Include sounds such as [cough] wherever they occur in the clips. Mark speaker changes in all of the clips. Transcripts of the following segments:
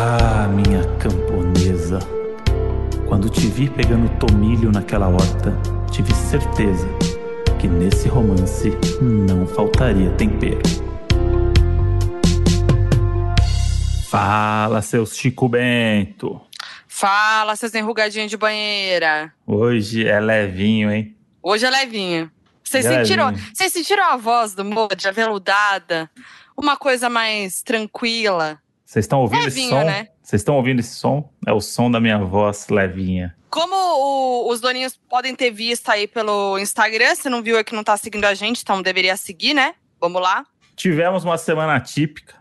Speaker 1: Ah, minha camponesa. Quando te vi pegando tomilho naquela horta, tive certeza que nesse romance não faltaria tempero. Fala, seus Chico Bento.
Speaker 2: Fala, seus enrugadinhos de banheira.
Speaker 1: Hoje é levinho, hein?
Speaker 2: Hoje é levinho. Vocês
Speaker 1: É
Speaker 2: sentiram, vocês sentiram a voz do Moody aveludada? Uma coisa mais tranquila.
Speaker 1: Vocês estão ouvindo esse
Speaker 2: Levinho,
Speaker 1: som?
Speaker 2: né?
Speaker 1: Vocês estão ouvindo esse som? É o som da minha voz levinha.
Speaker 2: Como o- os doninhos podem ter visto aí pelo Instagram, se não viu é que não tá seguindo a gente, então deveria seguir, né? Vamos lá.
Speaker 1: Tivemos uma semana atípica.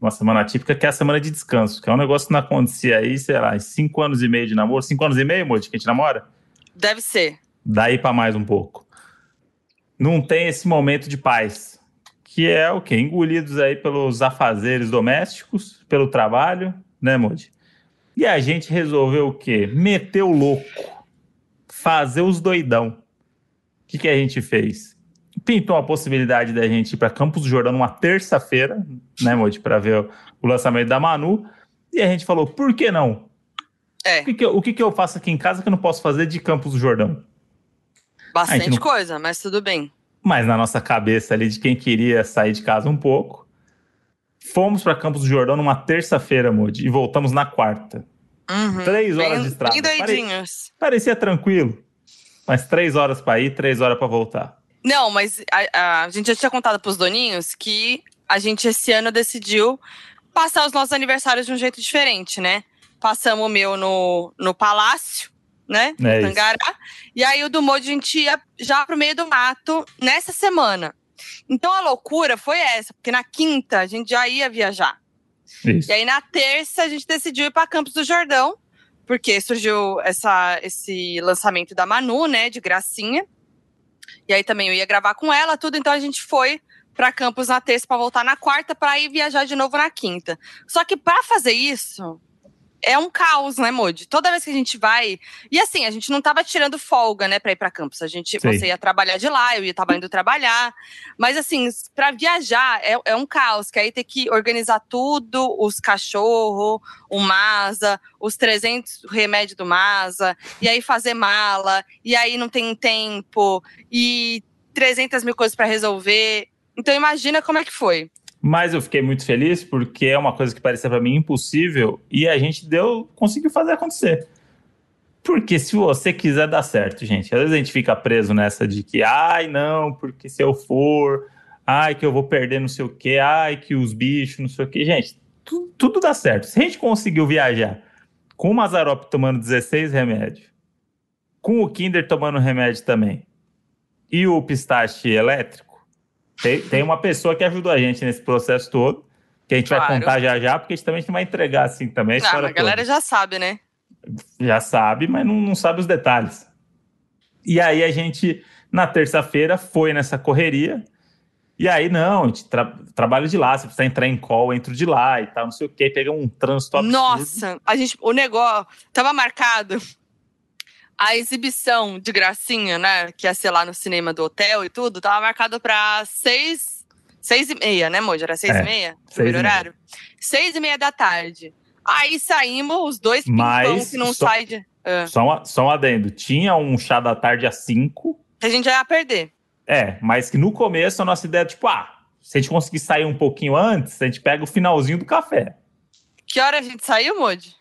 Speaker 1: Uma semana atípica que é a semana de descanso, que é um negócio que não acontecia aí, sei lá, em cinco anos e meio de namoro. Cinco anos e meio, Moody, que a gente namora?
Speaker 2: Deve ser.
Speaker 1: Daí pra mais um pouco. Não tem esse momento de paz, que é o quê? Engolidos aí pelos afazeres domésticos, pelo trabalho, né, Moody? E a gente resolveu o quê? Meter o louco, fazer os doidão. O que, que a gente fez? Pintou a possibilidade da gente ir para Campos do Jordão numa terça-feira, né, Moody, para ver o, o lançamento da Manu. E a gente falou, por que não?
Speaker 2: É,
Speaker 1: O que, que eu, o que, que eu faço aqui em casa que eu não posso fazer de Campos do Jordão?
Speaker 2: bastante
Speaker 1: não-
Speaker 2: coisa, mas tudo bem.
Speaker 1: Mas na nossa cabeça ali de quem queria sair de casa um pouco. Fomos para Campos do Jordão numa terça-feira, Moody, e voltamos na quarta.
Speaker 2: Uhum.
Speaker 1: Três horas
Speaker 2: bem,
Speaker 1: de estrada.
Speaker 2: Bem doidinhos.
Speaker 1: Parecia tranquilo, mas três horas para ir, três horas para voltar.
Speaker 2: Não, mas a, a gente já tinha contado pros doninhos que a gente esse ano decidiu passar os nossos aniversários de um jeito diferente, né? Passamos o meu no, no Palácio, né?
Speaker 1: É.
Speaker 2: Tangará. E aí o do Moji a gente ia já pro meio do mato nessa semana. Então a loucura foi essa, porque na quinta a gente já ia viajar.
Speaker 1: Isso.
Speaker 2: E aí na terça a gente decidiu ir para Campos do Jordão, porque surgiu essa, esse lançamento da Manu, né, de gracinha. E aí também eu ia gravar com ela, tudo, então a gente foi para Campos na terça para voltar na quarta para ir viajar de novo na quinta. Só que para fazer isso é um caos, né, Modi? Toda vez que a gente vai, e assim, a gente não tava tirando folga, né, para ir para Campos. A gente,
Speaker 1: Sim.
Speaker 2: você ia trabalhar de lá, eu ia tava indo trabalhar. Mas assim, para viajar é, é um caos, que aí tem que organizar tudo, os cachorros, o Masa, os 300 remédios do Masa, e aí fazer mala, e aí não tem tempo, e 300 mil coisas para resolver. Então imagina como é que foi.
Speaker 1: Mas eu fiquei muito feliz porque é uma coisa que parecia para mim impossível e a gente deu, conseguiu fazer acontecer. Porque se você quiser dar certo, gente, às vezes a gente fica preso nessa de que, ai, não, porque se eu for, ai, que eu vou perder não sei o quê, ai, que os bichos, não sei o quê. Gente, tu- tudo dá certo. Se a gente conseguiu viajar com o Mazarop tomando 16 remédios, com o Kinder tomando remédio também, e o pistache elétrico, tem, tem uma pessoa que ajudou a gente nesse processo todo, que a gente vai
Speaker 2: Claro.
Speaker 1: contar já já, porque a gente também não vai entregar assim também a
Speaker 2: Ah,
Speaker 1: história
Speaker 2: a galera
Speaker 1: toda.
Speaker 2: já sabe, né?
Speaker 1: Já sabe, mas não, não sabe os detalhes. E aí a gente, na terça-feira, foi nessa correria. E aí, não, a gente tra trabalha de lá, você precisa entrar em call, entro de lá e tal, não sei o quê, pegar um trânsito absurdo.
Speaker 2: Nossa, a gente, o negócio tava marcado a exibição de gracinha, né? Que ia ser lá no cinema do hotel e tudo, tava marcado pra seis, seis e meia, né, Moji? Era seis
Speaker 1: É,
Speaker 2: e meia?
Speaker 1: seis
Speaker 2: Primeiro
Speaker 1: meia.
Speaker 2: horário? Seis e meia da tarde. Aí saímos, os dois
Speaker 1: Mas
Speaker 2: que não
Speaker 1: só-
Speaker 2: sai de. Ah,
Speaker 1: Só, um, só um adendo, tinha um chá da tarde às 5,
Speaker 2: que a gente já ia perder.
Speaker 1: É, mas que no começo a nossa ideia é tipo, ah, se a gente conseguir sair um pouquinho antes, a gente pega o finalzinho do café.
Speaker 2: Que hora a gente saiu, Moji?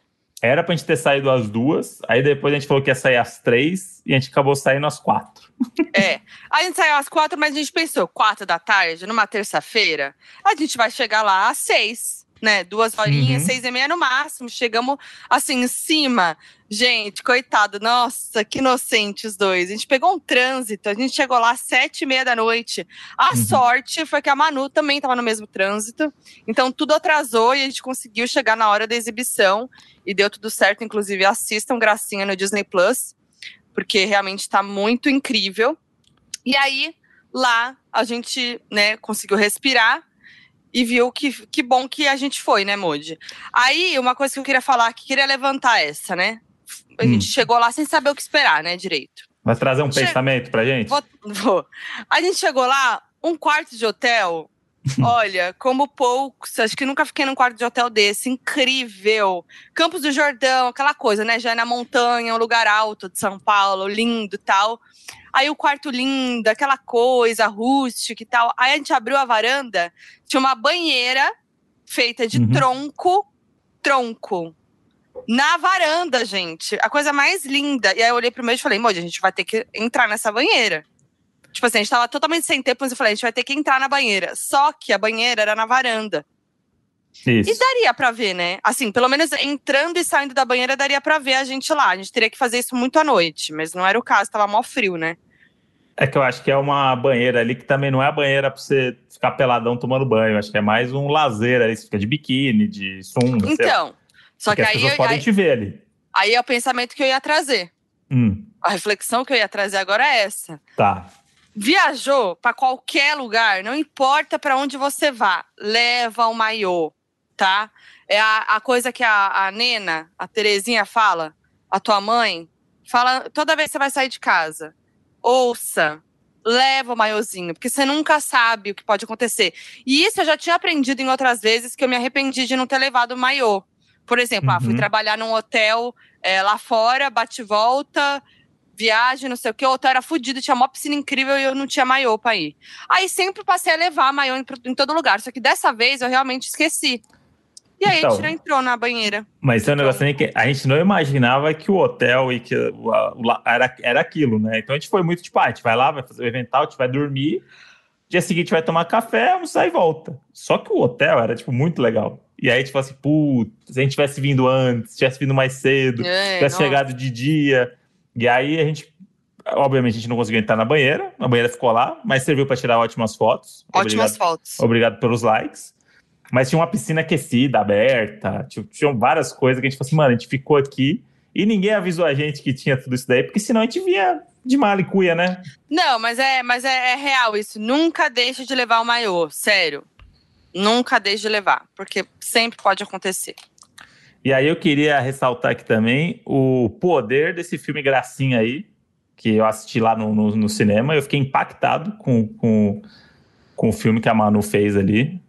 Speaker 1: Era pra gente ter saído às duas, aí depois a gente falou que ia sair às três e a gente acabou saindo às quatro. [laughs]
Speaker 2: É. A gente saiu às quatro, mas a gente pensou, quatro da tarde, numa terça-feira, a gente vai chegar lá às seis, né? Duas horinhas,
Speaker 1: Uhum.
Speaker 2: seis e meia no máximo. Chegamos, assim, em cima. Gente, coitado, nossa, que inocente os dois. A gente pegou um trânsito, a gente chegou lá às sete e meia da noite. A
Speaker 1: Uhum.
Speaker 2: sorte foi que a Manu também estava no mesmo trânsito. Então, tudo atrasou e a gente conseguiu chegar na hora da exibição. E deu tudo certo, inclusive assistam Gracinha no Disney Plus porque realmente está muito incrível. E aí, lá, a gente né, conseguiu respirar e viu que, que bom que a gente foi, né, Moody? Aí, uma coisa que eu queria falar, que queria levantar essa, né? A
Speaker 1: Hum.
Speaker 2: gente chegou lá sem saber o que esperar, né, direito.
Speaker 1: Vai trazer um
Speaker 2: Che-
Speaker 1: pensamento pra gente?
Speaker 2: Vou, vou. A gente chegou lá, um quarto de hotel [laughs] Olha, como poucos, acho que nunca fiquei num quarto de hotel desse, incrível. Campos do Jordão, aquela coisa, né? Já é na montanha, um lugar alto de São Paulo, lindo e tal. Aí o quarto lindo, aquela coisa rústica e tal. Aí a gente abriu a varanda, tinha uma banheira feita de
Speaker 1: Uhum.
Speaker 2: tronco, tronco. Na varanda, gente. A coisa mais linda. E aí eu olhei pro meio e falei, Moji, a gente vai ter que entrar nessa banheira. Tipo assim, a gente tava totalmente sem tempo, mas eu falei, a gente vai ter que entrar na banheira. Só que a banheira era na varanda. E
Speaker 1: Isso.
Speaker 2: daria pra ver, né? Assim, pelo menos entrando e saindo da banheira daria pra ver a gente lá. A gente teria que fazer isso muito à noite, mas não era o caso, tava mó frio, né?
Speaker 1: É que eu acho que é uma banheira ali que também não é a banheira pra você ficar peladão tomando banho. Eu acho que é mais um lazer ali. Você fica de biquíni, de sunga. sei.
Speaker 2: Então, só
Speaker 1: Porque
Speaker 2: que
Speaker 1: as
Speaker 2: aí,
Speaker 1: pessoas podem
Speaker 2: aí,
Speaker 1: te ver ali.
Speaker 2: aí é o pensamento que eu ia trazer.
Speaker 1: Hum,
Speaker 2: A reflexão que eu ia trazer agora é essa.
Speaker 1: tá.
Speaker 2: Viajou pra qualquer lugar, não importa pra onde você vá, leva o maiô, tá? É a, a coisa que a, a Nena, a Terezinha fala, a tua mãe, fala toda vez que você vai sair de casa. Ouça, leva o maiôzinho, porque você nunca sabe o que pode acontecer. E isso eu já tinha aprendido em outras vezes que eu me arrependi de não ter levado o maiô. Por exemplo, ah, fui
Speaker 1: Uhum.
Speaker 2: trabalhar num hotel é, lá fora, bate volta, viagem, não sei o que. O hotel era fudido, tinha uma piscina incrível e eu não tinha maiô pra ir. Aí sempre passei a levar maiô em, em todo lugar. Só que dessa vez eu realmente esqueci. E aí a
Speaker 1: Então.
Speaker 2: gente não entrou na banheira.
Speaker 1: Mas tem um negócio aí que a gente não imaginava que o hotel e que o, a- o era, era aquilo, né? Então a gente foi muito tipo, ah, a gente vai lá, vai fazer o evental, a gente vai dormir, dia seguinte vai tomar café, almoçar e volta. Só que o hotel era, tipo, muito legal. E aí, tipo assim, putz, se a gente tivesse vindo antes, tivesse vindo mais cedo,
Speaker 2: É,
Speaker 1: tivesse
Speaker 2: nossa.
Speaker 1: chegado de dia. E aí a gente, obviamente, a gente não conseguiu entrar na banheira, a banheira ficou lá, mas serviu para tirar ótimas fotos.
Speaker 2: Ótimas
Speaker 1: Obrigado,
Speaker 2: fotos.
Speaker 1: obrigado pelos likes. Mas tinha uma piscina aquecida, aberta, tipo, tinham várias coisas que a gente falou assim, mano, a gente ficou aqui e ninguém avisou a gente que tinha tudo isso daí, porque senão a gente via de malicuia, né?
Speaker 2: Não, mas é, mas é, é real isso. Nunca deixe de levar o maiô, sério. Nunca deixe de levar, porque sempre pode acontecer.
Speaker 1: E aí eu queria ressaltar aqui também o poder desse filme Gracinha aí, que eu assisti lá no, no, no cinema. Eu fiquei impactado com, com, com o filme que a Manu fez ali.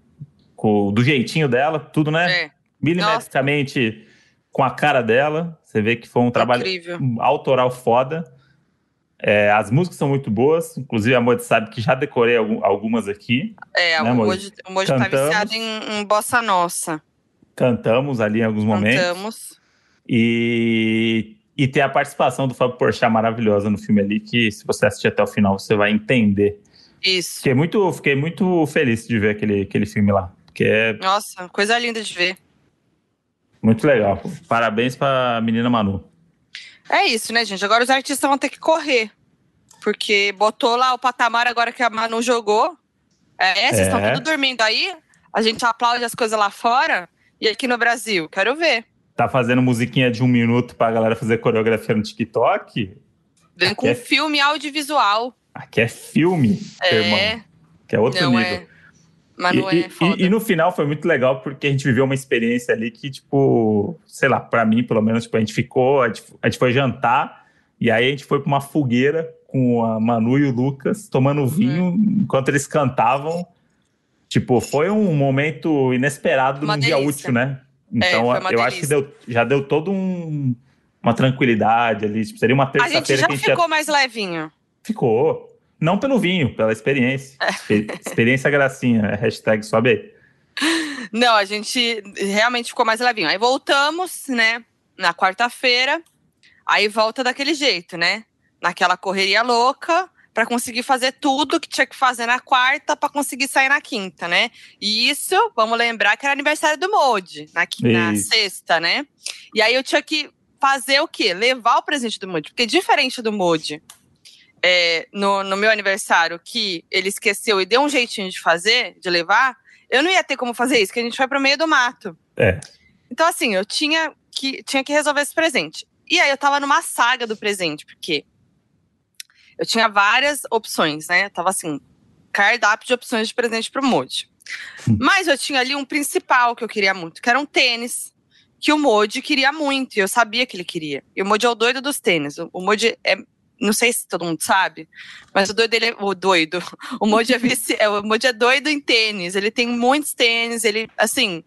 Speaker 1: Com, do jeitinho dela, tudo, né?
Speaker 2: É,
Speaker 1: Milimetricamente com a cara dela. Você vê que foi um trabalho
Speaker 2: incrível.
Speaker 1: autoral foda. É, as músicas são muito boas, inclusive a Moody sabe que já decorei algum- algumas aqui.
Speaker 2: É,
Speaker 1: né,
Speaker 2: o
Speaker 1: Moji
Speaker 2: tá viciado em, em bossa nossa.
Speaker 1: Cantamos ali em alguns momentos.
Speaker 2: Cantamos.
Speaker 1: E, e tem a participação do Fábio Porchat maravilhosa no filme ali, que se você assistir até o final, você vai entender.
Speaker 2: Isso.
Speaker 1: Fiquei muito, fiquei muito feliz de ver aquele, aquele filme lá, porque é
Speaker 2: Nossa, coisa linda de ver.
Speaker 1: muito legal. Parabéns pra menina Manu.
Speaker 2: É isso, né, gente? Agora os artistas vão ter que correr. Porque botou lá o patamar agora que a Manu jogou. É, vocês estão
Speaker 1: É.
Speaker 2: tudo dormindo aí? A gente aplaude as coisas lá fora. E aqui no Brasil? Quero ver.
Speaker 1: Tá fazendo musiquinha de um minuto pra galera fazer coreografia no TikTok?
Speaker 2: Vem
Speaker 1: Aqui
Speaker 2: com
Speaker 1: é-
Speaker 2: filme audiovisual.
Speaker 1: Aqui é filme, irmão.
Speaker 2: É,
Speaker 1: Que é outro
Speaker 2: não
Speaker 1: nível.
Speaker 2: é. Manu
Speaker 1: e,
Speaker 2: é foda.
Speaker 1: e- e no final foi muito legal porque a gente viveu uma experiência ali que, tipo, sei lá, pra mim, pelo menos, tipo, a gente ficou, a gente, a gente foi jantar e aí a gente foi pra uma fogueira com a Manu e o Lucas tomando vinho enquanto eles cantavam. Tipo, foi um momento inesperado
Speaker 2: Uma
Speaker 1: num dia
Speaker 2: delícia.
Speaker 1: útil, né? Então,
Speaker 2: foi uma
Speaker 1: eu acho que deu, já deu todo um uma tranquilidade ali. Tipo, seria uma
Speaker 2: A gente
Speaker 1: terça-feira
Speaker 2: já
Speaker 1: que a gente
Speaker 2: ficou mais levinho.
Speaker 1: Ficou. Não pelo vinho, pela experiência.
Speaker 2: É.
Speaker 1: Exper- experiência gracinha. é Hashtag sobe aí.
Speaker 2: Não, a gente realmente ficou mais levinho. Aí voltamos, né, na quarta-feira. Aí volta daquele jeito, né? Naquela correria louca para conseguir fazer tudo que tinha que fazer na quarta para conseguir sair na quinta, né? E isso, vamos lembrar que era aniversário do Modi, na, na sexta, né? E aí eu tinha que fazer o quê? Levar o presente do Modi. Porque diferente do Modi, é, no, no meu aniversário, que ele esqueceu e deu um jeitinho de fazer, de levar, eu não ia ter como fazer isso, porque a gente foi pro meio do mato.
Speaker 1: É.
Speaker 2: Então, assim, eu tinha que, tinha que resolver esse presente. E aí eu tava numa saga do presente, porque eu tinha várias opções, né? Eu tava assim, cardápio de opções de presente pro Moji. Mas eu tinha ali um principal que eu queria muito, que era um tênis, que o Moji queria muito, e eu sabia que ele queria. E o Moji é o doido dos tênis. O, o Moji é não sei se todo mundo sabe, mas o doido, ele é, o doido, [laughs] o Moji é, é, o Moji é doido em tênis, ele tem muitos tênis, ele, assim,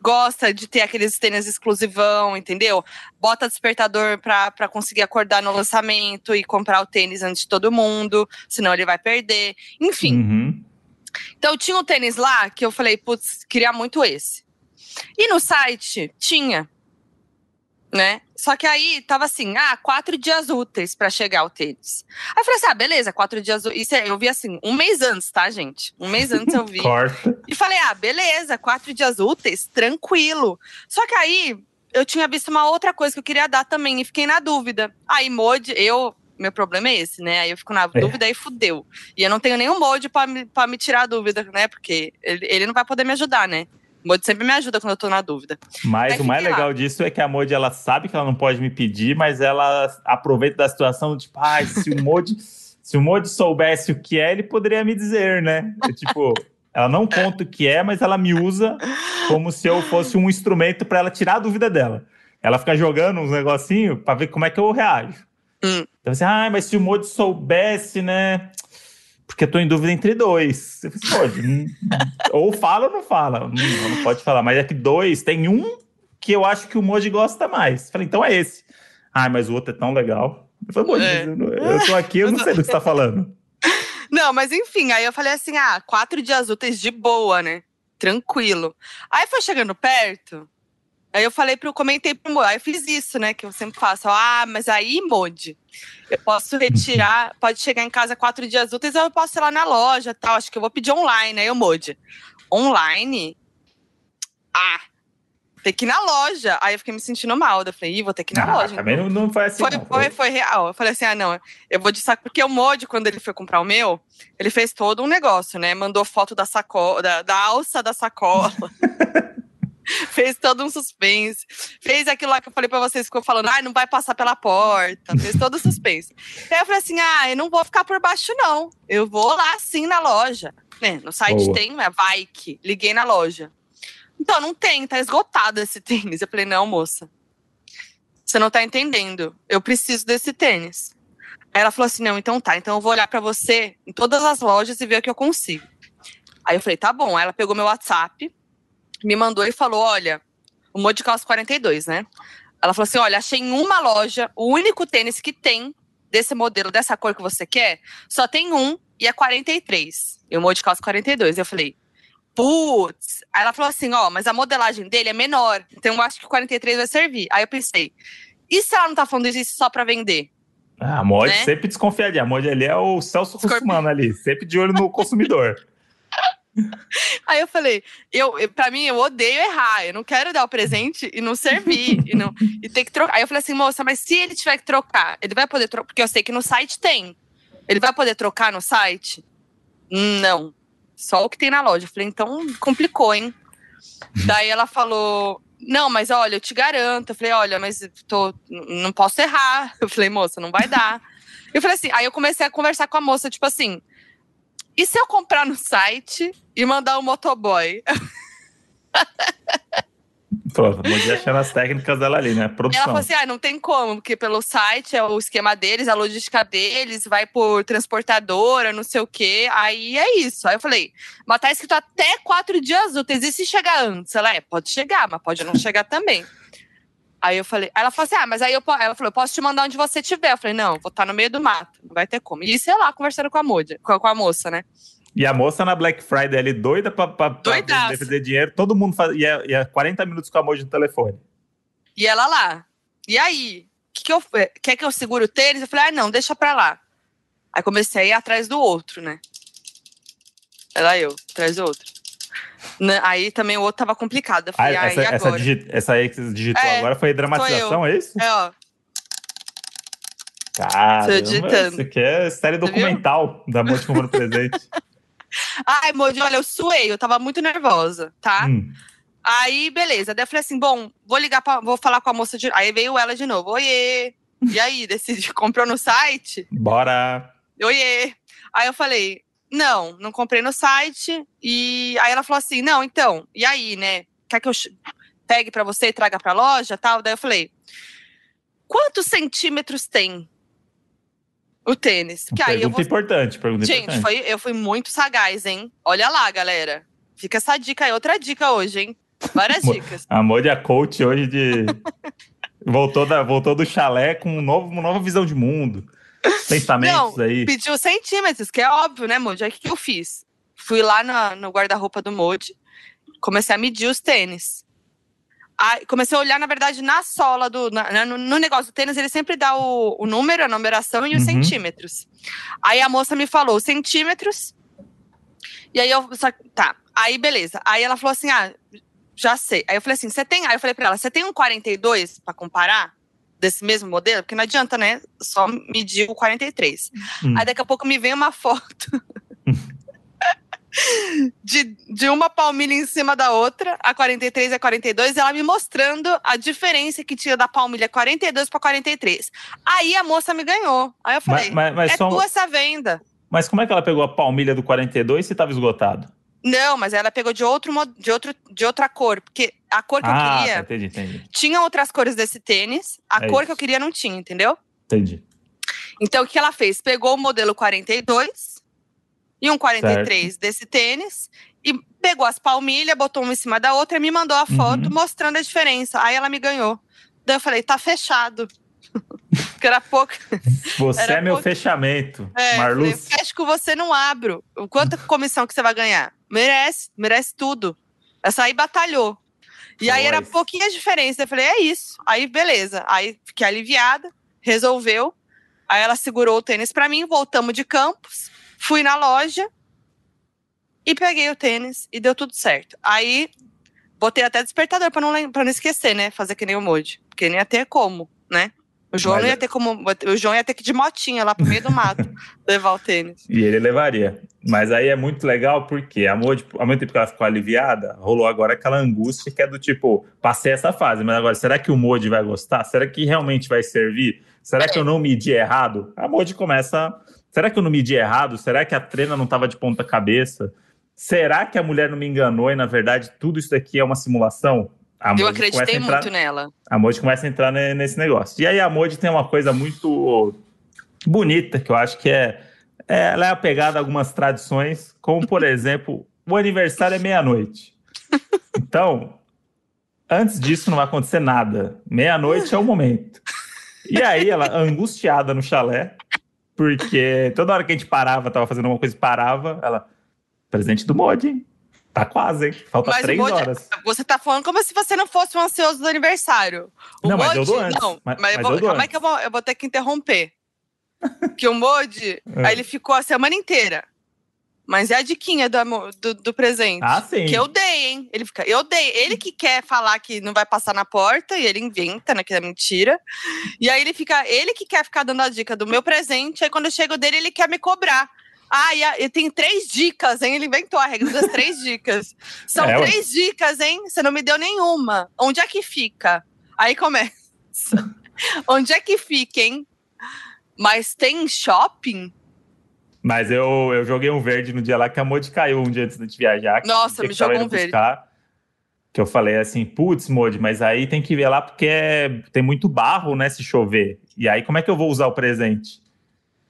Speaker 2: gosta de ter aqueles tênis exclusivão, entendeu? Bota despertador pra, pra conseguir acordar no lançamento e comprar o tênis antes de todo mundo, senão ele vai perder. Enfim.
Speaker 1: Uhum.
Speaker 2: Então tinha um tênis lá que eu falei, putz, queria muito esse. E no site tinha né? Só que aí tava assim, ah, quatro dias úteis para chegar o tênis. Aí eu falei assim, ah, beleza, quatro dias úteis. Isso é, eu vi assim, um mês antes, tá, gente? Um mês antes eu [laughs] vi.
Speaker 1: Corta.
Speaker 2: E falei, ah, beleza, quatro dias úteis, tranquilo. Só que aí eu tinha visto uma outra coisa que eu queria dar também e fiquei na dúvida. Aí, Mode, eu. Meu problema é esse, né? Aí eu fico na
Speaker 1: É.
Speaker 2: dúvida e fudeu. E eu não tenho nenhum Mode pra me, pra me tirar a dúvida, né? Porque ele, ele não vai poder me ajudar, né? O Mode sempre me ajuda quando eu tô na dúvida.
Speaker 1: Mas o mais
Speaker 2: fiquei lá.
Speaker 1: legal disso é que a Modi, ela sabe que ela não pode me pedir, mas ela aproveita da situação, tipo, ai, se o Modi, [laughs] se o Modi soubesse o que é, ele poderia me dizer, né? É, tipo, ela não conta o que é, mas ela me usa como se eu fosse um instrumento para ela tirar a dúvida dela. Ela fica jogando uns negocinhos para ver como é que eu reajo.
Speaker 2: Hum.
Speaker 1: Então, assim, ah, mas se o Modi soubesse, né? Porque eu tô em dúvida entre dois. Você fala, pode. ou fala ou não fala. Hum, não pode falar. Mas é que dois, tem um que eu acho que o Moji gosta mais. Falei, então é esse. Ah, mas o outro é tão legal. Eu falei, Moji,
Speaker 2: É.
Speaker 1: eu, não- eu tô aqui, eu não sei do que você tá falando. [laughs]
Speaker 2: Não, mas enfim, aí eu falei assim: ah, quatro dias úteis de boa, né? Tranquilo. Aí foi chegando perto. Aí eu falei pro, comentei pro Modi, aí eu fiz isso, né? Que eu sempre faço. Ah, mas aí, Modi, eu posso retirar, pode chegar em casa quatro dias úteis, eu posso ir lá na loja tal. Acho que eu vou pedir online. Aí o Modi, online? Ah, tem que ir na loja. Aí eu fiquei me sentindo mal. Eu falei, ih, vou ter que ir na
Speaker 1: Ah,
Speaker 2: loja.
Speaker 1: também
Speaker 2: então.
Speaker 1: não, não foi assim.
Speaker 2: Foi,
Speaker 1: não.
Speaker 2: foi, foi real. Eu falei assim: ah, não, eu vou de saco. Porque o Modi, quando ele foi comprar o meu, ele fez todo um negócio, né? Mandou foto da sacola, da, da alça da sacola. [laughs] [laughs] fez todo um suspense. Fez aquilo lá que eu falei pra vocês, ficou falando, ah, não vai passar pela porta. Fez todo o suspense. [laughs] Aí eu falei assim: ah, eu não vou ficar por baixo, não. Eu vou lá sim na loja. Né? No site
Speaker 1: Boa.
Speaker 2: tem, é vai que. Liguei na loja. Então, não tem, tá esgotado esse [laughs] tênis. Eu falei, não, moça. Você não tá entendendo. Eu preciso desse tênis. Aí ela falou assim: não, então tá. Então eu vou olhar pra você em todas as lojas e ver o que eu consigo. Aí eu falei, tá bom. Aí ela pegou meu WhatsApp, me mandou e falou: olha, o Modi calça 42, né? Ela falou assim: olha, achei em uma loja o único tênis que tem desse modelo, dessa cor que você quer, só tem um e é 43. E o Modi calça 42. Eu falei, putz. Aí ela falou assim: ó, mas a modelagem dele é menor, então eu acho que o 43 vai servir. Aí eu pensei, e se ela não tá falando isso só pra vender?
Speaker 1: Ah, a Modi
Speaker 2: né?
Speaker 1: sempre desconfiadinha. A Modi ali é o Celso
Speaker 2: Escorpião.
Speaker 1: Ali, sempre de olho no consumidor. [laughs] [laughs]
Speaker 2: Aí eu falei, eu, pra mim, eu odeio errar. Eu não quero dar o presente e não servir. e, não, e ter que trocar. Aí eu falei assim, moça, mas se ele tiver que trocar, ele vai poder trocar. Porque eu sei que no site tem. Ele vai poder trocar no site? Não. Só o que tem na loja. Eu falei, então complicou, hein? Daí ela falou. Não, mas olha, eu te garanto. Eu falei, olha, mas tô, não posso errar. Eu falei, moça, não vai dar. Eu falei assim, aí eu comecei a conversar com a moça, tipo assim, e se eu comprar no site e mandar o motoboy?
Speaker 1: Falou, a Modi achando as técnicas dela ali, né?
Speaker 2: Ela
Speaker 1: Produção.
Speaker 2: falou assim: ah, não tem como, porque pelo site é o esquema deles, a logística deles, vai por transportadora, não sei o quê. Aí é isso. Aí eu falei, mas tá escrito até quatro dias úteis. E se chegar antes? Ela é, pode chegar, mas pode não chegar também. Aí eu falei, aí ela falou assim: ah, mas aí eu, ela falou, eu posso te mandar onde você estiver. Eu falei, não, vou estar no meio do mato, não vai ter como. E sei lá, conversando com a, moja, com a moça, né?
Speaker 1: E a moça na Black Friday ali, doida pra, pra, pra fazer dinheiro, todo mundo faz, ia, ia 40 minutos com a Modi no telefone.
Speaker 2: E ela lá. E aí? Que que eu, eh, quer que eu segure o tênis? Eu falei, ah, não, deixa pra lá. Aí comecei a ir atrás do outro, né? Ela eu, atrás do outro. Né, Aí também o outro tava complicado. Eu
Speaker 1: Ah,
Speaker 2: falei, ah,
Speaker 1: essa,
Speaker 2: e
Speaker 1: essa, digi- essa aí que você digitou
Speaker 2: É,
Speaker 1: agora foi dramatização, é isso?
Speaker 2: É, ó.
Speaker 1: Cara, isso aqui é série documental da Monte comprando [laughs] presente.
Speaker 2: Ai, Moji, olha, eu suei, eu tava muito nervosa, tá?
Speaker 1: Hum.
Speaker 2: Aí, beleza. Daí eu falei assim: bom, vou ligar pra. Vou falar com a moça de. Aí veio ela de novo. Oiê! E aí, [laughs] decidi, comprou no site?
Speaker 1: Bora.
Speaker 2: Oiê! Aí eu falei, não, não comprei no site. E aí ela falou assim, não, então, e aí, né? Quer que eu pegue pra você e traga pra loja tal? Daí eu falei, quantos centímetros tem? O tênis. Porque aí eu
Speaker 1: Pergunta
Speaker 2: vou...
Speaker 1: importante, pergunta
Speaker 2: Gente,
Speaker 1: importante.
Speaker 2: foi, eu fui muito sagaz, hein? Olha lá, galera. Fica essa dica aí, outra dica hoje, hein? Várias [laughs] dicas.
Speaker 1: A Modi é coach hoje de. [laughs] voltou, da, voltou do chalé com um novo, uma nova visão de mundo. Pensamentos aí.
Speaker 2: Pediu centímetros, que é óbvio, né, Moody? Aí o que, que eu fiz? Fui lá na- no guarda-roupa do Moody, comecei a medir os tênis. Aí, comecei a olhar, na verdade, na sola do. na- no, no negócio do tênis, ele sempre dá o, o número, a numeração e os
Speaker 1: Uhum.
Speaker 2: centímetros. Aí a moça me falou os centímetros. E aí eu. Só, tá. Aí, beleza. Aí ela falou assim: ah, já sei. Aí eu falei assim: você tem. Aí eu falei pra ela: você tem um 42 pra comparar? Desse mesmo modelo? Porque não adianta, né? Só medir o 43.
Speaker 1: Hum.
Speaker 2: Aí daqui a pouco me vem uma foto [laughs] de, de uma palmilha em cima da outra, a 43 e a 42, e ela me mostrando a diferença que tinha da palmilha 42 para 43. Aí a moça me ganhou. Aí eu
Speaker 1: Mas,
Speaker 2: falei:
Speaker 1: mas, mas
Speaker 2: é
Speaker 1: só-
Speaker 2: tua essa venda.
Speaker 1: mas como é que ela pegou a palmilha do 42 se estava esgotado?
Speaker 2: Não, mas ela pegou de, outro, de, outro, de outra cor, porque a cor que eu
Speaker 1: ah,
Speaker 2: queria
Speaker 1: tá, entendi, entendi.
Speaker 2: tinha outras cores desse tênis, a
Speaker 1: É
Speaker 2: cor
Speaker 1: isso.
Speaker 2: que eu queria não tinha, entendeu?
Speaker 1: Entendi.
Speaker 2: Então, o que ela fez? Pegou o modelo 42 e um 43 desse tênis e pegou as palmilhas, botou uma em cima da outra e me mandou a foto
Speaker 1: Uhum.
Speaker 2: mostrando a diferença. Aí ela me ganhou. Daí eu falei, tá fechado. [laughs] Porque era pouco.
Speaker 1: Você
Speaker 2: Era
Speaker 1: é meu
Speaker 2: pouco-
Speaker 1: fechamento,
Speaker 2: É, eu falei,
Speaker 1: Marluz.
Speaker 2: fecho com você não abro. Quanta comissão que você vai ganhar? Merece, merece tudo. Essa aí batalhou. E aí era pouquinha diferença. Eu falei, é isso. Aí, beleza. Aí fiquei aliviada, resolveu. Aí ela segurou o tênis pra mim, voltamos de campus, fui na loja e peguei o tênis e deu tudo certo. Aí botei até despertador pra não, pra não esquecer, né? Fazer que nem o Moody. Porque não ia ter como, né? O João
Speaker 1: Mas
Speaker 2: não ia
Speaker 1: é-
Speaker 2: ter como. O João ia ter que ir de motinha lá pro meio do mato [laughs] levar o tênis.
Speaker 1: E ele levaria. Mas aí é muito legal porque a Modi, ao mesmo tempo que ela ficou aliviada, rolou agora aquela angústia que é do tipo, passei essa fase, mas agora, será que o Modi vai gostar? Será que realmente vai servir? Será que eu não medi errado? A Modi começa. Será que eu não medi errado? Será que a treina não estava de ponta cabeça? Será que a mulher não me enganou e, na verdade, tudo isso daqui é uma simulação? A
Speaker 2: Eu acreditei
Speaker 1: entrar-
Speaker 2: muito nela.
Speaker 1: a Modi começa a entrar ne- nesse negócio. E aí a Modi tem uma coisa muito bonita, que eu acho que é, é- ela é apegada a algumas tradições, como por [laughs] exemplo, o aniversário é meia-noite. Então, antes disso não vai acontecer nada. Meia-noite é o momento. E aí ela, angustiada no chalé, porque toda hora que a gente parava, tava fazendo alguma coisa e parava, ela, presente do Modi, hein? Tá quase, hein? Falta
Speaker 2: Mas
Speaker 1: três
Speaker 2: Modi-
Speaker 1: horas.
Speaker 2: Você tá falando como se você não fosse um ansioso do aniversário. O
Speaker 1: Não, mas eu dou antes.
Speaker 2: Não,
Speaker 1: Mas-
Speaker 2: mas, eu vou,
Speaker 1: eu
Speaker 2: calma
Speaker 1: antes.
Speaker 2: que eu vou, eu vou ter que interromper. [laughs] que o Modi,
Speaker 1: É.
Speaker 2: aí ele ficou a semana inteira. Mas é a diquinha do, do, do presente.
Speaker 1: Ah, sim.
Speaker 2: Que eu dei, hein? Ele fica, eu dei. Ele que quer falar que não vai passar na porta e ele inventa, né? Que é mentira. E aí ele fica, ele que quer ficar dando a dica do meu presente. Aí quando eu chego dele, ele quer me cobrar. Ah, e, a- e tem três dicas, hein? Ele inventou a regra das três [laughs] dicas. São
Speaker 1: É,
Speaker 2: três dicas, hein? Você não me deu nenhuma. Onde é que fica? Aí começa. [laughs] Onde é que fica, hein? Mas tem shopping?
Speaker 1: Mas eu, eu joguei um verde no dia lá que a Modi caiu um dia antes de viajar.
Speaker 2: Nossa, me jogou um verde.
Speaker 1: buscar, Que eu falei assim, putz, Modi, mas aí tem que ver lá porque é- tem muito barro, né, se chover. E aí como é que eu vou usar o presente?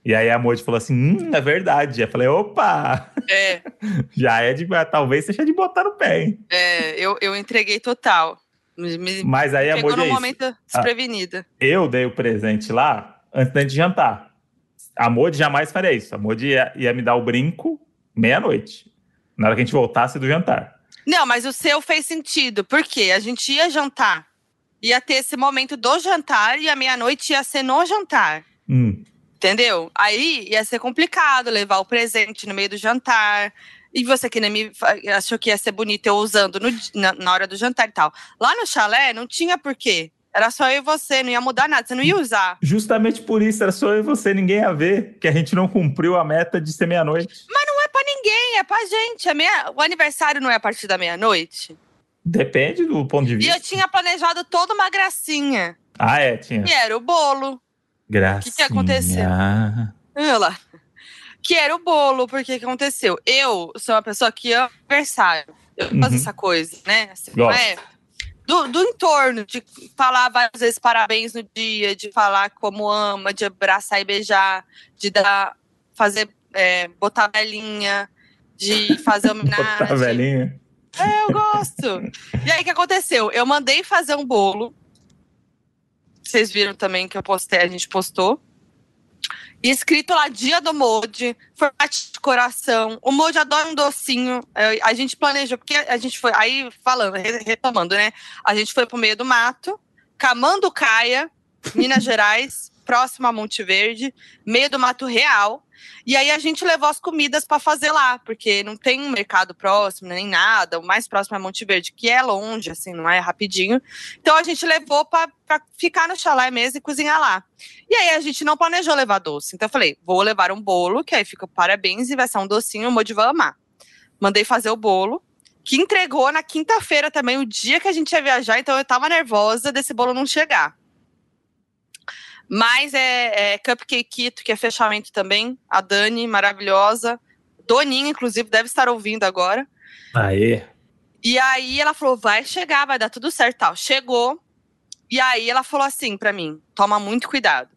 Speaker 1: E aí a Modi falou assim, hum, é verdade. Eu falei, opa,
Speaker 2: É, [laughs]
Speaker 1: já é de, talvez seja de botar no pé, hein?
Speaker 2: é eu, eu entreguei total. Me,
Speaker 1: Mas aí a
Speaker 2: num
Speaker 1: é isso.
Speaker 2: momento desprevenida.
Speaker 1: eu dei o presente lá antes da gente jantar. A Modi jamais faria isso. A Modi ia, ia me dar o brinco meia-noite, na hora que a gente voltasse do jantar.
Speaker 2: Não, mas o seu fez sentido. Por quê? A gente ia jantar. Ia ter esse momento do jantar e a meia-noite ia ser no jantar.
Speaker 1: Hum.
Speaker 2: Entendeu? Aí ia ser complicado levar o presente no meio do jantar. E você que nem me achou que ia ser bonito eu usando no na, na hora do jantar e tal. Lá no chalé não tinha porquê. Era só eu e você, não ia mudar nada, você não ia usar.
Speaker 1: Justamente por isso, era só eu e você, ninguém ia ver, que a gente não cumpriu a meta de ser meia-noite.
Speaker 2: Não é pra ninguém, é pra gente. A meia- o aniversário não é a partir da meia-noite.
Speaker 1: Depende do ponto de
Speaker 2: E
Speaker 1: vista.
Speaker 2: eu tinha planejado toda uma gracinha.
Speaker 1: Ah, é, tinha.
Speaker 2: Que era o bolo.
Speaker 1: Graças.
Speaker 2: que aconteceu? Olha lá. Que era o bolo, porque que aconteceu? Eu sou uma pessoa que ama aniversário. Eu faço
Speaker 1: Uhum.
Speaker 2: essa coisa, né? Assim, não
Speaker 1: Gosto.
Speaker 2: é? Do, do entorno, de falar várias vezes parabéns no dia, de falar como ama, de abraçar e beijar, de dar, fazer, é, botar velhinha, de fazer [laughs] homenagem.
Speaker 1: Botar velhinha.
Speaker 2: É, eu gosto. e aí, o que aconteceu? Eu mandei fazer um bolo. Vocês viram também que eu postei, a gente postou. E escrito lá, dia do Mode, formato de coração. O Mode adora um docinho. É, a gente planejou, porque a gente foi. Aí, falando, retomando, né? A gente foi pro meio do mato, Camanducaia, Minas [laughs] Gerais, próximo a Monte Verde, meio do mato real. E aí a gente levou as comidas para fazer lá, porque não tem um mercado próximo, nem nada. O mais próximo é Monte Verde, que é longe, assim, não é rapidinho. Então a gente levou para ficar no chalé mesmo e cozinhar lá. E aí a gente não planejou levar doce. Então eu falei, vou levar um bolo, que aí fica parabéns e vai ser um docinho, o Modi vai amar. Mandei fazer o bolo, que entregou na quinta-feira também, o dia que a gente ia viajar, então eu tava nervosa desse bolo não chegar. Mas é, é Cupcake Quito, que é fechamento também. A Dani, maravilhosa. Doninha, inclusive, deve estar ouvindo agora.
Speaker 1: Aê.
Speaker 2: E aí ela falou: vai chegar, vai dar tudo certo tal. Chegou. E aí ela falou assim para mim: toma muito cuidado.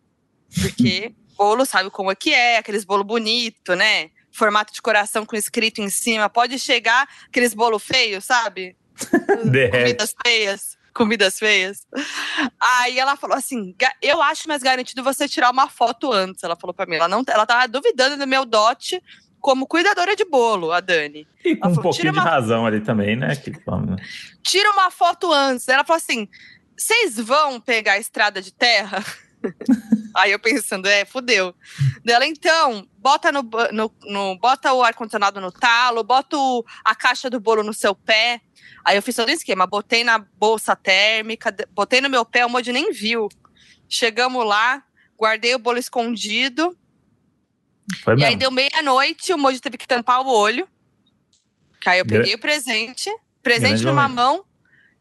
Speaker 2: Porque [laughs] bolo sabe como é que é, aqueles bolo bonito, né? Formato de coração com escrito em cima. Pode chegar aqueles bolo feio, sabe? [laughs] Comidas feias comidas feias. Aí ela falou assim: eu acho mais garantido você tirar uma foto antes. Ela falou para mim. Ela não, ela tava duvidando do meu dote como cuidadora de bolo, a Dani.
Speaker 1: E com falou, um pouquinho uma... de razão ali também, né? Que...
Speaker 2: Tira uma foto antes. Ela falou assim: vocês vão pegar a estrada de terra? [laughs] Aí eu pensando, é, fudeu. Dela, então, bota no, no, no bota o ar-condicionado no talo, bota o, a caixa do bolo no seu pé. Aí eu fiz todo o esquema, botei na bolsa térmica, botei no meu pé, o Moji nem viu. Chegamos lá, guardei o bolo escondido. Foi e mesmo. aí deu meia-noite, o Moji teve que tampar o olho. Que aí eu peguei o presente, presente Grande numa momento. mão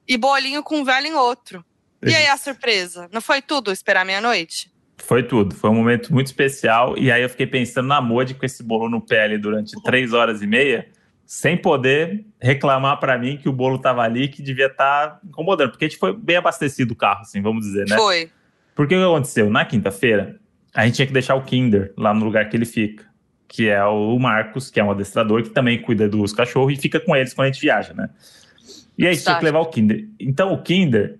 Speaker 2: e bolinho com vela em outro. E aí a surpresa? Não foi tudo esperar meia-noite?
Speaker 1: Foi tudo. Foi um momento muito especial. E aí eu fiquei pensando na Modi com esse bolo no pé ali durante três horas e meia sem poder reclamar para mim que o bolo tava ali, que devia estar tá incomodando, porque a gente foi bem abastecido o carro, assim, vamos dizer, né?
Speaker 2: Foi.
Speaker 1: Porque o que aconteceu? Na quinta-feira, a gente tinha que deixar o Kinder lá no lugar que ele fica, que é o Marcos, que é um adestrador que também cuida dos cachorros e fica com eles quando a gente viaja, né? E aí a gente tinha que levar o Kinder. Então o Kinder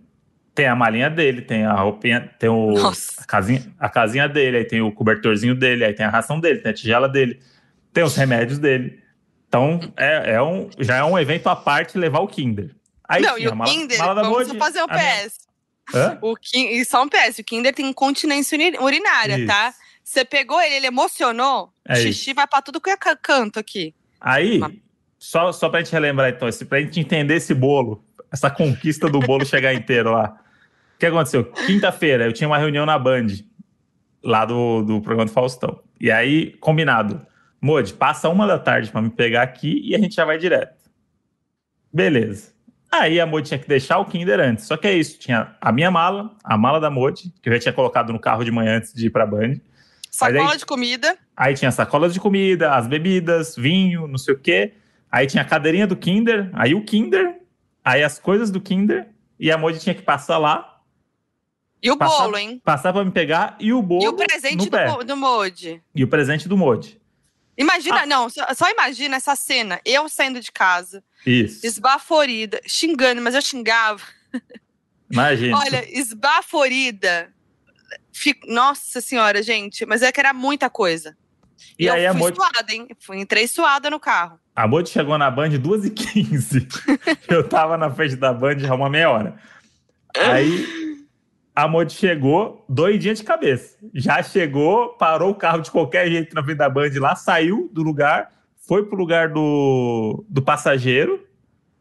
Speaker 1: tem a malinha dele, tem a roupinha, tem o, a, casinha, a casinha dele, aí tem o cobertorzinho dele, aí tem a ração dele, tem a tigela dele, tem os remédios dele. Então, é, é um, já é um evento à parte levar o Kinder.
Speaker 2: Aí, não, e o mala, Kinder, mala vamos fazer um PS. Minha... O Kinder, e só um PS, o Kinder tem incontinência urinária, isso. tá? Você pegou ele, ele emocionou, é xixi isso. vai pra tudo que é canto aqui.
Speaker 1: Aí, só, só pra gente relembrar então, pra gente entender esse bolo, essa conquista do bolo chegar inteiro lá. O que aconteceu? Quinta-feira, eu tinha uma reunião na Band, lá do, do programa do Faustão. E aí, combinado Modi, passa uma da tarde para me pegar aqui e a gente já vai direto. Beleza. Aí a Modi tinha que deixar o Kinder antes. Só que é isso, tinha a minha mala, a mala da Modi, que eu já tinha colocado no carro de manhã antes de ir pra Band.
Speaker 2: Sacola aí, de comida.
Speaker 1: Aí tinha sacolas de comida, as bebidas, vinho, não sei o quê. Aí tinha a cadeirinha do Kinder, aí o Kinder, aí as coisas do Kinder, e a Modi tinha que passar lá.
Speaker 2: E o passar, bolo, hein?
Speaker 1: Passar pra me pegar e o bolo.
Speaker 2: E o presente do, do Modi.
Speaker 1: E o presente do Modi.
Speaker 2: Imagina, ah. não, só, só, imagina essa cena. Eu saindo de casa.
Speaker 1: Isso.
Speaker 2: Esbaforida, xingando, mas eu xingava. [laughs]
Speaker 1: Imagina.
Speaker 2: Olha, esbaforida. Fico, nossa senhora, gente, mas é que era muita coisa. E, e aí, eu fui Modi... suada, hein? Fui, entrei suada no carro.
Speaker 1: A Modi chegou na Band 2h15. [laughs] eu tava na frente da Band já uma meia hora. Aí a Mod chegou doidinha de cabeça. Já chegou, parou o carro de qualquer jeito na frente da Band lá, saiu do lugar, foi pro lugar do, do passageiro,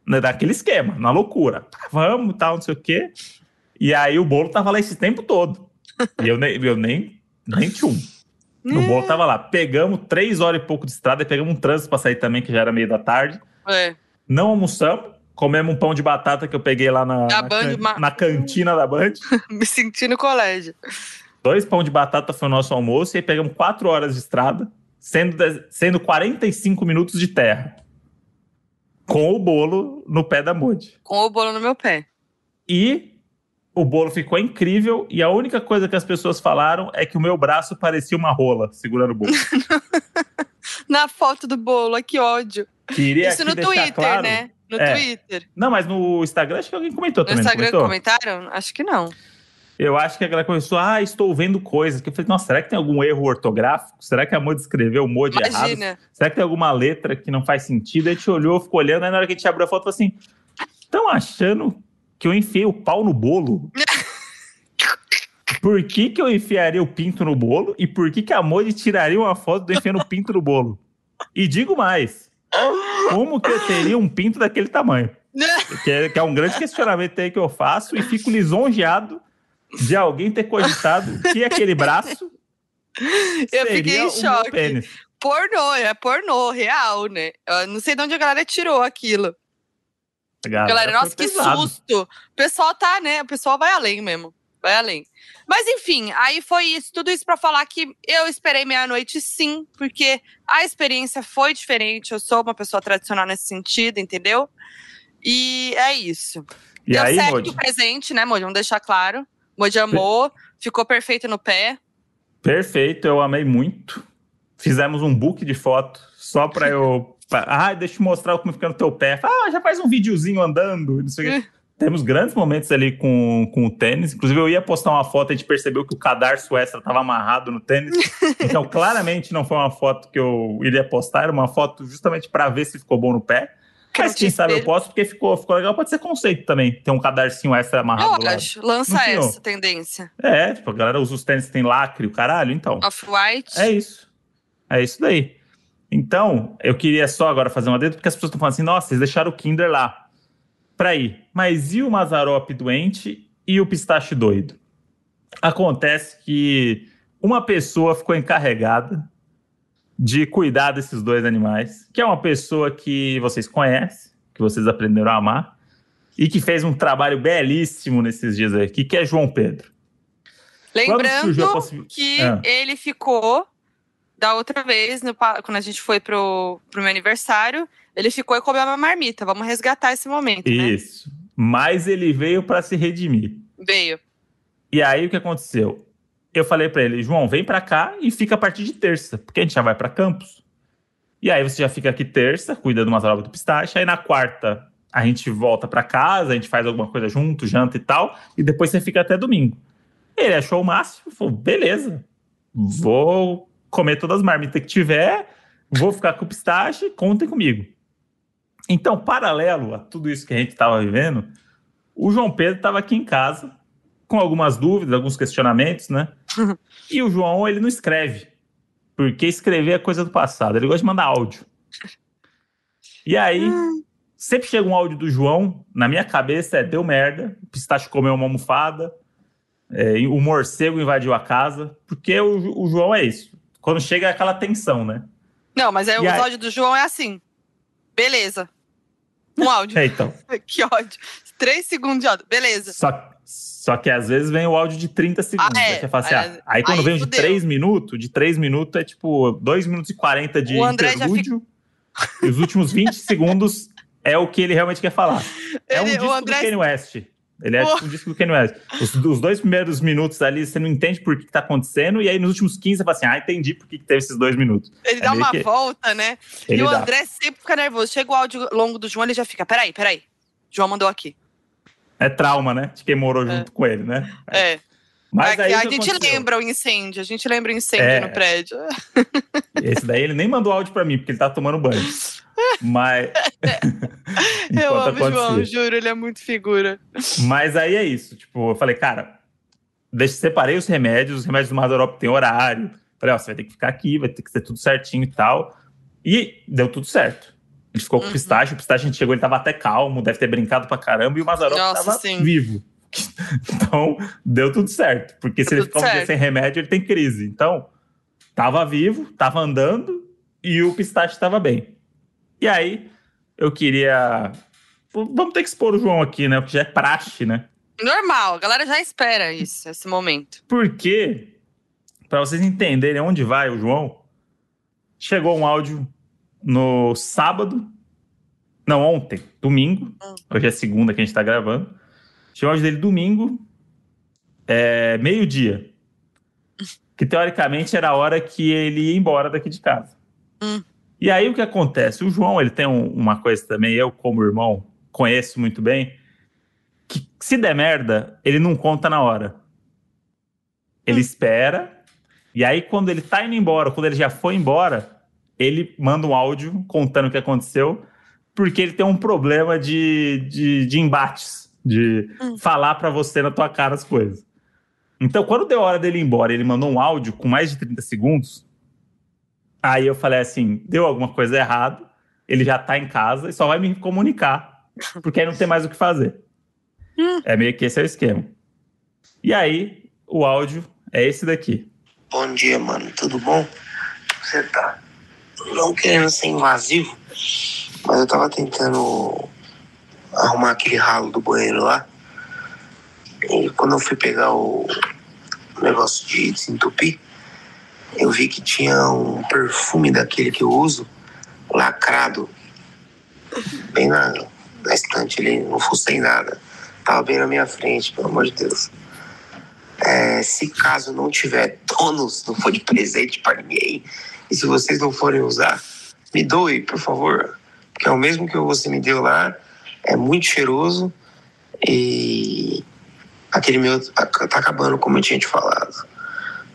Speaker 1: né, daquele esquema, na loucura. Vamos, tal, não sei o quê. E aí o bolo tava lá esse tempo todo. E eu nem, eu nem, nem tchum. O bolo tava lá. Pegamos três horas e pouco de estrada, pegamos um trânsito pra sair também, que já era meio da tarde.
Speaker 2: É.
Speaker 1: Não almoçamos Comemos um pão de batata que eu peguei lá na, na, Band, can, na cantina da Band. [laughs]
Speaker 2: Me senti no colégio.
Speaker 1: Dois pão de batata foi o nosso almoço e aí pegamos quatro horas de estrada, sendo, sendo 45 minutos de terra. Com o bolo no pé da Moody.
Speaker 2: Com o bolo no meu pé.
Speaker 1: E o bolo ficou incrível. E a única coisa que as pessoas falaram é que o meu braço parecia uma rola segurando o bolo. [laughs]
Speaker 2: Na foto do bolo, que ódio.
Speaker 1: Queria
Speaker 2: Isso no Twitter,
Speaker 1: claro-
Speaker 2: né? No
Speaker 1: É.
Speaker 2: Twitter.
Speaker 1: Não, mas no Instagram acho que alguém comentou
Speaker 2: No
Speaker 1: também. não
Speaker 2: Instagram
Speaker 1: comentou?
Speaker 2: comentaram? Acho que não.
Speaker 1: Eu acho que a galera começou, ah, estou vendo coisas. Que eu falei, nossa, será que tem algum erro ortográfico? Será que a Moody escreveu o Moody errado? Será que tem alguma letra que não faz sentido? Aí a gente olhou, ficou olhando, aí na hora que a gente abriu a foto, falou assim: estão achando que eu enfiei o pau no bolo? Por que, que eu enfiaria o pinto no bolo? E por que, que a Moody tiraria uma foto do enfiando o pinto no bolo? E digo mais: como que eu teria um pinto daquele tamanho? [laughs] Que é, que é um grande questionamento aí que eu faço e fico lisonjeado de alguém ter cogitado que aquele braço
Speaker 2: Eu fiquei em choque.
Speaker 1: pênis.
Speaker 2: Pornô, é pornô, real, né? Eu não sei de onde a galera tirou aquilo.
Speaker 1: Galera,
Speaker 2: Galera,
Speaker 1: foi
Speaker 2: nossa, que
Speaker 1: pesado.
Speaker 2: susto. O pessoal tá, né? O pessoal vai além mesmo. Vai além. Mas enfim, aí foi isso. Tudo isso pra falar que eu esperei meia-noite sim, porque a experiência foi diferente. Eu sou uma pessoa tradicional nesse sentido, entendeu? E é isso.
Speaker 1: E
Speaker 2: Deu
Speaker 1: aí,
Speaker 2: certo
Speaker 1: Moody?
Speaker 2: o presente, né, Moji? Vamos deixar claro. Moji amou, ficou perfeito no pé.
Speaker 1: Perfeito, eu amei muito. Fizemos um book de foto só pra eu. [laughs] ah, deixa eu mostrar como fica no teu pé. Ah, já faz um videozinho andando. Não sei o quê. Temos grandes momentos ali com, com o tênis. Inclusive, eu ia postar uma foto e a gente percebeu que o cadarço extra estava amarrado no tênis. Então, claramente, não foi uma foto que eu iria postar, era uma foto justamente para ver se ficou bom no pé. Mas quem sabe eu posto, porque ficou, ficou legal. Pode ser conceito também, ter um cadarcinho extra amarrado
Speaker 2: Eu acho. Lança essa tendência.
Speaker 1: É, tipo, a galera usa os tênis que tem lacre, o caralho, então.
Speaker 2: Off-white.
Speaker 1: É isso. É isso daí. Então, eu queria só agora fazer uma dedo, porque as pessoas estão falando assim, nossa, vocês deixaram o Kinder lá pra ir. Mas e o Mazarop doente e o pistache doido? Acontece que uma pessoa ficou encarregada de cuidar desses dois animais, que é uma pessoa que vocês conhecem, que vocês aprenderam a amar, e que fez um trabalho belíssimo nesses dias aqui, que é João Pedro.
Speaker 2: Lembrando
Speaker 1: possi-
Speaker 2: que
Speaker 1: Ah.
Speaker 2: ele ficou da outra vez, no quando a gente foi pro, pro meu aniversário, ele ficou e comeu uma marmita. Vamos resgatar esse momento, né?
Speaker 1: Isso. Mas ele veio para se redimir.
Speaker 2: Veio.
Speaker 1: E aí o que aconteceu? Eu falei pra ele, João, vem pra cá e fica a partir de terça, porque a gente já vai pra campus. E aí você já fica aqui terça, cuida do Mazarop do pistache, aí na quarta a gente volta pra casa, a gente faz alguma coisa junto, janta e tal, e depois você fica até domingo. Ele achou o máximo, falou, beleza, vou comer todas as marmitas que tiver, vou ficar com o pistache, contem comigo. Então, paralelo a tudo isso que a gente estava vivendo, o João Pedro estava aqui em casa, com algumas dúvidas, alguns questionamentos, né? e o João, ele não escreve, porque escrever é coisa do passado, ele gosta de mandar áudio. E aí, sempre chega um áudio do João, na minha cabeça é deu merda, o pistache comeu uma almofada, é, o morcego invadiu a casa, porque o, o João é isso. Quando chega é aquela tensão, né?
Speaker 2: Não, mas aí
Speaker 1: E
Speaker 2: o
Speaker 1: aí-
Speaker 2: áudio do João é assim. Beleza. Um áudio. [laughs]
Speaker 1: É, então.
Speaker 2: que ódio. Três segundos de áudio. Beleza.
Speaker 1: Só, só que às vezes vem o áudio de 30 segundos.
Speaker 2: Ah, é.
Speaker 1: Aí assim, ah, aí quando
Speaker 2: aí
Speaker 1: vem o de. 3 minutos, de 3 minutos é tipo 2 minutos e 40 de interlúdio. E os últimos 20 [laughs] segundos é o que ele realmente quer falar. É um
Speaker 2: Ele-
Speaker 1: disco
Speaker 2: o André
Speaker 1: do Kanye West. Ele é
Speaker 2: Pô.
Speaker 1: tipo um disco do Kanye West. Os, os dois primeiros minutos ali, você não entende por que, que tá acontecendo, e aí nos últimos 15 você fala assim, ah, entendi por que, que teve esses dois minutos.
Speaker 2: Ele
Speaker 1: É
Speaker 2: dá uma
Speaker 1: que-
Speaker 2: volta, né?
Speaker 1: Ele
Speaker 2: e o
Speaker 1: dá.
Speaker 2: André sempre fica nervoso. Chega o áudio longo do João, ele já fica. Peraí, peraí. João mandou aqui.
Speaker 1: É trauma, né? De quem morou junto com ele, né?
Speaker 2: É.
Speaker 1: Mas
Speaker 2: É
Speaker 1: aí
Speaker 2: a gente
Speaker 1: aconteceu?
Speaker 2: lembra o incêndio. A gente lembra o incêndio
Speaker 1: É.
Speaker 2: no prédio. [laughs]
Speaker 1: Esse daí ele nem mandou áudio pra mim, porque ele tá tomando banho. Mas. [laughs]
Speaker 2: Eu amo o João, juro, ele é muito figura.
Speaker 1: Mas aí é isso. Tipo, eu falei, cara, deixa, separei os remédios, os remédios do Mazarop tem horário. Falei, ó, você vai ter que ficar aqui, vai ter que ser tudo certinho e tal. E deu tudo certo. A gente ficou com o
Speaker 2: Uhum.
Speaker 1: pistache, o pistache a gente chegou, ele tava até calmo, deve ter brincado pra caramba, e o Mazarop
Speaker 2: Nossa,
Speaker 1: tava
Speaker 2: sim.
Speaker 1: vivo. [laughs] Então, deu tudo certo. Porque se
Speaker 2: Deu
Speaker 1: ele
Speaker 2: tudo
Speaker 1: ficar um dia sem remédio, ele tem crise. Então, tava vivo, tava andando, e o pistache tava bem. E aí, eu queria. Vamos ter que expor o João aqui, né? Porque já é praxe, né?
Speaker 2: Normal, a galera já espera isso, esse momento.
Speaker 1: Porque, para vocês entenderem onde vai o João, chegou um áudio no sábado, não, ontem, domingo,
Speaker 2: Hum.
Speaker 1: hoje é segunda que a gente tá gravando, O áudio dele domingo, é, meio-dia. Que teoricamente era a hora que ele ia embora daqui de casa.
Speaker 2: Hum.
Speaker 1: E aí o que acontece? O João, ele tem um- uma coisa também, eu como irmão, conheço muito bem, que se der merda, ele não conta na hora. Ele espera, e aí quando ele tá indo embora, quando ele já foi embora, ele manda um áudio contando o que aconteceu, porque ele tem um problema de, de, de embates, de
Speaker 2: Hum.
Speaker 1: falar pra você na tua cara as coisas. Então, quando deu a hora dele ir embora, ele mandou um áudio com mais de 30 segundos. Aí eu falei assim: deu alguma coisa errada, ele já tá em casa e só vai me comunicar, porque aí não tem mais o que fazer.
Speaker 2: Hum.
Speaker 1: É meio que esse é o esquema. E aí, o áudio é esse daqui.
Speaker 3: Bom dia, mano. Tudo bom? Você tá? Não querendo ser invasivo, mas eu tava tentando arrumar aquele ralo do banheiro lá. E quando eu fui pegar o negócio de desentupir, eu vi que tinha um perfume daquele que eu uso, lacrado, bem na, na estante ali, não fucei nada. Tava bem na minha frente, pelo amor de Deus. É, se caso não tiver [laughs] donos, não for de presente para ninguém, e se vocês não forem usar, me doe, por favor. Porque é o mesmo que você me deu lá, é muito cheiroso e aquele meu tá acabando, como eu tinha te falado.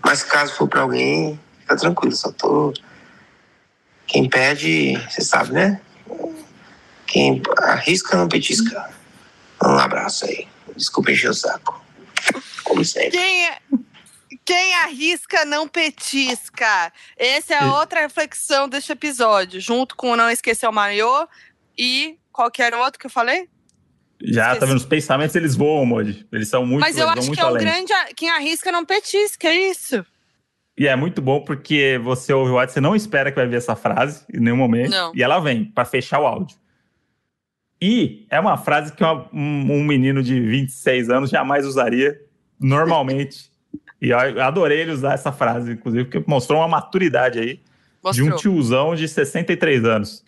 Speaker 3: Mas caso for para alguém, fica tranquilo, só tô. Quem pede, você sabe, né? Quem arrisca não petisca. Um abraço aí. Desculpa encher o saco. Como sempre.
Speaker 2: Quem, é- quem arrisca não petisca. Essa é a outra reflexão deste episódio, junto com o Não Esquecer o Maiô e qualquer outro que eu falei.
Speaker 1: Já
Speaker 2: Esqueci.
Speaker 1: tá vendo? Os pensamentos eles voam, Modi. Eles são muito,
Speaker 2: Mas eu acho que é um
Speaker 1: além.
Speaker 2: grande. Quem arrisca não petisca, é isso.
Speaker 1: E é muito bom porque você ouve o áudio, você não espera que vai ver essa frase em nenhum momento.
Speaker 2: Não.
Speaker 1: E ela vem pra fechar o áudio. E é uma frase que uma- um, um menino de 26 anos jamais usaria normalmente. [laughs] e eu adorei ele usar essa frase, inclusive, porque mostrou uma maturidade aí de um
Speaker 2: Mostrou.
Speaker 1: tiozão de 63 anos.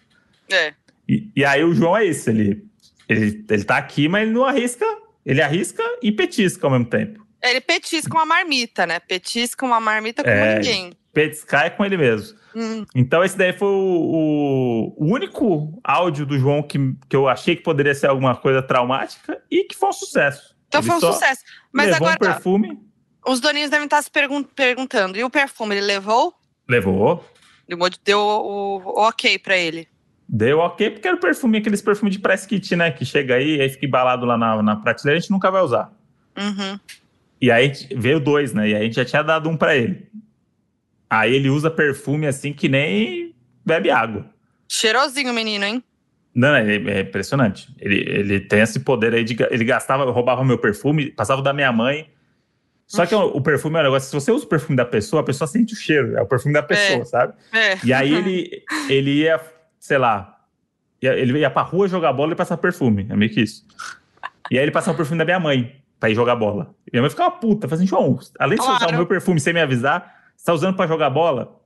Speaker 2: É.
Speaker 1: E, e aí o João é isso, ele, ele, ele tá aqui, mas ele não arrisca. Ele arrisca e petisca ao mesmo tempo.
Speaker 2: Ele petisca uma marmita, né? Petisca uma marmita como
Speaker 1: É.
Speaker 2: ninguém.
Speaker 1: Petiscar é com ele mesmo.
Speaker 2: Hum,
Speaker 1: Então, esse daí foi o, o- único áudio do João que, que eu achei que poderia ser alguma coisa traumática e que foi um sucesso.
Speaker 2: Então
Speaker 1: Ele
Speaker 2: foi um sucesso. Mas agora,
Speaker 1: um perfume,
Speaker 2: os doninhos devem estar se pergun- perguntando: e o perfume, ele levou?
Speaker 1: levou,
Speaker 2: Deu o- Deu o, o ok pra ele.
Speaker 1: Deu ok, porque era o perfume, aqueles perfumes de press kit, né? Que chega aí, aí fica embalado lá na, na prateleira, a gente nunca vai usar.
Speaker 2: Uhum.
Speaker 1: E aí veio dois, né? E aí a gente já tinha dado um pra ele. Aí ele usa perfume assim que nem bebe água.
Speaker 2: Cheirosinho menino, hein?
Speaker 1: Não, é, é impressionante. Ele, ele tem esse poder aí de. Ele gastava, roubava meu perfume, passava da minha mãe. Só que o, o perfume é um negócio. Se você usa o perfume da pessoa, a pessoa sente o cheiro. É o perfume da pessoa, sabe?
Speaker 2: É.
Speaker 1: E aí ele, [laughs] ele ia, sei lá. ele ia pra rua jogar bola e passar perfume. É meio que isso. E aí ele passava o perfume da minha mãe pra ir jogar bola. E minha mãe ficava puta, falando assim, João, além de você usar
Speaker 2: Claro.
Speaker 1: o meu perfume sem me avisar, você tá usando pra jogar bola?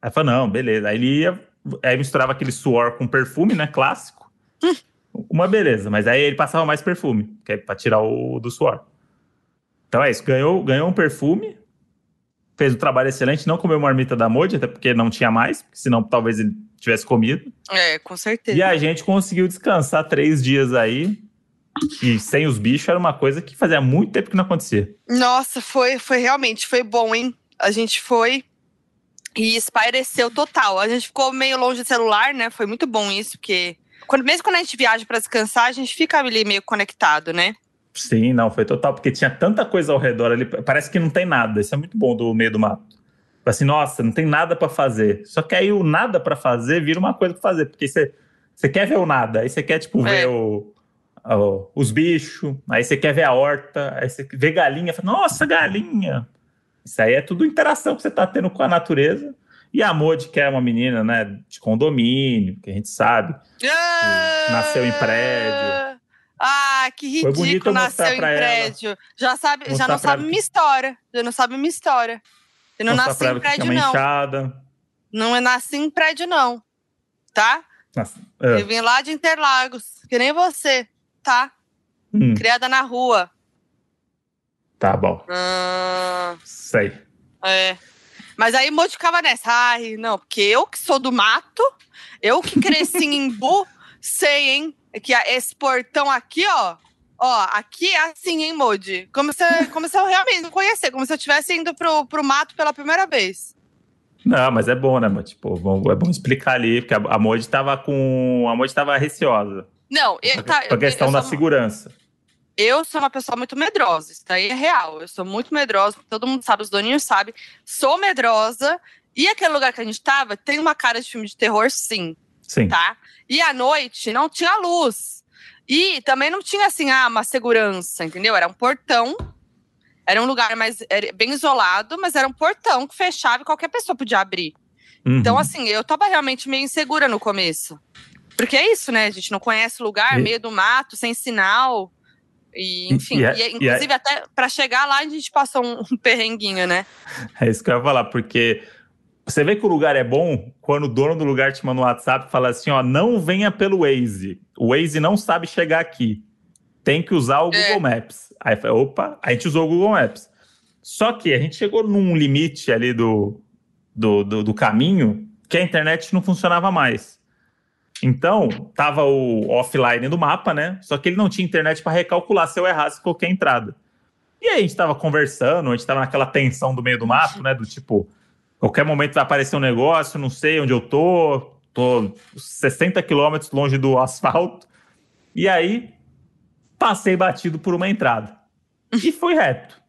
Speaker 1: Aí falou, não, beleza. Aí ele ia, aí misturava aquele suor com perfume, né, clássico. Uma beleza, mas aí ele passava mais perfume, que é pra tirar o do suor. Então é isso, ganhou, ganhou um perfume, fez um trabalho excelente, não comeu marmita da Modi, até porque não tinha mais, senão talvez ele tivesse comido.
Speaker 2: É, com certeza.
Speaker 1: E a gente conseguiu descansar três dias aí, e sem os bichos era uma coisa que fazia muito tempo que não acontecia.
Speaker 2: Nossa, foi, foi realmente, foi bom, hein? A gente foi e espaireceu total. A gente ficou meio longe do celular, né? Foi muito bom isso, porque quando, mesmo quando a gente viaja pra descansar, a gente fica ali meio conectado, né?
Speaker 1: Sim, não, foi total, porque tinha tanta coisa ao redor ali, parece que não tem nada. Isso é muito bom do meio do mato. Assim, nossa, não tem nada pra fazer. Só que aí o nada pra fazer vira uma coisa pra fazer, porque você, você quer ver o nada, aí você quer, tipo,
Speaker 2: É.
Speaker 1: ver o, o- os bichos, aí você quer ver a horta, aí você vê galinha, fala, nossa, galinha. Isso aí é tudo interação que você tá tendo com a natureza. E a Modi, que é uma menina, né, de condomínio, que a gente sabe, nasceu em prédio.
Speaker 2: Ah, que ridículo, nasceu em
Speaker 1: pra ela.
Speaker 2: prédio. Já, sabe, já não sabe minha história. Já não sabe minha história. Eu não
Speaker 1: ela
Speaker 2: em
Speaker 1: que
Speaker 2: prédio, não.
Speaker 1: enxada.
Speaker 2: Não é nasci em prédio, não. Tá?
Speaker 1: Nossa, é.
Speaker 2: Eu vim lá de Interlagos, que nem você, tá?
Speaker 1: Hum,
Speaker 2: Criada na rua.
Speaker 1: tá bom.
Speaker 2: Ah,
Speaker 1: Sei.
Speaker 2: é. Mas aí Moji ficava nessa. Ai, não, porque eu que sou do mato, eu que cresci em [laughs] Imbu, sei, hein? Que a- esse portão aqui, ó. Ó, aqui é assim, hein, Moji? Como se, como se eu realmente não conhecer, como se eu estivesse indo pro, pro mato pela primeira vez.
Speaker 1: Não, mas é bom, né? Tipo, é bom explicar ali, porque a, Moji tava com. A Moji tava receosa.
Speaker 2: Não, eu, tá,
Speaker 1: a questão
Speaker 2: eu,
Speaker 1: da
Speaker 2: sou,
Speaker 1: segurança.
Speaker 2: eu sou uma pessoa muito medrosa, isso daí é real. Eu sou muito medrosa, todo mundo sabe, os doninhos sabem. Sou medrosa. E aquele lugar que a gente tava tem uma cara de filme de terror, sim.
Speaker 1: Sim.
Speaker 2: tá? E à noite não tinha luz. E também não tinha assim, ah, uma segurança, entendeu? Era um portão. Era um lugar mais bem isolado, mas era um portão que fechava e qualquer pessoa podia abrir.
Speaker 1: Uhum.
Speaker 2: Então, assim, eu tava realmente meio insegura no começo. Porque é isso, né? A gente não conhece o lugar,
Speaker 1: E-
Speaker 2: meio do mato, sem sinal. E, enfim,
Speaker 1: e é-
Speaker 2: e,
Speaker 1: e é-
Speaker 2: inclusive até pra chegar lá a gente passou um, [laughs] um perrenguinho, né?
Speaker 1: É isso que eu ia falar, porque você vê que o lugar é bom quando o dono do lugar te manda um WhatsApp e fala assim: ó, não venha pelo Waze. O Waze não sabe chegar aqui. Tem que usar o
Speaker 2: É.
Speaker 1: Google Maps. Aí falei, opa, a gente usou o Google Maps. Só que a gente chegou num limite ali do, do, do, do caminho que a internet não funcionava mais. Então, tava o offline do mapa, né? Só que ele não tinha internet para recalcular se eu errasse qualquer entrada. E aí a gente tava conversando, a gente tava naquela tensão do meio do mato, né? Do tipo, qualquer momento vai aparecer um negócio, não sei onde eu tô, tô 60 quilômetros longe do asfalto. E aí passei batido por uma entrada. E fui reto.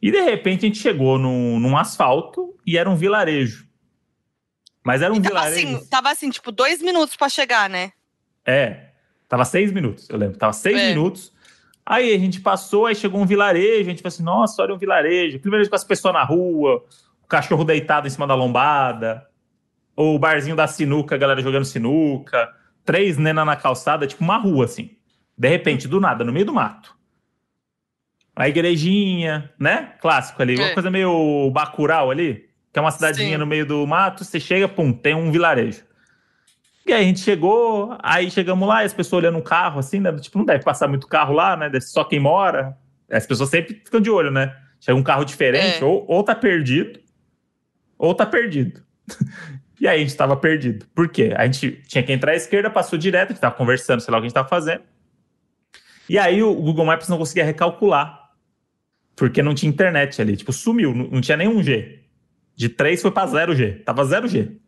Speaker 1: E de repente a gente chegou num, num asfalto e era um vilarejo. Mas era um
Speaker 2: tava
Speaker 1: vilarejo.
Speaker 2: assim, tava assim, tipo, dois minutos pra chegar, né?
Speaker 1: É, tava seis minutos, eu lembro. Tava seis
Speaker 2: É.
Speaker 1: minutos. Aí a gente passou, aí chegou um vilarejo, a gente falou assim, nossa, olha um vilarejo. Primeiro com as pessoas na rua, o cachorro deitado em cima da lombada, o barzinho da sinuca, a galera jogando sinuca, três nena na calçada, tipo uma rua, assim. De repente, do nada, no meio do mato. A igrejinha, né? Clássico ali, uma
Speaker 2: É.
Speaker 1: coisa meio Bacurau ali, que é uma cidadezinha
Speaker 2: Sim.
Speaker 1: no meio do mato, você chega, pum, tem um vilarejo. E aí a gente chegou, aí chegamos lá e as pessoas olhando um carro, assim, né? Tipo, não deve passar muito carro lá, né? Deve só quem mora. As pessoas sempre ficam de olho, né? Chega um carro diferente,
Speaker 2: É.
Speaker 1: ou, ou tá perdido, ou tá perdido. [laughs] e aí a gente tava perdido. Por quê? A gente tinha que entrar à esquerda, passou direto, a gente tava conversando, sei lá o que a gente tava fazendo. E aí o Google Maps não conseguia recalcular. Porque não tinha internet ali. Tipo, sumiu, não, tinha nenhum G. De 3 foi pra 0G. Tava 0G.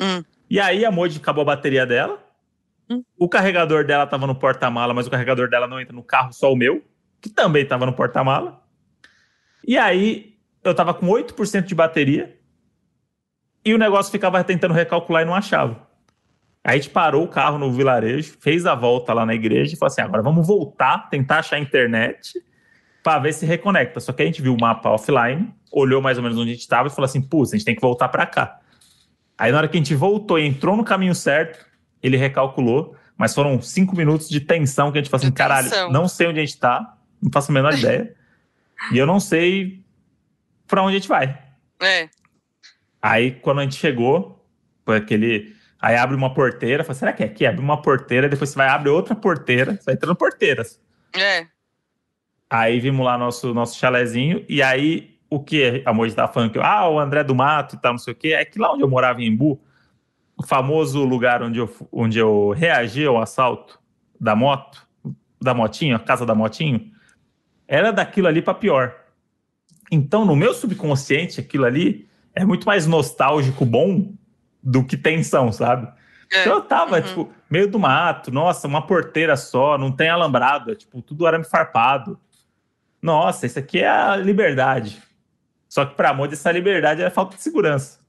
Speaker 2: Hum.
Speaker 1: E aí a Moji acabou a bateria dela.
Speaker 2: Hum.
Speaker 1: O carregador dela tava no porta-mala, mas o carregador dela não entra no carro, só o meu, que também tava no porta-mala. E aí eu tava com 8% de bateria e o negócio ficava tentando recalcular e não achava. Aí a gente parou o carro no vilarejo, fez a volta lá na igreja e falou assim: agora vamos voltar, tentar achar a internet para ver se reconecta. Só que a gente viu o mapa offline, olhou mais ou menos onde a gente estava e falou assim: putz, a gente tem que voltar para cá. Aí na hora que a gente voltou e entrou no caminho certo, ele recalculou, mas foram cinco minutos de tensão que a gente falou assim:
Speaker 2: De
Speaker 1: caralho,
Speaker 2: tensão.
Speaker 1: não sei onde a gente tá, não faço a menor [laughs] ideia. e eu não sei para onde a gente vai.
Speaker 2: É.
Speaker 1: Aí quando a gente chegou, foi aquele. Aí abre uma porteira, fala, será que é aqui? Abre uma porteira, depois você vai abrir outra porteira, você vai entrando porteiras.
Speaker 2: É.
Speaker 1: Aí vimos lá nosso, nosso chalezinho, e aí o que a Moji tava falando que ah, o André do Mato e tal, não sei o quê, é que lá onde eu morava em Embu, o famoso lugar onde eu, onde eu reagi ao assalto da moto, da motinha, a casa da motinho, era daquilo ali para pior. Então, no meu subconsciente, aquilo ali é muito mais nostálgico bom do que tensão, sabe?
Speaker 2: É.
Speaker 1: Então eu tava,
Speaker 2: Uhum.
Speaker 1: tipo, meio do mato, nossa, uma porteira só, não tem alambrado, é, tipo, tudo arame farpado. Nossa, isso aqui é a liberdade. Só que pra Moody essa liberdade é falta de segurança.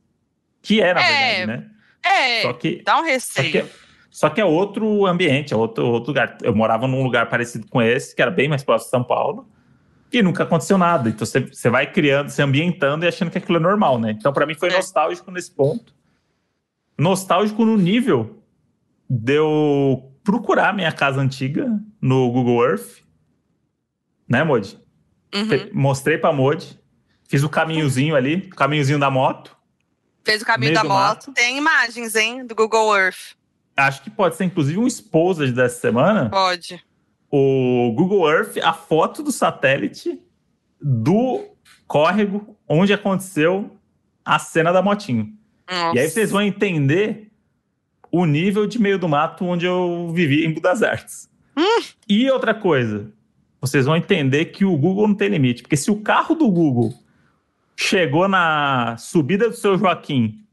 Speaker 1: Que é, na
Speaker 2: É,
Speaker 1: verdade, né?
Speaker 2: É.
Speaker 1: Só que,
Speaker 2: Dá um
Speaker 1: só,
Speaker 2: receio.
Speaker 1: que, só que é outro ambiente, é outro, outro lugar. Eu morava num lugar parecido com esse, que era bem mais próximo de São Paulo, e nunca aconteceu nada. Então você, você vai criando, se ambientando e achando que aquilo é normal, né? Então pra mim foi
Speaker 2: É.
Speaker 1: nostálgico nesse ponto. Nostálgico no nível de eu procurar minha casa antiga no Google Earth, né, Modi?
Speaker 2: Uhum.
Speaker 1: Mostrei pra Modi, fiz o caminhozinho ali, o caminhozinho da moto.
Speaker 2: Fez o caminho da moto. Tem imagens, hein, do Google Earth.
Speaker 1: Acho que pode ser inclusive um exposed dessa semana,
Speaker 2: Pode.
Speaker 1: O Google Earth a foto do satélite do córrego onde aconteceu a cena da motinho.
Speaker 2: Nossa.
Speaker 1: E aí vocês vão entender o nível de meio do mato onde eu vivi em Budas Artes.
Speaker 2: Hum.
Speaker 1: E outra coisa, vocês vão entender que o Google não tem limite. Porque se o carro do Google chegou na subida do seu Joaquim,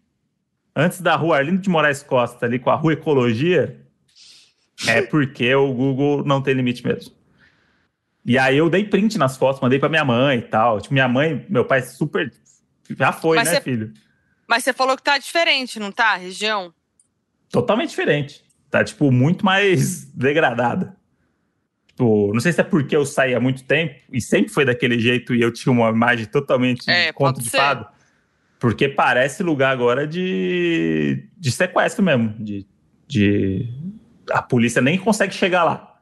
Speaker 1: antes da rua Arlindo de Moraes Costa, ali com a rua Ecologia, é porque o Google não tem limite mesmo. E aí eu dei print nas fotos, mandei pra minha mãe e tal. Tipo, minha mãe, meu pai super. Já foi,
Speaker 2: Mas
Speaker 1: né,
Speaker 2: você-
Speaker 1: filho?
Speaker 2: Mas você falou que tá diferente, não tá? Região?
Speaker 1: totalmente diferente. Tá, tipo, muito mais [laughs] degradada. Tipo, não sei se é porque eu saí há muito tempo e sempre foi daquele jeito e eu tinha uma imagem totalmente
Speaker 2: É,
Speaker 1: conto de fado. Porque parece lugar agora de, de sequestro mesmo. De, de... A polícia nem consegue chegar lá.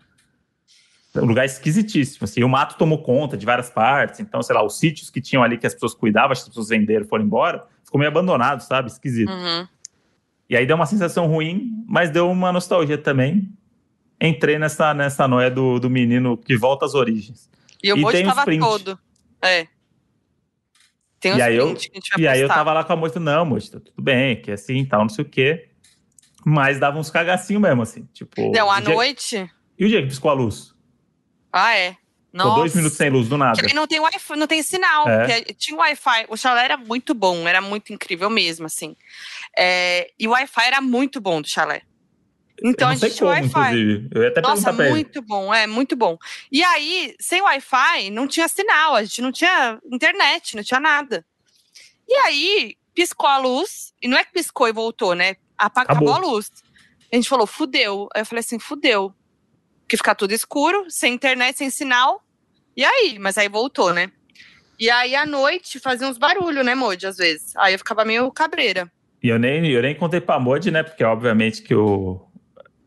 Speaker 1: É um lugar esquisitíssimo. Assim, o mato tomou conta de várias partes. Então, sei lá, os sítios que tinham ali que as pessoas cuidavam, as pessoas venderam, foram embora, ficou meio abandonado, sabe? Esquisito.
Speaker 2: Uhum.
Speaker 1: E aí deu uma sensação ruim, mas deu uma nostalgia também. Entrei nessa, nessa noia do, do menino que volta às origens.
Speaker 2: E o
Speaker 1: E os
Speaker 2: tava
Speaker 1: print.
Speaker 2: todo. É. Tem os
Speaker 1: E aí eu-
Speaker 2: print que a gente vai
Speaker 1: E aí eu tava lá com a moita, não, moça, tá tudo bem, que é assim, tal, não sei o quê. Mas dava uns cagacinhos mesmo, assim. Tipo.
Speaker 2: Não, à
Speaker 1: dia-
Speaker 2: noite.
Speaker 1: E o dia que piscou a luz?
Speaker 2: Ah, é.
Speaker 1: Ficou
Speaker 2: Nossa.
Speaker 1: dois minutos sem luz do nada.
Speaker 2: Que aí não tem Wi-Fi, não tem sinal.
Speaker 1: É.
Speaker 2: porque tinha Wi-Fi. O chalé era muito bom, era muito incrível mesmo, assim. É, e o Wi-Fi era muito bom do chalé. Então a
Speaker 1: não sei
Speaker 2: gente tinha Wi-Fi.
Speaker 1: Eu ia até
Speaker 2: Nossa, muito bom, é muito bom. E aí, sem Wi-Fi, não tinha sinal, a gente não tinha internet, não tinha nada. E aí, piscou a luz, e não é que piscou e voltou, né?
Speaker 1: Acabou.
Speaker 2: Acabou a luz. A gente falou, fudeu. Aí eu falei assim, fudeu. Porque ficar tudo escuro, sem internet, sem sinal. E aí? Mas aí voltou, né? E aí, à noite, fazia uns barulhos, né, Modi, às vezes. Aí eu ficava meio cabreira.
Speaker 1: E eu nem, eu nem contei pra Modi, né? Porque, obviamente, que o...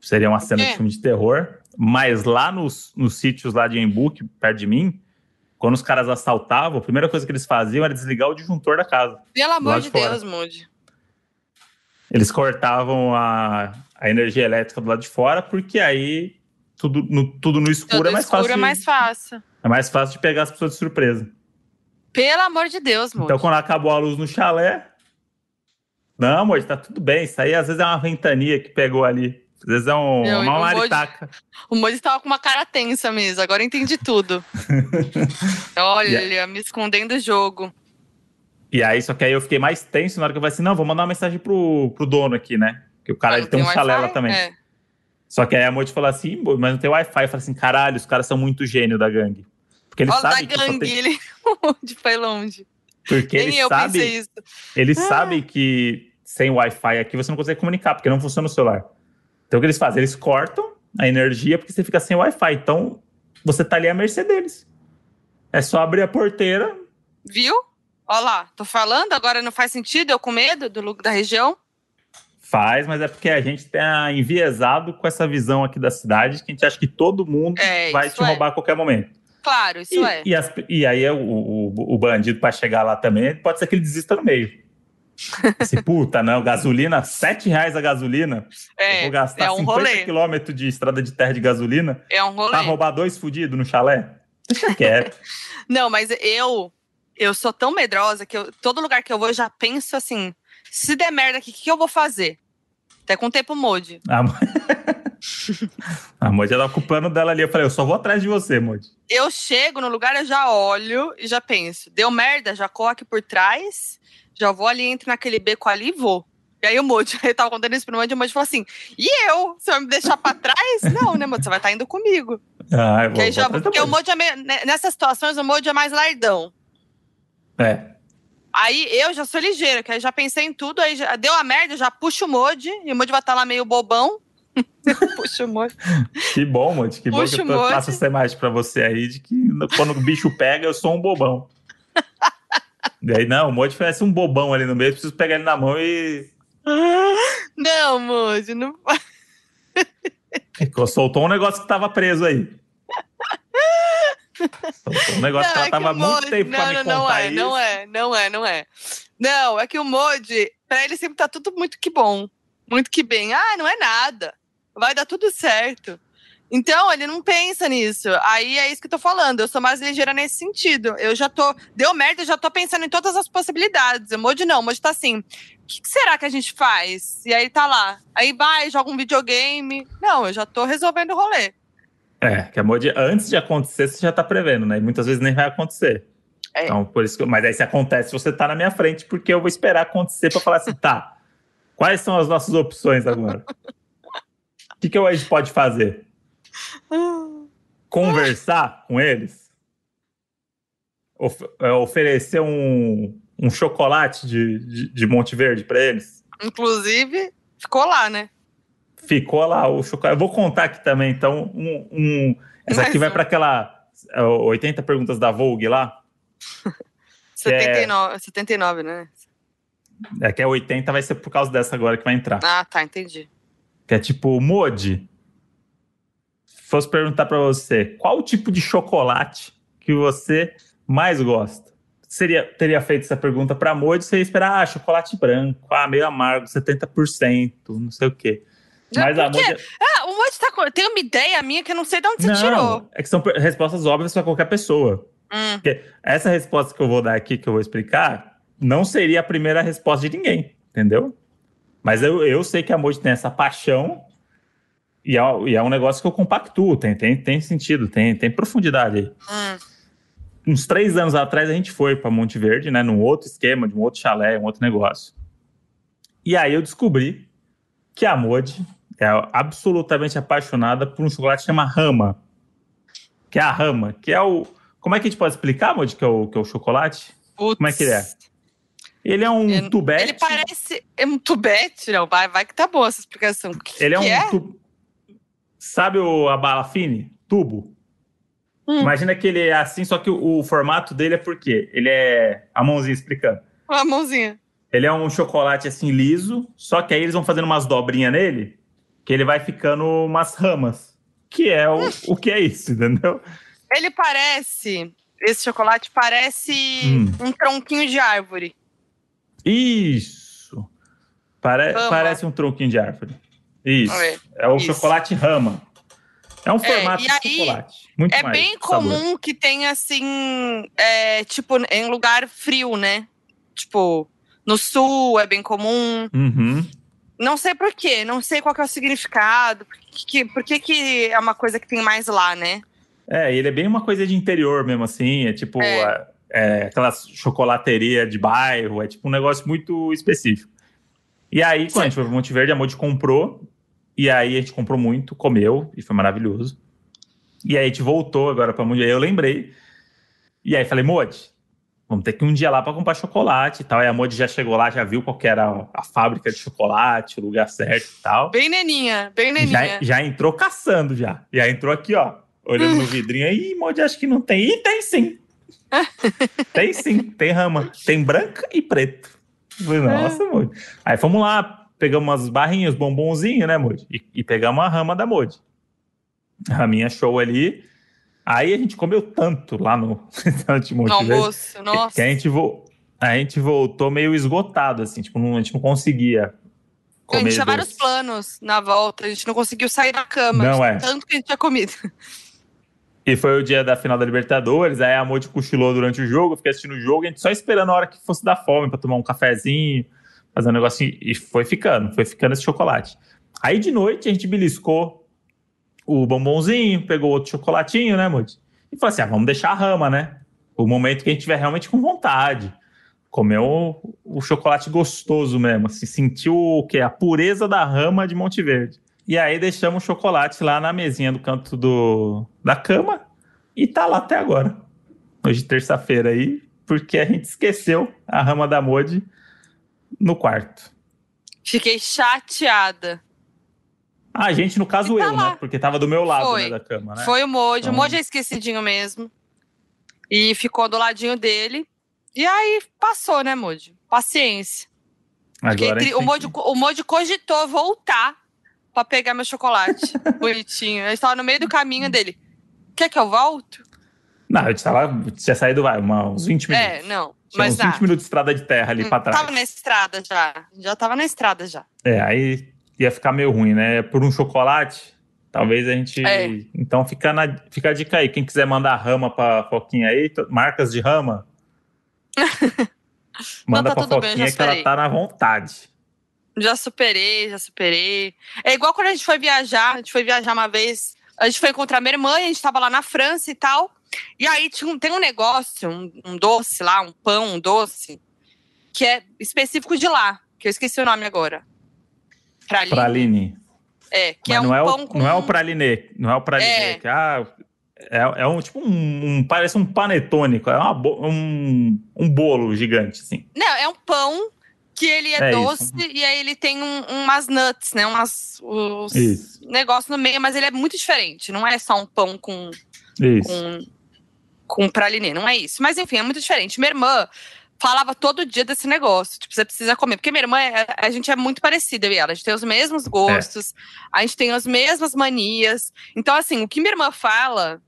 Speaker 1: seria uma cena
Speaker 2: É.
Speaker 1: de filme de terror. Mas lá nos, nos sítios lá de Embu, que perto de mim, quando os caras assaltavam, a primeira coisa que eles faziam era desligar o disjuntor da casa.
Speaker 2: Pelo amor de
Speaker 1: de.
Speaker 2: Deus, Modi.
Speaker 1: Eles cortavam a, a energia elétrica do lado de fora, porque aí tudo no, tudo no escuro,
Speaker 2: Tudo
Speaker 1: é mais
Speaker 2: escuro
Speaker 1: fácil.
Speaker 2: é mais fácil.
Speaker 1: é mais fácil de pegar as pessoas de surpresa.
Speaker 2: Pelo amor de Deus, Modi.
Speaker 1: Então, quando acabou a luz no chalé. Não, amor, tá tudo bem. Isso aí às vezes é uma ventania que pegou ali. Às vezes é um,
Speaker 2: Eu-
Speaker 1: uma maritaca. [laughs]
Speaker 2: O Moji tava com uma cara tensa mesmo, agora entendi tudo. [laughs] Olha, me escondendo o jogo.
Speaker 1: E aí, só que aí eu fiquei mais tenso na hora que eu falei assim: não, vou mandar uma mensagem pro, pro dono aqui, né? Que o cara
Speaker 2: Ah,
Speaker 1: ele tem um lá também.
Speaker 2: É.
Speaker 1: Só que aí a Moite falou assim, "Pô, mas não tem Wi-Fi. Eu falei assim, caralho, os caras são muito gênio da gangue. Porque eles
Speaker 2: Olha da gangue,
Speaker 1: tem-
Speaker 2: ele [laughs] foi longe.
Speaker 1: Porque
Speaker 2: Nem
Speaker 1: eles
Speaker 2: eu
Speaker 1: sabem,
Speaker 2: pensei isso.
Speaker 1: eles
Speaker 2: Ah.
Speaker 1: sabem que sem Wi-Fi aqui você não consegue comunicar, porque não funciona o celular. Então o que eles fazem? Eles cortam a energia porque você fica sem Wi-Fi. Então você tá ali à mercê deles. É só abrir a porteira.
Speaker 2: Viu? Olha lá, tô falando, agora não faz sentido, eu com medo do look da região.
Speaker 1: Faz, mas é porque a gente tá enviesado com essa visão aqui da cidade que a gente acha que todo mundo
Speaker 2: É,
Speaker 1: vai te
Speaker 2: é.
Speaker 1: roubar a qualquer momento.
Speaker 2: Claro, isso
Speaker 1: E,
Speaker 2: é.
Speaker 1: e, as- e aí o, o, o bandido, para chegar lá também, pode ser que ele desista no meio. [laughs] Esse puta, não, gasolina, 7 reais a gasolina. eu
Speaker 2: É,
Speaker 1: vou gastar
Speaker 2: é um
Speaker 1: 50
Speaker 2: rolê.
Speaker 1: quilômetros de estrada de terra de gasolina
Speaker 2: é um rolê.
Speaker 1: pra roubar dois fudidos no chalé. Deixa quieto. [laughs]
Speaker 2: Não, mas eu eu sou tão medrosa que eu, todo lugar que eu vou eu já penso assim: se der merda aqui, o que, que eu vou fazer? Até contei pro Moji.
Speaker 1: A, Mo- a Moji ela com o plano [laughs] dela ali. Eu falei, eu só vou atrás de você, Moji.
Speaker 2: Eu chego no lugar, eu já olho e já penso: deu merda, já corro aqui por trás, já vou ali, entro naquele beco ali e vou. E aí o Moji, [laughs] eu tava contando isso pro Moji, o Moji falou assim: e eu? Você vai me deixar pra trás? [laughs] Não, né, Moji? Você vai estar indo comigo.
Speaker 1: Ah, eu vou,
Speaker 2: aí já, porque o.
Speaker 1: Moji
Speaker 2: é meio, né, nessas situações, o Moji é mais lardão.
Speaker 1: É.
Speaker 2: Aí eu já sou ligeira, que aí já pensei em tudo, aí já deu a merda, eu já puxo o Modi, e o Modi vai estar lá meio bobão. [laughs] Puxa o Modi.
Speaker 1: Que bom, Moji. Que bom
Speaker 2: Puxa
Speaker 1: que eu tô- essa imagem pra você aí de que quando o bicho pega, eu sou um bobão. [laughs] E aí, não, o Moji parece um bobão ali no meio, preciso pegar ele na mão e.
Speaker 2: Não, Modi, não.
Speaker 1: Ficou- Soltou um negócio que tava preso aí. Um negócio que
Speaker 2: Não,
Speaker 1: ela
Speaker 2: é
Speaker 1: tava muito
Speaker 2: Modi-
Speaker 1: tempo pra
Speaker 2: não,
Speaker 1: me
Speaker 2: não,
Speaker 1: contar
Speaker 2: não é,
Speaker 1: isso.
Speaker 2: não é, não é, não é. Não, é que o Modi, pra ele sempre tá tudo muito que bom. Muito que bem. Ah, não é nada. Vai dar tudo certo. Então, ele não pensa nisso. Aí é isso que eu tô falando. Eu sou mais ligeira nesse sentido. Eu já tô. Deu merda, eu já tô pensando em todas as possibilidades. O Moji não. O Moji tá assim. O que, que será que a gente faz? E aí tá lá. Aí vai, joga um videogame. Não, eu já tô resolvendo o rolê.
Speaker 1: É, que a Moji, antes de acontecer, você já tá prevendo, né? E muitas vezes nem vai acontecer.
Speaker 2: É.
Speaker 1: Então, por isso que, mas aí se acontece, você tá na minha frente, porque eu vou esperar acontecer para falar assim, tá, quais são as nossas opções agora? O que, que a gente pode fazer? Conversar com eles? Of, é, oferecer um, um chocolate de, de, de Monte Verde para eles?
Speaker 2: Inclusive, ficou lá, né?
Speaker 1: Ficou lá o chocolate. Eu vou contar aqui também, então, um, um essa aqui vai para aquela é, 80 perguntas da Vogue lá. [laughs]
Speaker 2: 79, 79, né?
Speaker 1: É que é 80 vai ser por causa dessa agora que vai entrar.
Speaker 2: Ah, tá, entendi.
Speaker 1: Que é tipo, Modi, se fosse perguntar pra você, qual o tipo de chocolate que você mais gosta? Seria, teria feito essa pergunta pra Modi, você ia esperar, ah, chocolate branco, ah, meio amargo, 70%, não sei o quê. Mas a
Speaker 2: Por quê?
Speaker 1: Modi...
Speaker 2: Ah, o Moji tá. Tem uma ideia minha que eu não sei de onde você tirou.
Speaker 1: Não, é que são respostas óbvias pra qualquer pessoa.
Speaker 2: Hum,
Speaker 1: Essa resposta que eu vou dar aqui, que eu vou explicar, não seria a primeira resposta de ninguém, entendeu? Mas eu, eu sei que a Moji tem essa paixão e é, e é um negócio que eu compactuo, tem, tem, tem sentido, tem, tem profundidade aí.
Speaker 2: hum.
Speaker 1: Uns três anos atrás a gente foi para Monte Verde, né, num outro esquema, de um outro chalé, um outro negócio. E aí eu descobri que a Moji é absolutamente apaixonada por um chocolate que chama Rama. Que é a Rama, que é o... Como é que a gente pode explicar, Moji, que é o, que é o chocolate?
Speaker 2: Putz.
Speaker 1: Como é que ele é? Ele é um
Speaker 2: Ele-
Speaker 1: tubete.
Speaker 2: Ele parece. É um tubete? Não, vai, vai que tá boa essa explicação. Que,
Speaker 1: Ele é
Speaker 2: que
Speaker 1: um
Speaker 2: é?
Speaker 1: tu- Sabe o, a bala fine? Tubo?
Speaker 2: Hum.
Speaker 1: Imagina que ele é assim, só que o, o formato dele é por quê? Ele é. A mãozinha explicando.
Speaker 2: Uma mãozinha.
Speaker 1: Ele é um chocolate assim liso, só que aí eles vão fazendo umas dobrinhas nele, que ele vai ficando umas ramas. Que é o, o que é isso, entendeu?
Speaker 2: Ele parece. Esse chocolate parece
Speaker 1: Hum.
Speaker 2: um tronquinho de árvore.
Speaker 1: Isso. Pare-
Speaker 2: Rama.
Speaker 1: parece um tronquinho de árvore. Isso.
Speaker 2: É,
Speaker 1: É o
Speaker 2: isso.
Speaker 1: chocolate rama. É um
Speaker 2: É,
Speaker 1: formato
Speaker 2: e
Speaker 1: de
Speaker 2: aí,
Speaker 1: chocolate. Muito
Speaker 2: É bem
Speaker 1: sabor.
Speaker 2: comum que tenha assim, é, tipo, em lugar frio, né? Tipo, no sul é bem comum.
Speaker 1: Uhum.
Speaker 2: Não sei por quê, não sei qual que é o significado. Por que, que- por que, que é uma coisa que tem mais lá, né?
Speaker 1: É, ele é bem uma coisa de interior mesmo, assim. É tipo
Speaker 2: É.
Speaker 1: é, é, aquela chocolateria de bairro. É tipo um negócio muito específico. E aí, quando a gente foi pro Monte Verde, a Monte comprou. E aí a gente comprou muito, comeu, e foi maravilhoso. E aí a gente voltou agora pra Monte Aí eu lembrei. E aí falei, Modi, vamos ter que ir um dia lá pra comprar chocolate e tal. Aí a Modi já chegou lá, já viu qual que era a, fábrica de chocolate, o lugar certo e tal.
Speaker 2: Bem neninha, bem neninha.
Speaker 1: Já, já entrou caçando já. Já entrou aqui, ó, olhando no vidrinho. Ih, Modi, acho que não tem. Ih, tem sim. [laughs] tem sim, tem rama. Tem branca e preto. Falei, Nossa, Modi. Aí fomos lá, pegamos umas barrinhas, bombonzinho, né, Modi? E, e pegamos a rama da Modi. A raminha show ali. Aí a gente comeu tanto lá no restaurante [laughs] Monte
Speaker 2: No
Speaker 1: Verde,
Speaker 2: almoço, nossa.
Speaker 1: que a gente, vo- a gente voltou meio esgotado, assim, tipo, não- a gente não conseguia
Speaker 2: A
Speaker 1: comer
Speaker 2: gente tinha vários planos na volta, a gente não conseguiu sair da cama.
Speaker 1: Não é.
Speaker 2: Tanto que a gente tinha comido.
Speaker 1: E foi o dia da final da Libertadores, aí a Monte cochilou durante o jogo, eu fiquei assistindo o jogo, a gente só esperando a hora que fosse dar fome pra tomar um cafezinho, fazer um negocinho, e foi ficando, foi ficando esse chocolate. Aí de noite a gente beliscou o bombonzinho, pegou outro chocolatinho, né, Monte? E falou assim: ah, vamos deixar a rama, né? O momento que a gente tiver realmente com vontade. Comer o, o chocolate gostoso mesmo, assim, sentiu o quê? A pureza da rama de Monte Verde. E aí deixamos o chocolate lá na mesinha do canto do, da cama e tá lá até agora. Hoje, terça-feira aí, porque a gente esqueceu a rama da Modi no quarto.
Speaker 2: Fiquei chateada.
Speaker 1: Ah, a gente, no caso
Speaker 2: tá
Speaker 1: eu,
Speaker 2: lá.
Speaker 1: né? Porque tava do meu lado
Speaker 2: Foi.
Speaker 1: né, da cama, né?
Speaker 2: Foi o Moji.
Speaker 1: Então-
Speaker 2: O Moji é esquecidinho mesmo. E ficou do ladinho dele. E aí passou, né, Moji? Paciência.
Speaker 1: Agora a
Speaker 2: tri-
Speaker 1: gente
Speaker 2: o,
Speaker 1: que-
Speaker 2: o Moji cogitou voltar pra pegar meu chocolate. [laughs] Bonitinho. Ele estava no meio do caminho dele. Quer que eu volto?
Speaker 1: Não, a gente tava, tinha saído, vai, uma- uns 20 minutos.
Speaker 2: É, não.
Speaker 1: Tinha
Speaker 2: Mas
Speaker 1: uns 20
Speaker 2: nada.
Speaker 1: minutos de estrada de terra ali pra trás.
Speaker 2: Tava na estrada já. Já tava na estrada já.
Speaker 1: É, aí ia ficar meio ruim, né? Por um chocolate, Talvez a gente.
Speaker 2: É.
Speaker 1: Então fica, na, fica a dica aí. Quem quiser mandar rama pra Foquinha aí, marcas de rama. [laughs] Manda
Speaker 2: tá
Speaker 1: pra
Speaker 2: bem,
Speaker 1: Foquinha
Speaker 2: já
Speaker 1: que ela tá na vontade.
Speaker 2: Já superei, já superei. É igual quando a gente foi viajar, a gente foi viajar uma vez, a gente foi encontrar minha irmã, a gente tava lá na França e tal. E aí tinha um- tem um negócio, um, um doce lá, um pão, um doce, que é específico de lá, que eu esqueci o nome agora. Praline.
Speaker 1: Praline.
Speaker 2: É, que
Speaker 1: Mas
Speaker 2: é um
Speaker 1: não, é
Speaker 2: pão
Speaker 1: o,
Speaker 2: com.
Speaker 1: não é o pralinê. Não é o pralinê.
Speaker 2: É.
Speaker 1: Que, ah, é, é um tipo um, um- Parece um panetônico. É uma um, um bolo gigante, assim.
Speaker 2: Não, é um pão que ele é,
Speaker 1: É isso.
Speaker 2: doce e aí ele tem um- umas nuts, né? Umas. Os
Speaker 1: Isso.
Speaker 2: negócios no meio, mas ele é muito diferente. Não é só um pão com
Speaker 1: Isso.
Speaker 2: com, com pralinê, não é isso. Mas enfim, é muito diferente. Minha irmã falava todo dia desse negócio, tipo, você precisa comer. Porque minha irmã, é- a gente é muito parecida, eu e ela. A gente tem os mesmos gostos, a gente tem as mesmas manias. Então, assim, o que minha irmã fala,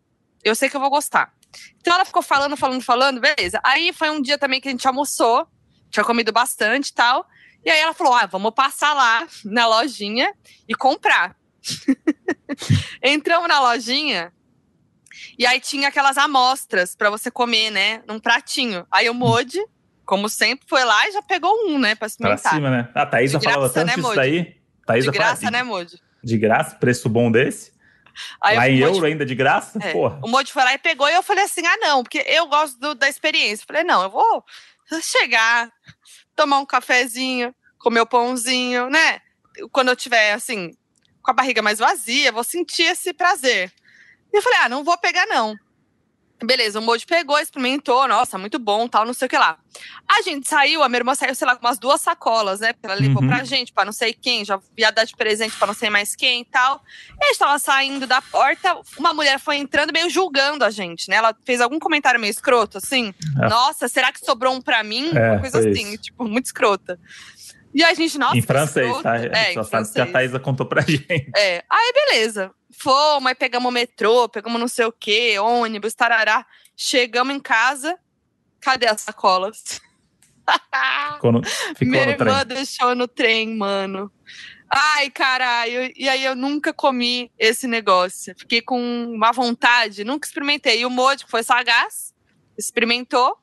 Speaker 2: eu sei que eu vou gostar. Então ela ficou falando, falando, falando, beleza. Aí foi um dia também que a gente almoçou, tinha comido bastante e tal. E aí ela falou: ah, vamos passar lá na lojinha e comprar. [laughs] Entramos na lojinha e aí tinha aquelas amostras pra você comer, né? Num pratinho. Aí o Modi, como sempre, foi lá e já pegou um, né? Pra
Speaker 1: Pra
Speaker 2: experimentar.
Speaker 1: cima, né? A Thaísa
Speaker 2: De
Speaker 1: falava
Speaker 2: graça,
Speaker 1: tanto
Speaker 2: né, Moji?
Speaker 1: daí. Thaísa
Speaker 2: De
Speaker 1: falava,
Speaker 2: graça, né, Modi?
Speaker 1: De graça, preço bom desse.
Speaker 2: Aí
Speaker 1: Lá em
Speaker 2: Modi
Speaker 1: euro ainda de graça?
Speaker 2: É.
Speaker 1: Porra.
Speaker 2: O Modi foi lá e pegou e eu falei assim: ah, não, porque eu gosto do- da experiência. Eu falei, não, eu vou chegar, tomar um cafezinho, comer o pãozinho, né? Quando eu tiver assim, com a barriga mais vazia, vou sentir esse prazer. E eu falei, ah, não vou pegar, não. Beleza, o Modi pegou, experimentou, nossa, muito bom, tal, não sei o que lá. A gente saiu, a minha irmã saiu, sei lá, com umas duas sacolas, né? Porque ela levou
Speaker 1: Uhum.
Speaker 2: pra gente, pra não sei quem, já ia dar de presente pra não sei mais quem e tal. E a gente tava saindo da porta, uma mulher foi entrando meio julgando a gente, né? Ela fez algum comentário meio escroto, assim.
Speaker 1: É.
Speaker 2: Nossa, será que sobrou um pra mim?
Speaker 1: É,
Speaker 2: Uma coisa assim,
Speaker 1: isso.
Speaker 2: tipo, muito escrota. E a gente, nossa,
Speaker 1: em francês,
Speaker 2: escroto.
Speaker 1: tá?
Speaker 2: É,
Speaker 1: Só sabe que a. Thaísa contou pra gente.
Speaker 2: É, aí beleza. Fomos, aí pegamos o metrô, pegamos não sei o quê, ônibus, tarará. Chegamos em casa, cadê as sacolas? [laughs]
Speaker 1: Ficou
Speaker 2: Minha
Speaker 1: no trem.
Speaker 2: irmã deixou no trem, mano. Ai, caralho. E aí eu nunca comi esse negócio. Fiquei com uma vontade, nunca experimentei. E o que foi sagaz, experimentou.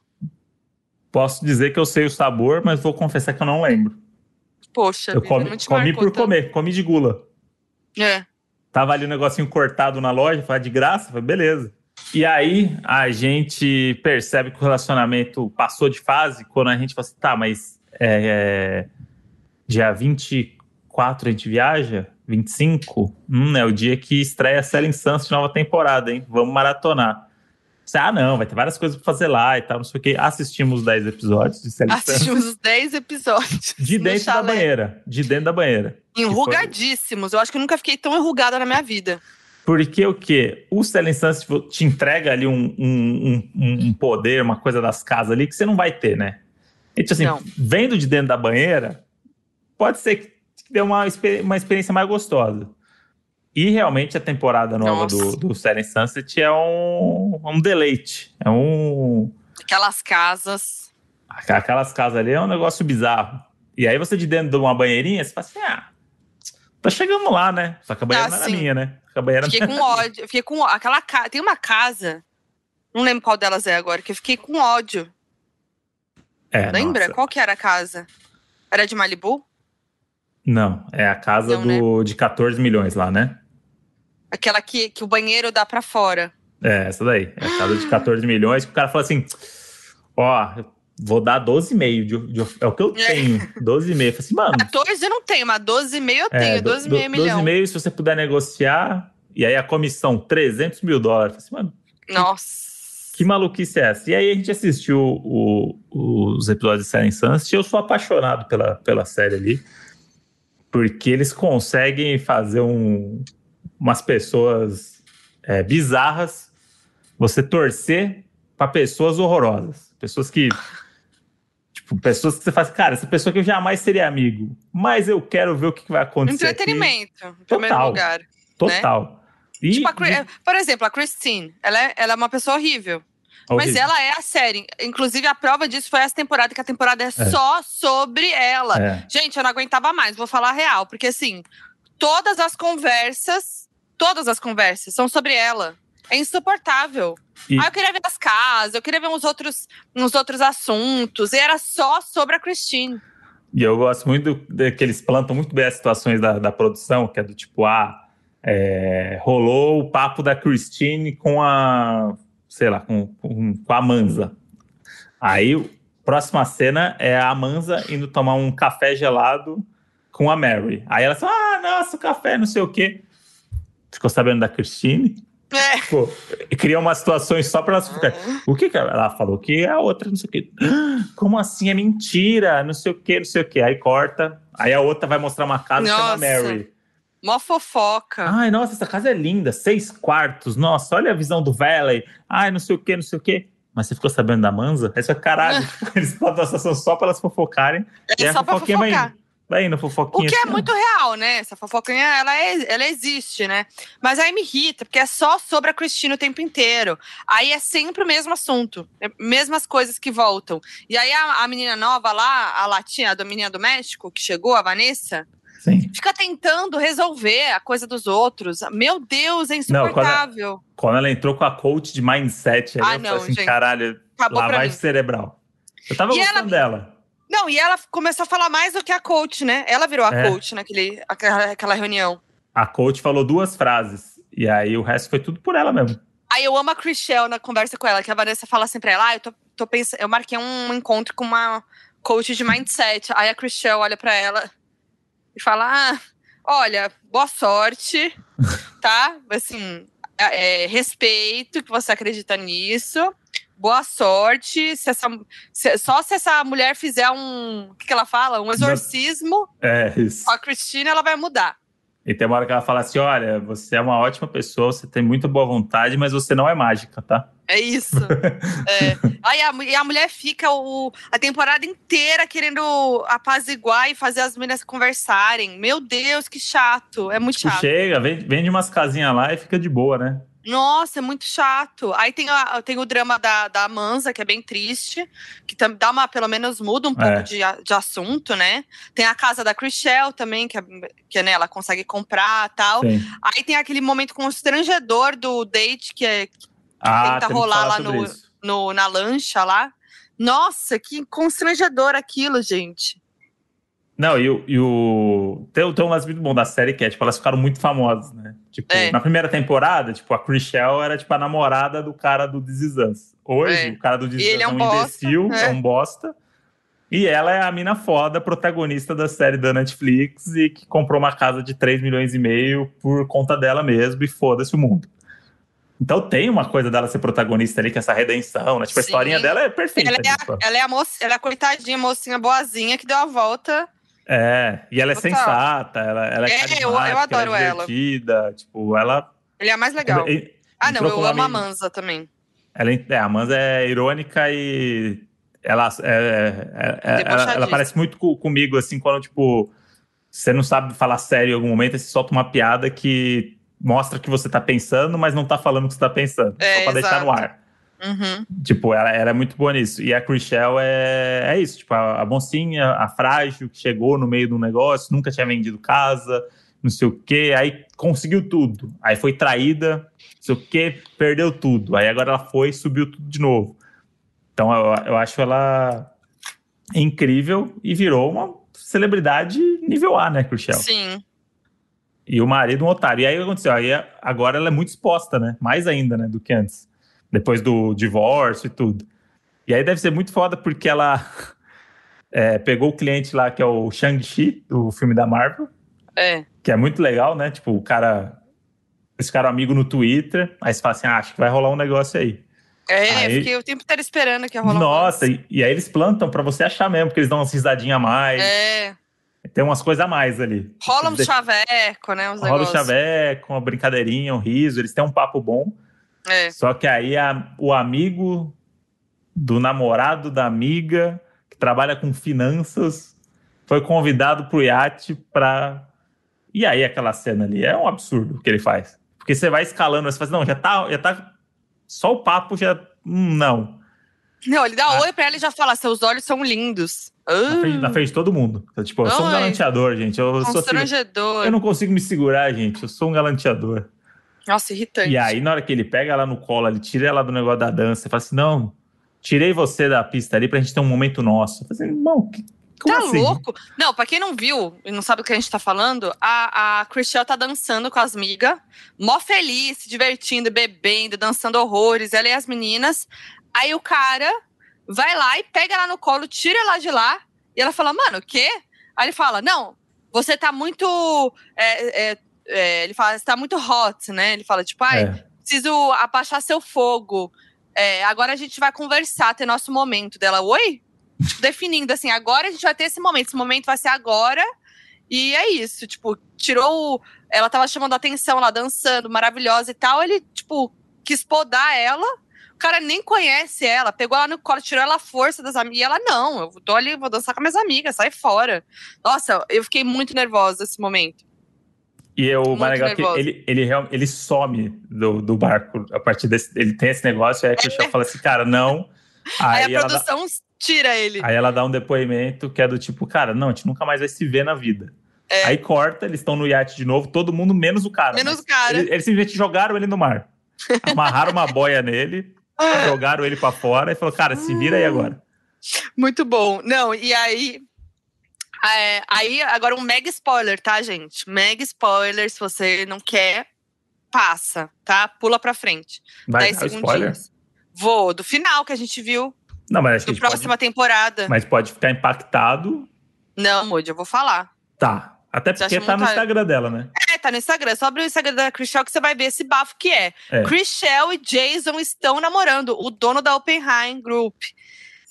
Speaker 1: Posso dizer que eu sei o sabor, mas vou confessar que eu não lembro.
Speaker 2: Poxa,
Speaker 1: Eu
Speaker 2: vida, não te
Speaker 1: comi por
Speaker 2: tanto.
Speaker 1: comer, comi de gula.
Speaker 2: É.
Speaker 1: Tava ali um negocinho cortado na loja, falei, de graça, falei, beleza. E aí a gente percebe que o relacionamento passou de fase quando a gente fala assim, tá, mas é, é, dia 24 a gente viaja? 25? Hum, é o dia que estreia a Selling Sunset nova temporada, hein? Vamos maratonar. Você, ah, não, vai ter várias coisas pra fazer lá e tal, não sei o quê. Assistimos 10 episódios de Sunset.
Speaker 2: Assistimos os 10 episódios.
Speaker 1: De dentro da banheira. De dentro da banheira.
Speaker 2: Enrugadíssimos. Eu acho que eu nunca fiquei tão enrugada na minha vida.
Speaker 1: Porque o quê? O Selling Sunset te entrega ali um, um, um, um poder, uma coisa das casas ali que você não vai ter, né? E, tipo assim,
Speaker 2: Não.
Speaker 1: vendo de dentro da banheira, pode ser que dê uma, uma experiência mais gostosa. E realmente a temporada nova
Speaker 2: Nossa.
Speaker 1: do, do Selling Sunset é um, um deleite. É um.
Speaker 2: Aquelas casas.
Speaker 1: Aquelas casas ali é um negócio bizarro. E aí você de dentro de uma banheirinha, você fala assim, ah, tá chegando lá, né? Só que a banheira
Speaker 2: Ah,
Speaker 1: não era
Speaker 2: sim.
Speaker 1: minha, né? A banheira
Speaker 2: Fiquei com ódio. Fiquei com aquela casa. Tem uma casa. Não lembro qual delas é agora, que eu fiquei com ódio.
Speaker 1: É,
Speaker 2: Lembra?
Speaker 1: nossa.
Speaker 2: Qual que era a casa? Era de Malibu?
Speaker 1: Não, é a casa
Speaker 2: Não, né?
Speaker 1: do, de 14 milhões lá, né?
Speaker 2: Aquela que, que o banheiro dá pra fora.
Speaker 1: É, essa daí. É a casa de 14 milhões que o cara fala assim: ó, vou dar 12,5. De, de, é o que eu
Speaker 2: É.
Speaker 1: tenho. 12,5. Eu falei assim, mano.
Speaker 2: 14 eu não tenho, mas 12,5 eu
Speaker 1: é,
Speaker 2: tenho.
Speaker 1: do-
Speaker 2: 12,5
Speaker 1: do-
Speaker 2: milhão.
Speaker 1: 12,5 se você puder negociar. E aí a comissão, 300 mil dólares. Eu falei assim, mano,
Speaker 2: Nossa.
Speaker 1: que maluquice é essa? E aí a gente assistiu o- os episódios de Silent Sunset e eu sou apaixonado pela, pela série ali. Porque eles conseguem fazer um, umas pessoas é, bizarras você torcer para pessoas horrorosas. Pessoas que. Tipo, pessoas que você faz, cara, essa pessoa que eu jamais seria amigo, mas eu quero ver o que vai acontecer. aqui."
Speaker 2: Entretenimento, em primeiro
Speaker 1: Total.
Speaker 2: lugar.
Speaker 1: Total. E,
Speaker 2: Tipo, a
Speaker 1: e-
Speaker 2: por exemplo, a Christine, ela é, ela é uma pessoa horrível. Mas
Speaker 1: horrível.
Speaker 2: ela é a série. Inclusive, a prova disso foi essa temporada, que a temporada é, só sobre ela.
Speaker 1: É.
Speaker 2: Gente, eu não aguentava mais, vou falar a real. Porque, assim, todas as conversas Todas as conversas são sobre ela. É insuportável.
Speaker 1: E-
Speaker 2: Ah, eu queria ver as casas, eu queria ver uns outros, uns outros assuntos. E era só sobre a Christine.
Speaker 1: E eu gosto muito do- de que eles plantam muito bem as situações da, da produção, que é do tipo, ah, é, rolou o papo da Christine com a, sei lá, com, com, com a Manza. Aí, próxima cena é a Manza indo tomar um café gelado com a Mary. Aí ela fala, ah, nossa, o café, não sei o quê. Ficou sabendo da Christine?
Speaker 2: É.
Speaker 1: Pô, cria umas situações só para elas ficarem. O que que ela falou? Que a outra, não sei o quê. "Ah, Como assim? É mentira, não sei o quê, não sei o quê. Aí corta, aí a outra vai mostrar uma casa chama
Speaker 2: Nossa.
Speaker 1: Mary.
Speaker 2: Mó fofoca.
Speaker 1: Ai, nossa, essa casa é linda, seis quartos. Nossa, olha a visão do Valley. Ai, não sei o quê, não sei o quê. Mas você ficou sabendo da Manza? Aí você caralho, [laughs] eles plantam a situação só para elas fofocarem. e
Speaker 2: é
Speaker 1: a
Speaker 2: só pra
Speaker 1: fofoquinha vai
Speaker 2: fofocar.
Speaker 1: Vai indo,
Speaker 2: O
Speaker 1: fofoquinha.
Speaker 2: que é
Speaker 1: assim, ó.
Speaker 2: muito real, né? Essa fofoquinha, ela, é- ela existe, né? Mas aí me irrita, porque é só sobre a Cristina o tempo inteiro. Aí é sempre o mesmo assunto, é mesmas coisas que voltam. E aí a, a menina nova lá, a latinha, a menina do México, que chegou, a Vanessa,
Speaker 1: Sim.
Speaker 2: fica tentando resolver a coisa dos outros. Meu Deus, é
Speaker 1: Não, quando-
Speaker 2: insuportável.
Speaker 1: Quando ela entrou com a coach de mindset, aí
Speaker 2: Ah,
Speaker 1: eu
Speaker 2: não,
Speaker 1: falei assim,
Speaker 2: gente.
Speaker 1: caralho, lavagem cerebral. Eu tava
Speaker 2: E ela-
Speaker 1: gostando dela.
Speaker 2: Não, e ela começou a falar mais do que a coach, né? Ela virou a
Speaker 1: É.
Speaker 2: coach naquele, aquela, reunião.
Speaker 1: A coach falou duas frases. E aí o resto foi tudo por ela mesmo.
Speaker 2: Aí eu amo a Chriselle na conversa com ela, que a Vanessa fala assim pra ela: ah, eu tô, tô pensando, eu marquei um encontro com uma coach de mindset. Aí a Chriselle olha pra ela e fala: Ah, olha, boa sorte, [laughs] tá? Assim, é, é, respeito que você acredita nisso. Boa sorte. Se essa, se- só se essa mulher fizer um. O que, que ela fala? Um exorcismo
Speaker 1: É, isso.
Speaker 2: com a Cristina, ela vai mudar.
Speaker 1: E tem uma hora que ela fala assim: olha, você é uma ótima pessoa, você tem muita boa vontade, mas você não é mágica, tá?
Speaker 2: É isso. [laughs] É. Aí a, e a mulher fica o, a temporada inteira querendo apaziguar e fazer as meninas conversarem. Meu Deus, que chato. É muito
Speaker 1: Tipo,
Speaker 2: chato.
Speaker 1: chega, vende, vende umas casinhas lá e fica de boa, né?
Speaker 2: Nossa, é muito chato. Aí tem, a- tem o drama da, da Manza, que é bem triste, que tam- dá uma, pelo menos muda um pouco
Speaker 1: É.
Speaker 2: de, de assunto, né? Tem a casa da Chriselle também, que, é, que né, ela consegue comprar tal.
Speaker 1: Sim.
Speaker 2: Aí tem aquele momento constrangedor do date, que é
Speaker 1: Ah,
Speaker 2: tenta
Speaker 1: que
Speaker 2: rolar lá no- no, na lancha lá. Nossa, que constrangedor aquilo, gente.
Speaker 1: Não, e, o- e o. Tem, tem um lance muito bom da série que é, tipo, elas ficaram muito famosas, né? Tipo,
Speaker 2: É.
Speaker 1: na primeira temporada, tipo, a Chriselle era, tipo, a namorada do cara do This Is Us. Hoje,
Speaker 2: É.
Speaker 1: o cara do This Is
Speaker 2: ele
Speaker 1: Us
Speaker 2: é
Speaker 1: é
Speaker 2: um
Speaker 1: um
Speaker 2: bosta,
Speaker 1: imbecil,
Speaker 2: é.
Speaker 1: é um bosta. E ela é a mina foda, protagonista da série da Netflix e que comprou uma casa de 3 milhões e meio por conta dela mesmo e foda-se o mundo. Então tem uma coisa dela ser protagonista ali, que é essa redenção, né? Tipo, a
Speaker 2: Sim.
Speaker 1: historinha dela é perfeita.
Speaker 2: Ela é, a,
Speaker 1: tipo.
Speaker 2: ela é a moça, ela é a coitadinha, mocinha boazinha que deu a volta.
Speaker 1: É, e ela é
Speaker 2: Total.
Speaker 1: sensata, ela, ela é,
Speaker 2: É, eu- eu
Speaker 1: carismática,
Speaker 2: adoro
Speaker 1: ela. É
Speaker 2: ela.
Speaker 1: divertida, tipo, ela...
Speaker 2: Ele é a mais legal.
Speaker 1: ela-
Speaker 2: ah, não, eu
Speaker 1: com
Speaker 2: amo a Manza também.
Speaker 1: Ela, é, a Manza é irônica e ela, é, é, é, ela, ela parece muito co- comigo, assim, quando, tipo, você não sabe falar sério em algum momento, você solta uma piada que mostra que você tá pensando, mas não tá falando o que você tá pensando.
Speaker 2: É,
Speaker 1: só pra deixar no
Speaker 2: exato.
Speaker 1: ar.
Speaker 2: Uhum.
Speaker 1: Tipo, ela, ela é muito boa nisso. E a Chriselle é, é isso, tipo, a, a mocinha, a frágil, que chegou no meio de um negócio, nunca tinha vendido casa, não sei o quê, aí conseguiu tudo. Aí foi traída, não sei o quê, perdeu tudo. Aí agora ela foi e subiu tudo de novo. Então eu, eu acho ela incrível e virou uma celebridade nível A, né, Chriselle?
Speaker 2: Sim.
Speaker 1: E o marido um otário. E aí o que aconteceu? Aí agora ela é muito exposta, né? Mais ainda, né? Do que antes. Depois do divórcio e tudo. E aí deve ser muito foda porque ela [laughs] é, pegou o cliente lá que é o Shang-Chi, do filme da Marvel,
Speaker 2: É.
Speaker 1: que é muito legal, né? Tipo, o cara. Esse cara é amigo no Twitter, aí você fala assim: ah, acho que vai rolar um negócio aí.
Speaker 2: É,
Speaker 1: Aí-
Speaker 2: fiquei o tempo inteiro esperando que ia rolar um
Speaker 1: Nossa,
Speaker 2: lance.
Speaker 1: e, e aí eles plantam pra você achar mesmo, porque eles dão umas risadinhas a mais,
Speaker 2: É.
Speaker 1: tem umas coisas a mais ali.
Speaker 2: Rola um chaveco, né? Uns
Speaker 1: Rola o
Speaker 2: negócios.
Speaker 1: chaveco, uma brincadeirinha, um riso, eles têm um papo bom.
Speaker 2: É.
Speaker 1: Só que aí a- o amigo do namorado da amiga, que trabalha com finanças, foi convidado pro iate pra. E aí aquela cena ali é um absurdo o que ele faz. Porque você vai escalando, você fala assim, não, já tá, já tá. Só o papo já. hum, não.
Speaker 2: Não, ele dá
Speaker 1: Ah.
Speaker 2: oi pra ela e já fala: seus olhos são lindos.
Speaker 1: Na frente,
Speaker 2: Ah,
Speaker 1: na frente de todo mundo. Eu, Tipo, eu sou um galanteador, gente. Eu, sou assim, eu não consigo me segurar, gente. Eu sou um galanteador.
Speaker 2: Nossa, irritante.
Speaker 1: E aí, na hora que ele pega ela no colo, ele tira ela do negócio da dança, e fala assim: não, tirei você da pista ali pra gente ter um momento nosso. Eu falei assim, irmão, que, como
Speaker 2: tá
Speaker 1: assim?
Speaker 2: louco? Não, pra quem não viu e não sabe o que a gente tá falando, a, a Chriselle tá dançando com as migas, mó feliz, se divertindo, bebendo, dançando horrores, ela e as meninas. Aí o cara vai lá e pega ela no colo, tira ela de lá, e ela fala, mano, o quê? Aí ele fala, não, você tá muito. é, é, é, ele fala, você tá muito hot, né? Ele fala, tipo, ai,
Speaker 1: É.
Speaker 2: preciso abaixar seu fogo. É, agora a gente vai conversar, ter nosso momento dela. Oi? Tipo, definindo assim, agora a gente vai ter esse momento. Esse momento vai ser agora. E é isso, tipo, tirou. Ela tava chamando a atenção lá, dançando, maravilhosa e tal. Ele, tipo, quis podar ela. O cara nem conhece ela, pegou ela no colo, tirou ela à força das amigas. E ela, não, eu tô ali, vou dançar com minhas amigas, sai fora. Nossa, eu fiquei muito nervosa nesse momento.
Speaker 1: E o mais legal é que ele, ele, ele some do, do barco a partir desse. Ele tem esse negócio, aí a Chriselle fala assim, cara, não.
Speaker 2: Aí, [laughs]
Speaker 1: Aí,
Speaker 2: a
Speaker 1: ela dá,
Speaker 2: produção tira ele.
Speaker 1: aí ela dá um depoimento que é do tipo, cara, não, a gente nunca mais vai se ver na vida.
Speaker 2: É.
Speaker 1: Aí corta, eles estão no iate de novo, todo mundo menos o cara.
Speaker 2: Menos
Speaker 1: Mas
Speaker 2: o cara.
Speaker 1: Eles, eles simplesmente jogaram ele no mar. [laughs] Amarraram uma boia nele, jogaram ele pra fora e falou, cara, se vira aí agora.
Speaker 2: Muito bom. Não, e aí. É, aí, agora um mega spoiler, tá, gente? Mega spoiler, se você não quer, passa, tá? Pula pra frente.
Speaker 1: Vai
Speaker 2: 10
Speaker 1: dar
Speaker 2: segundinhos.
Speaker 1: spoiler?
Speaker 2: Vou, do final que a gente viu,
Speaker 1: Não, mas acho que
Speaker 2: do
Speaker 1: gente pode,
Speaker 2: próxima temporada.
Speaker 1: mas pode ficar impactado.
Speaker 2: Não, Moody, eu vou falar.
Speaker 1: Tá. Até porque tá no
Speaker 2: muito-
Speaker 1: Instagram dela, né?
Speaker 2: É, tá no Instagram. Só abre o Instagram da Chriselle que você vai ver esse bafo que é.
Speaker 1: É.
Speaker 2: Chriselle e Jason estão namorando, o dono da Oppenheim Group.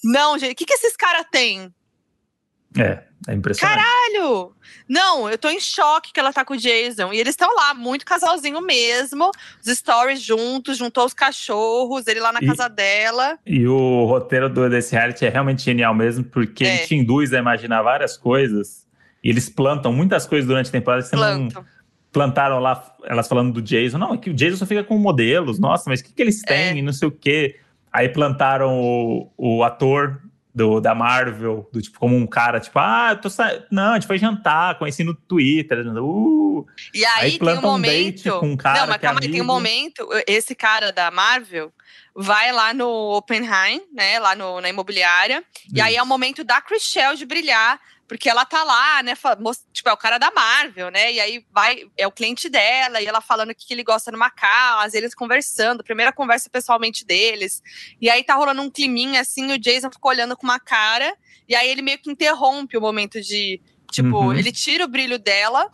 Speaker 2: Não, gente, o que, que esses caras têm?
Speaker 1: É, é impressionante.
Speaker 2: Caralho! Não, eu tô em choque que ela tá com o Jason. E eles estão lá, muito casalzinho mesmo. Os stories juntos, juntou os cachorros, ele lá na
Speaker 1: E-
Speaker 2: casa dela.
Speaker 1: E o roteiro do, desse reality é realmente genial mesmo, porque
Speaker 2: É.
Speaker 1: ele te induz a imaginar várias coisas. E eles plantam muitas coisas durante a temporada que você não
Speaker 2: Plantam.
Speaker 1: plantaram lá, elas falando do Jason. Não, é que o Jason só fica com modelos. Nossa, mas o que, que eles têm?
Speaker 2: É.
Speaker 1: E não sei o quê. Aí plantaram o, o ator do, da Marvel, do tipo, como um cara, tipo, ah, tô sa... Não, a gente foi jantar, conheci no Twitter. Uh,
Speaker 2: E aí,
Speaker 1: Aí
Speaker 2: tem um
Speaker 1: planta um
Speaker 2: momento.
Speaker 1: com um cara
Speaker 2: não, mas
Speaker 1: é
Speaker 2: calma aí, tem um momento. Esse cara da Marvel vai lá no Oppenheim, né? Lá no, na imobiliária. E aí é o momento da Chriselle de brilhar, porque ela tá lá, né? Tipo, é o cara da Marvel, né? E aí vai, é o cliente dela, e ela falando o que, ele gosta numa casa, eles conversando, primeira conversa pessoalmente deles. E aí tá rolando um climinha assim, o Jason ficou olhando com uma cara, e aí ele meio que interrompe o momento de. Tipo,
Speaker 1: Uhum.
Speaker 2: ele tira o brilho dela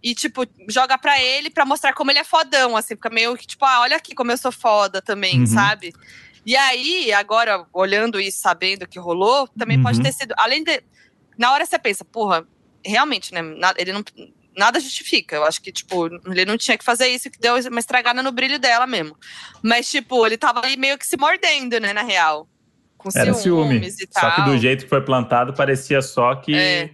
Speaker 2: e, tipo, joga pra ele pra mostrar como ele é fodão, assim, fica meio que, tipo, ah, olha aqui como eu sou foda também,
Speaker 1: Uhum.
Speaker 2: sabe? E aí, agora, olhando e sabendo o que rolou, também pode
Speaker 1: Uhum.
Speaker 2: ter sido. Além de. Na hora você pensa, porra, realmente, né? Ele não. Nada justifica. Eu acho que, tipo, ele não tinha que fazer isso, que deu uma estragada no brilho dela mesmo. Mas, tipo, ele tava ali meio que se mordendo, né, na real. Com
Speaker 1: Era ciúme.
Speaker 2: e.
Speaker 1: Só que do jeito que foi plantado, parecia só que,
Speaker 2: É.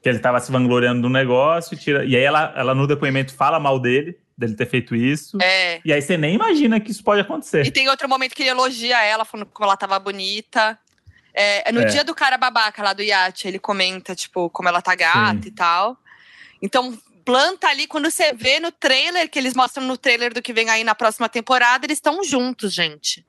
Speaker 1: que ele tava se vangloriando do negócio. Tira... E aí ela, ela, no depoimento, fala mal dele, dele ter feito isso.
Speaker 2: É.
Speaker 1: E aí você nem imagina que isso pode acontecer.
Speaker 2: E tem outro momento que ele elogia ela, falando como ela tava bonita. É, no
Speaker 1: É.
Speaker 2: dia do cara babaca lá do iate, ele comenta, tipo, como ela tá gata
Speaker 1: Sim.
Speaker 2: e tal. Então, planta ali, quando você vê no trailer, que eles mostram no trailer do que vem aí na próxima temporada, eles estão juntos, gente.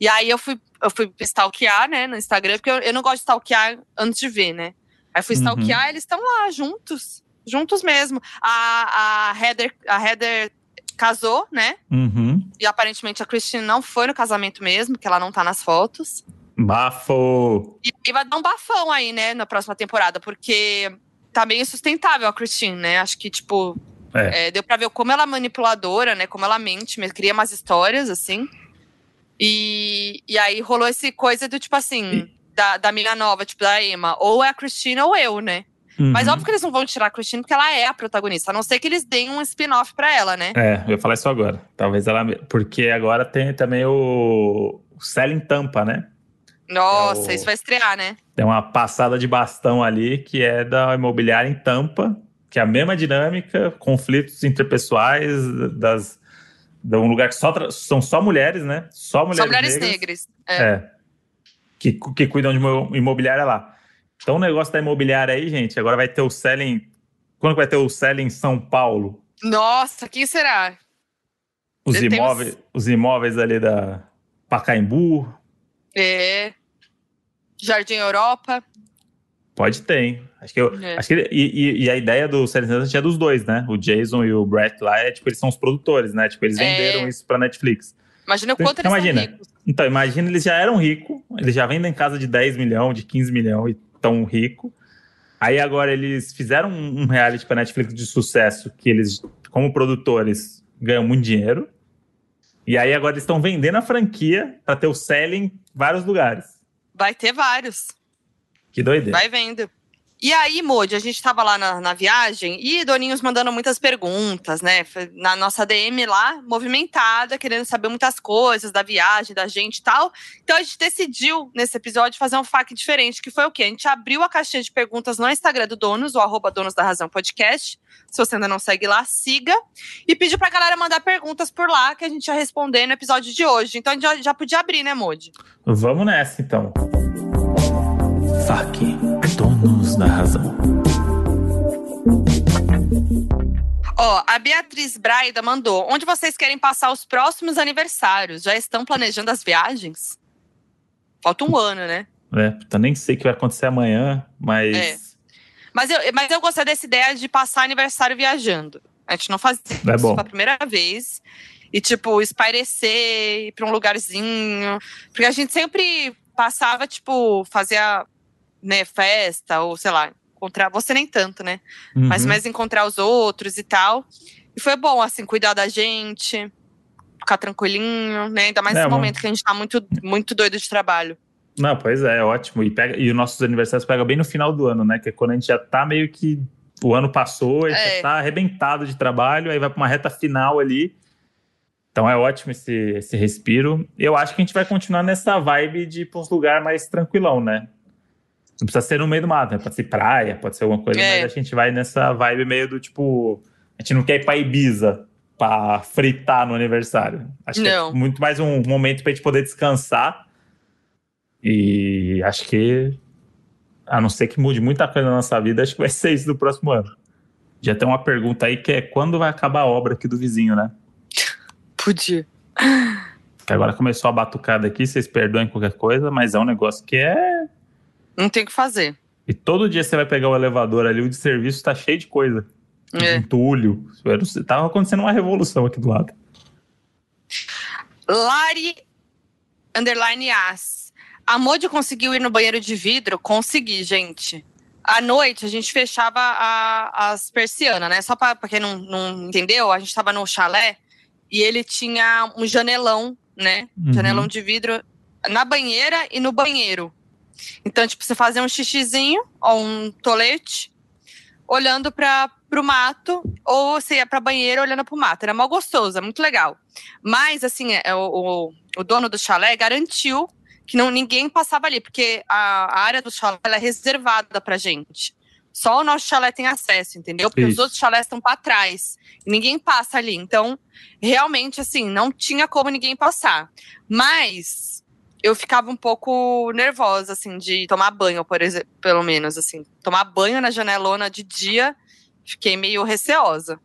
Speaker 2: E aí eu fui, eu fui stalkear, né, no Instagram, porque eu, eu não gosto de stalkear antes de ver, né? Aí fui
Speaker 1: Uhum.
Speaker 2: stalkear, eles estão lá, juntos. Juntos mesmo. A, a, Heather, a Heather casou, né?
Speaker 1: Uhum.
Speaker 2: E aparentemente a Christine não foi no casamento mesmo, que ela não tá nas fotos.
Speaker 1: Bafo!
Speaker 2: E, e vai dar um bafão aí, né, na próxima temporada, porque tá meio insustentável a Christine, né? Acho que, tipo,
Speaker 1: É.
Speaker 2: é, deu pra ver como ela é manipuladora, né? Como ela mente, mas cria umas histórias, assim. E, e aí rolou esse coisa do, tipo assim, da, da mina nova, tipo, da Emma. Ou é a Christine ou eu, né? Mas
Speaker 1: Uhum.
Speaker 2: óbvio que eles não vão tirar a Christine porque ela é a protagonista. A não ser que eles deem um spin-off pra ela, né?
Speaker 1: É, eu ia falar isso agora. Talvez ela. Porque agora tem também o, o Selling Tampa, né?
Speaker 2: Nossa,
Speaker 1: É o-
Speaker 2: isso vai estrear, né?
Speaker 1: Tem uma passada de bastão ali que é da imobiliária em Tampa, que é a mesma dinâmica, conflitos interpessoais das de um lugar que só tra- são só mulheres, né? Só mulheres,
Speaker 2: São mulheres
Speaker 1: negras,
Speaker 2: negras. É.
Speaker 1: É. Que, que cuidam de imo- imobiliária lá. Então o negócio da imobiliária aí, gente, agora vai ter o Selling. Quando vai ter o Selling em São Paulo?
Speaker 2: Nossa, quem será?
Speaker 1: Os imóveis, os imóveis ali da Pacaembu,
Speaker 2: É. Jardim Europa.
Speaker 1: pode ter, hein? Acho que, eu,
Speaker 2: É.
Speaker 1: acho que ele- e, e- a ideia do Silent Hill é dos dois, né? O Jason e o Brett lá, é, tipo, eles são os produtores, né? Tipo, eles
Speaker 2: É.
Speaker 1: venderam isso pra Netflix.
Speaker 2: Imagina o
Speaker 1: Então,
Speaker 2: quanto eles
Speaker 1: imagina.
Speaker 2: são ricos.
Speaker 1: Então, imagina, eles já eram ricos, eles já vendem casa de 10 milhões, de 15 milhões e tão rico. Aí agora eles fizeram um reality pra Netflix de sucesso, que eles, como produtores, ganham muito dinheiro. E aí agora eles estão vendendo a franquia pra ter o selling vários lugares.
Speaker 2: Vai ter vários.
Speaker 1: Que doideira.
Speaker 2: Vai vendo. E aí, Modi, a gente tava lá na, na viagem e Doninhos mandando muitas perguntas, né? Foi Na nossa DM lá, movimentada, querendo saber muitas coisas da viagem, da gente e tal. Então a gente decidiu, nesse episódio, fazer um FAQ diferente, que foi o quê? A gente abriu a caixinha de perguntas no Instagram do Donos, o arroba Donos da Razão Podcast. Se você ainda não segue lá, siga. E pediu pra galera mandar perguntas por lá, que a gente ia responder no episódio de hoje. Então a gente já, já podia abrir, né, Modi?
Speaker 1: Vamos nessa, então. FAQ, donos da razão.
Speaker 2: Ó, a Beatriz Braida mandou. Onde vocês querem passar os próximos aniversários? Já estão planejando as viagens? Falta um ano, né?
Speaker 1: É, então nem sei o que vai acontecer amanhã, mas.
Speaker 2: É. Mas eu, mas eu gostei dessa ideia de passar aniversário viajando. A gente não fazia
Speaker 1: É
Speaker 2: isso
Speaker 1: bom.
Speaker 2: pela primeira vez. E, tipo, espairecer, ir pra um lugarzinho. Porque a gente sempre passava, tipo, fazia né, festa, ou sei lá, encontrar. Você nem tanto, né? mas
Speaker 1: Uhum.
Speaker 2: mais encontrar os outros e tal. E foi bom, assim, cuidar da gente, ficar tranquilinho, né? Ainda mais
Speaker 1: É,
Speaker 2: nesse momento que a gente tá muito, muito doido de trabalho.
Speaker 1: Não, pois é, é ótimo. E, pega, e os nossos aniversários pegam bem no final do ano, né? Que é quando a gente já tá meio que. O ano passou, a gente
Speaker 2: É.
Speaker 1: já tá arrebentado de trabalho, aí vai pra uma reta final ali. Então é ótimo esse, esse respiro. Eu acho que a gente vai continuar nessa vibe de ir pra uns lugares mais tranquilão, né? Não precisa ser no meio do mato, né? Pode ser praia, pode ser alguma coisa,
Speaker 2: É.
Speaker 1: mas a gente vai nessa vibe meio do tipo. A gente não quer ir pra Ibiza pra fritar no aniversário. Acho
Speaker 2: Não.
Speaker 1: que é muito mais um momento pra gente poder descansar. E acho que, a não ser que mude muita coisa na nossa vida, acho que vai ser isso do próximo ano. Já tem uma pergunta aí que é quando vai acabar a obra aqui do vizinho, né?
Speaker 2: Podia.
Speaker 1: Que agora começou a batucada aqui, vocês perdoem qualquer coisa, mas é um negócio que é.
Speaker 2: Não tem o que fazer.
Speaker 1: E todo dia você vai pegar o elevador ali, o de serviço tá cheio de coisa.
Speaker 2: É.
Speaker 1: Entulho. Tava acontecendo uma revolução aqui do lado.
Speaker 2: Lari underline as. A Modi conseguiu ir no banheiro de vidro? Consegui, gente. À noite, a gente fechava a- as persianas, né? Só pra, pra quem não, não entendeu, a gente tava no chalé e ele tinha um janelão, né?
Speaker 1: Uhum.
Speaker 2: Janelão de vidro na banheira e no banheiro. Então, tipo, você fazia um xixizinho ou um tolete olhando para o mato, ou você ia pra banheira olhando pro mato. Era mal gostoso, é muito legal. Mas, assim, é, o, o, o dono do chalé garantiu que não, ninguém passava ali, porque a, a área do chalé é reservada pra gente. Só o nosso chalé tem acesso, entendeu? Porque os
Speaker 1: Isso.
Speaker 2: outros chalés estão para trás. E ninguém passa ali. Então, realmente, assim, não tinha como ninguém passar. Mas eu ficava um pouco nervosa, assim, de tomar banho, por exemplo, pelo menos, assim. Tomar banho na janelona de dia, fiquei meio receosa.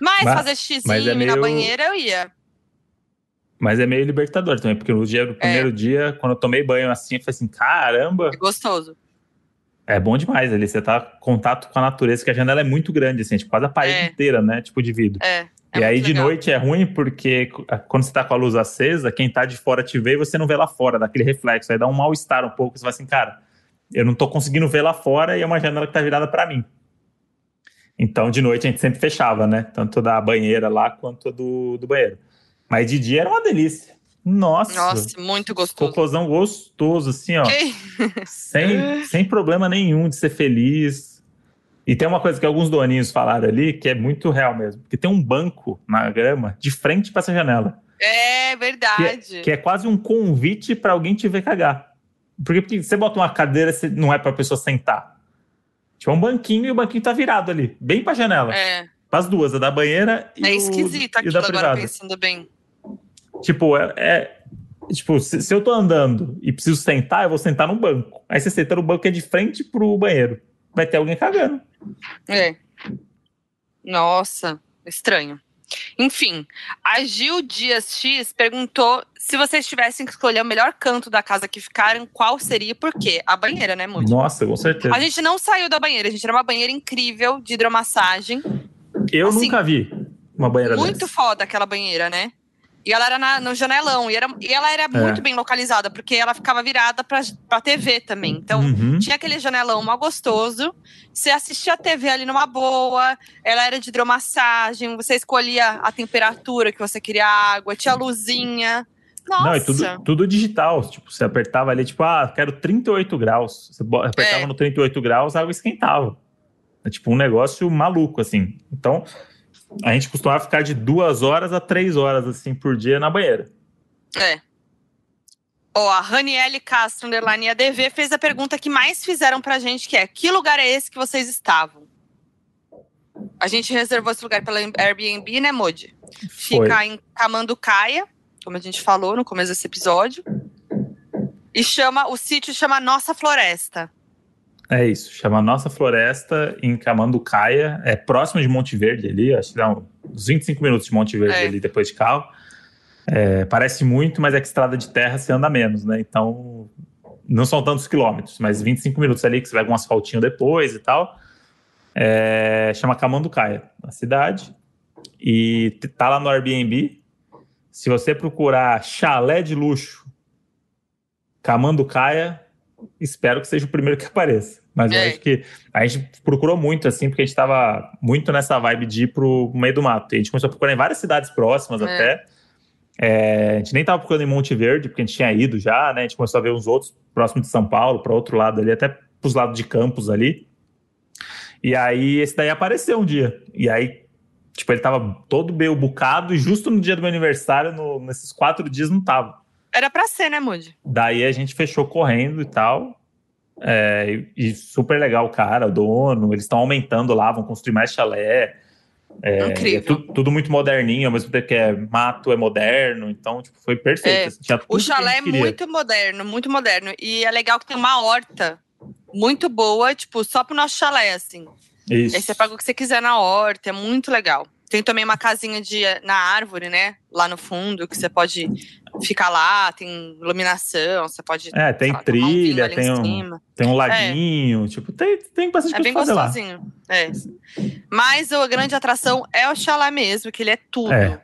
Speaker 2: Mas,
Speaker 1: Mas-
Speaker 2: fazer xizinho
Speaker 1: é
Speaker 2: na
Speaker 1: meio-
Speaker 2: banheira eu ia.
Speaker 1: Mas é meio libertador também, porque no dia
Speaker 2: É.
Speaker 1: do primeiro dia, quando eu tomei banho assim, eu falei assim: caramba,
Speaker 2: É gostoso.
Speaker 1: é bom demais ali. Você tá em contato com a natureza, que a janela é muito grande, assim, tipo, quase a parede
Speaker 2: É.
Speaker 1: inteira, né? Tipo de vidro.
Speaker 2: É. é
Speaker 1: e aí
Speaker 2: muito
Speaker 1: de
Speaker 2: legal.
Speaker 1: noite é ruim porque quando você tá com a luz acesa, quem tá de fora te vê e você não vê lá fora, dá aquele reflexo. Aí dá um mal-estar um pouco. Você vai assim, cara, eu não tô conseguindo ver lá fora e é uma janela que tá virada pra mim. Então de noite a gente sempre fechava, né? Tanto da banheira lá quanto do, do banheiro. Mas de dia era uma delícia. Nossa!
Speaker 2: Nossa, muito gostoso.
Speaker 1: Cocôzão gostoso, assim, ó. Sem, sem problema nenhum de ser feliz. E tem uma coisa que alguns doninhos falaram ali que é muito real mesmo. Que tem um banco na grama de frente para essa janela.
Speaker 2: É verdade.
Speaker 1: Que é quase um convite para alguém te ver cagar. Porque, porque você bota uma cadeira, você- não é para pessoa sentar. Tipo, é um banquinho e o banquinho tá virado ali, bem pra janela.
Speaker 2: É,
Speaker 1: As duas, a da banheira e,
Speaker 2: é esquisito
Speaker 1: o
Speaker 2: aquilo
Speaker 1: da
Speaker 2: agora
Speaker 1: privada.
Speaker 2: pensando bem.
Speaker 1: Tipo, é, é- tipo, se, se eu tô andando e preciso sentar, eu vou sentar num banco. Aí você senta no banco que é de frente pro banheiro. Vai ter alguém cagando.
Speaker 2: É. Nossa, estranho. Enfim, a Gil Dias X perguntou se vocês tivessem que escolher o melhor canto da casa que ficaram, qual seria e por quê? A banheira, né, Moody?
Speaker 1: Nossa, com certeza.
Speaker 2: A gente não saiu da banheira, a gente era uma banheira incrível de hidromassagem.
Speaker 1: Eu
Speaker 2: assim,
Speaker 1: nunca vi uma banheira
Speaker 2: Muito
Speaker 1: dessa.
Speaker 2: foda aquela banheira, né? E ela era na- no janelão, e, era, e ela era muito bem localizada, porque ela ficava virada pra, pra TV também. Então,
Speaker 1: Uhum.
Speaker 2: tinha aquele janelão mal gostoso. Você assistia a TV ali numa boa. Ela era de hidromassagem. Você escolhia a temperatura que você queria a água. Tinha luzinha. Nossa.
Speaker 1: Não, e tudo, tudo digital. Tipo, você apertava ali, tipo, ah, quero 38 graus. Você bo- apertava
Speaker 2: É.
Speaker 1: no 38 graus, a água esquentava. É tipo um negócio maluco, assim. Então, a gente costumava ficar de duas horas a três horas, assim, por dia na banheira.
Speaker 2: É. Ó, a Raniele Castro, underline ADV, fez a pergunta que mais fizeram pra gente, que é que lugar é esse que vocês estavam? A gente reservou esse lugar pela Airbnb, né, Modi?
Speaker 1: Foi.
Speaker 2: Fica em Camanducaia, como a gente falou no começo desse episódio. E chama, o sítio chama Nossa Floresta.
Speaker 1: É isso, chama Nossa Floresta em Camanducaia, é próximo de Monte Verde ali, acho que dá uns 25 minutos de Monte Verde
Speaker 2: É.
Speaker 1: ali depois de carro. É, parece muito, mas é que estrada de terra você anda menos, né? Então não são tantos quilômetros, mas 25 minutos ali que você vai com um asfaltinho depois e tal. É, chama Camanducaia, a cidade. E tá lá no Airbnb. Se você procurar chalé de luxo Camanducaia, espero que seja o primeiro que apareça. Mas eu
Speaker 2: É.
Speaker 1: acho que a gente procurou muito, assim, porque a gente tava muito nessa vibe de ir pro meio do mato. E a gente começou a procurar em várias cidades próximas
Speaker 2: É.
Speaker 1: até. É, a gente nem tava procurando em Monte Verde, porque a gente tinha ido já, né? A gente começou a ver uns outros próximos de São Paulo, para outro lado ali, até pros lados de Campos ali. E aí esse daí apareceu um dia. E aí, tipo, ele tava todo meio bucado e justo no dia do meu aniversário, no- nesses quatro dias, não tava.
Speaker 2: Era pra ser, né, Moody?
Speaker 1: Daí a gente fechou correndo e tal. É, e, super legal o cara, o dono. Eles estão aumentando lá, vão construir mais chalé. É,
Speaker 2: Incrível.
Speaker 1: é tu- tudo muito moderninho, ao mesmo tempo que é mato, é moderno. Então, tipo, foi perfeito.
Speaker 2: É,
Speaker 1: assim, tudo
Speaker 2: O chalé é muito moderno, muito moderno. E é legal que tem uma horta muito boa, tipo, só pro nosso chalé, assim.
Speaker 1: Isso.
Speaker 2: Aí você paga o que você quiser na horta, é muito legal. Tem também uma casinha de, na árvore, né? Lá no fundo, que você pode ficar lá, tem iluminação, você pode.
Speaker 1: É, tem
Speaker 2: lá, um
Speaker 1: trilha,
Speaker 2: em
Speaker 1: tem um, tem um laguinho. Tipo, tem, tem bastante
Speaker 2: É
Speaker 1: coisa pra fazer lá.
Speaker 2: gostosinho. É. Mas a grande atração é o chalé mesmo, que ele é tudo.
Speaker 1: É.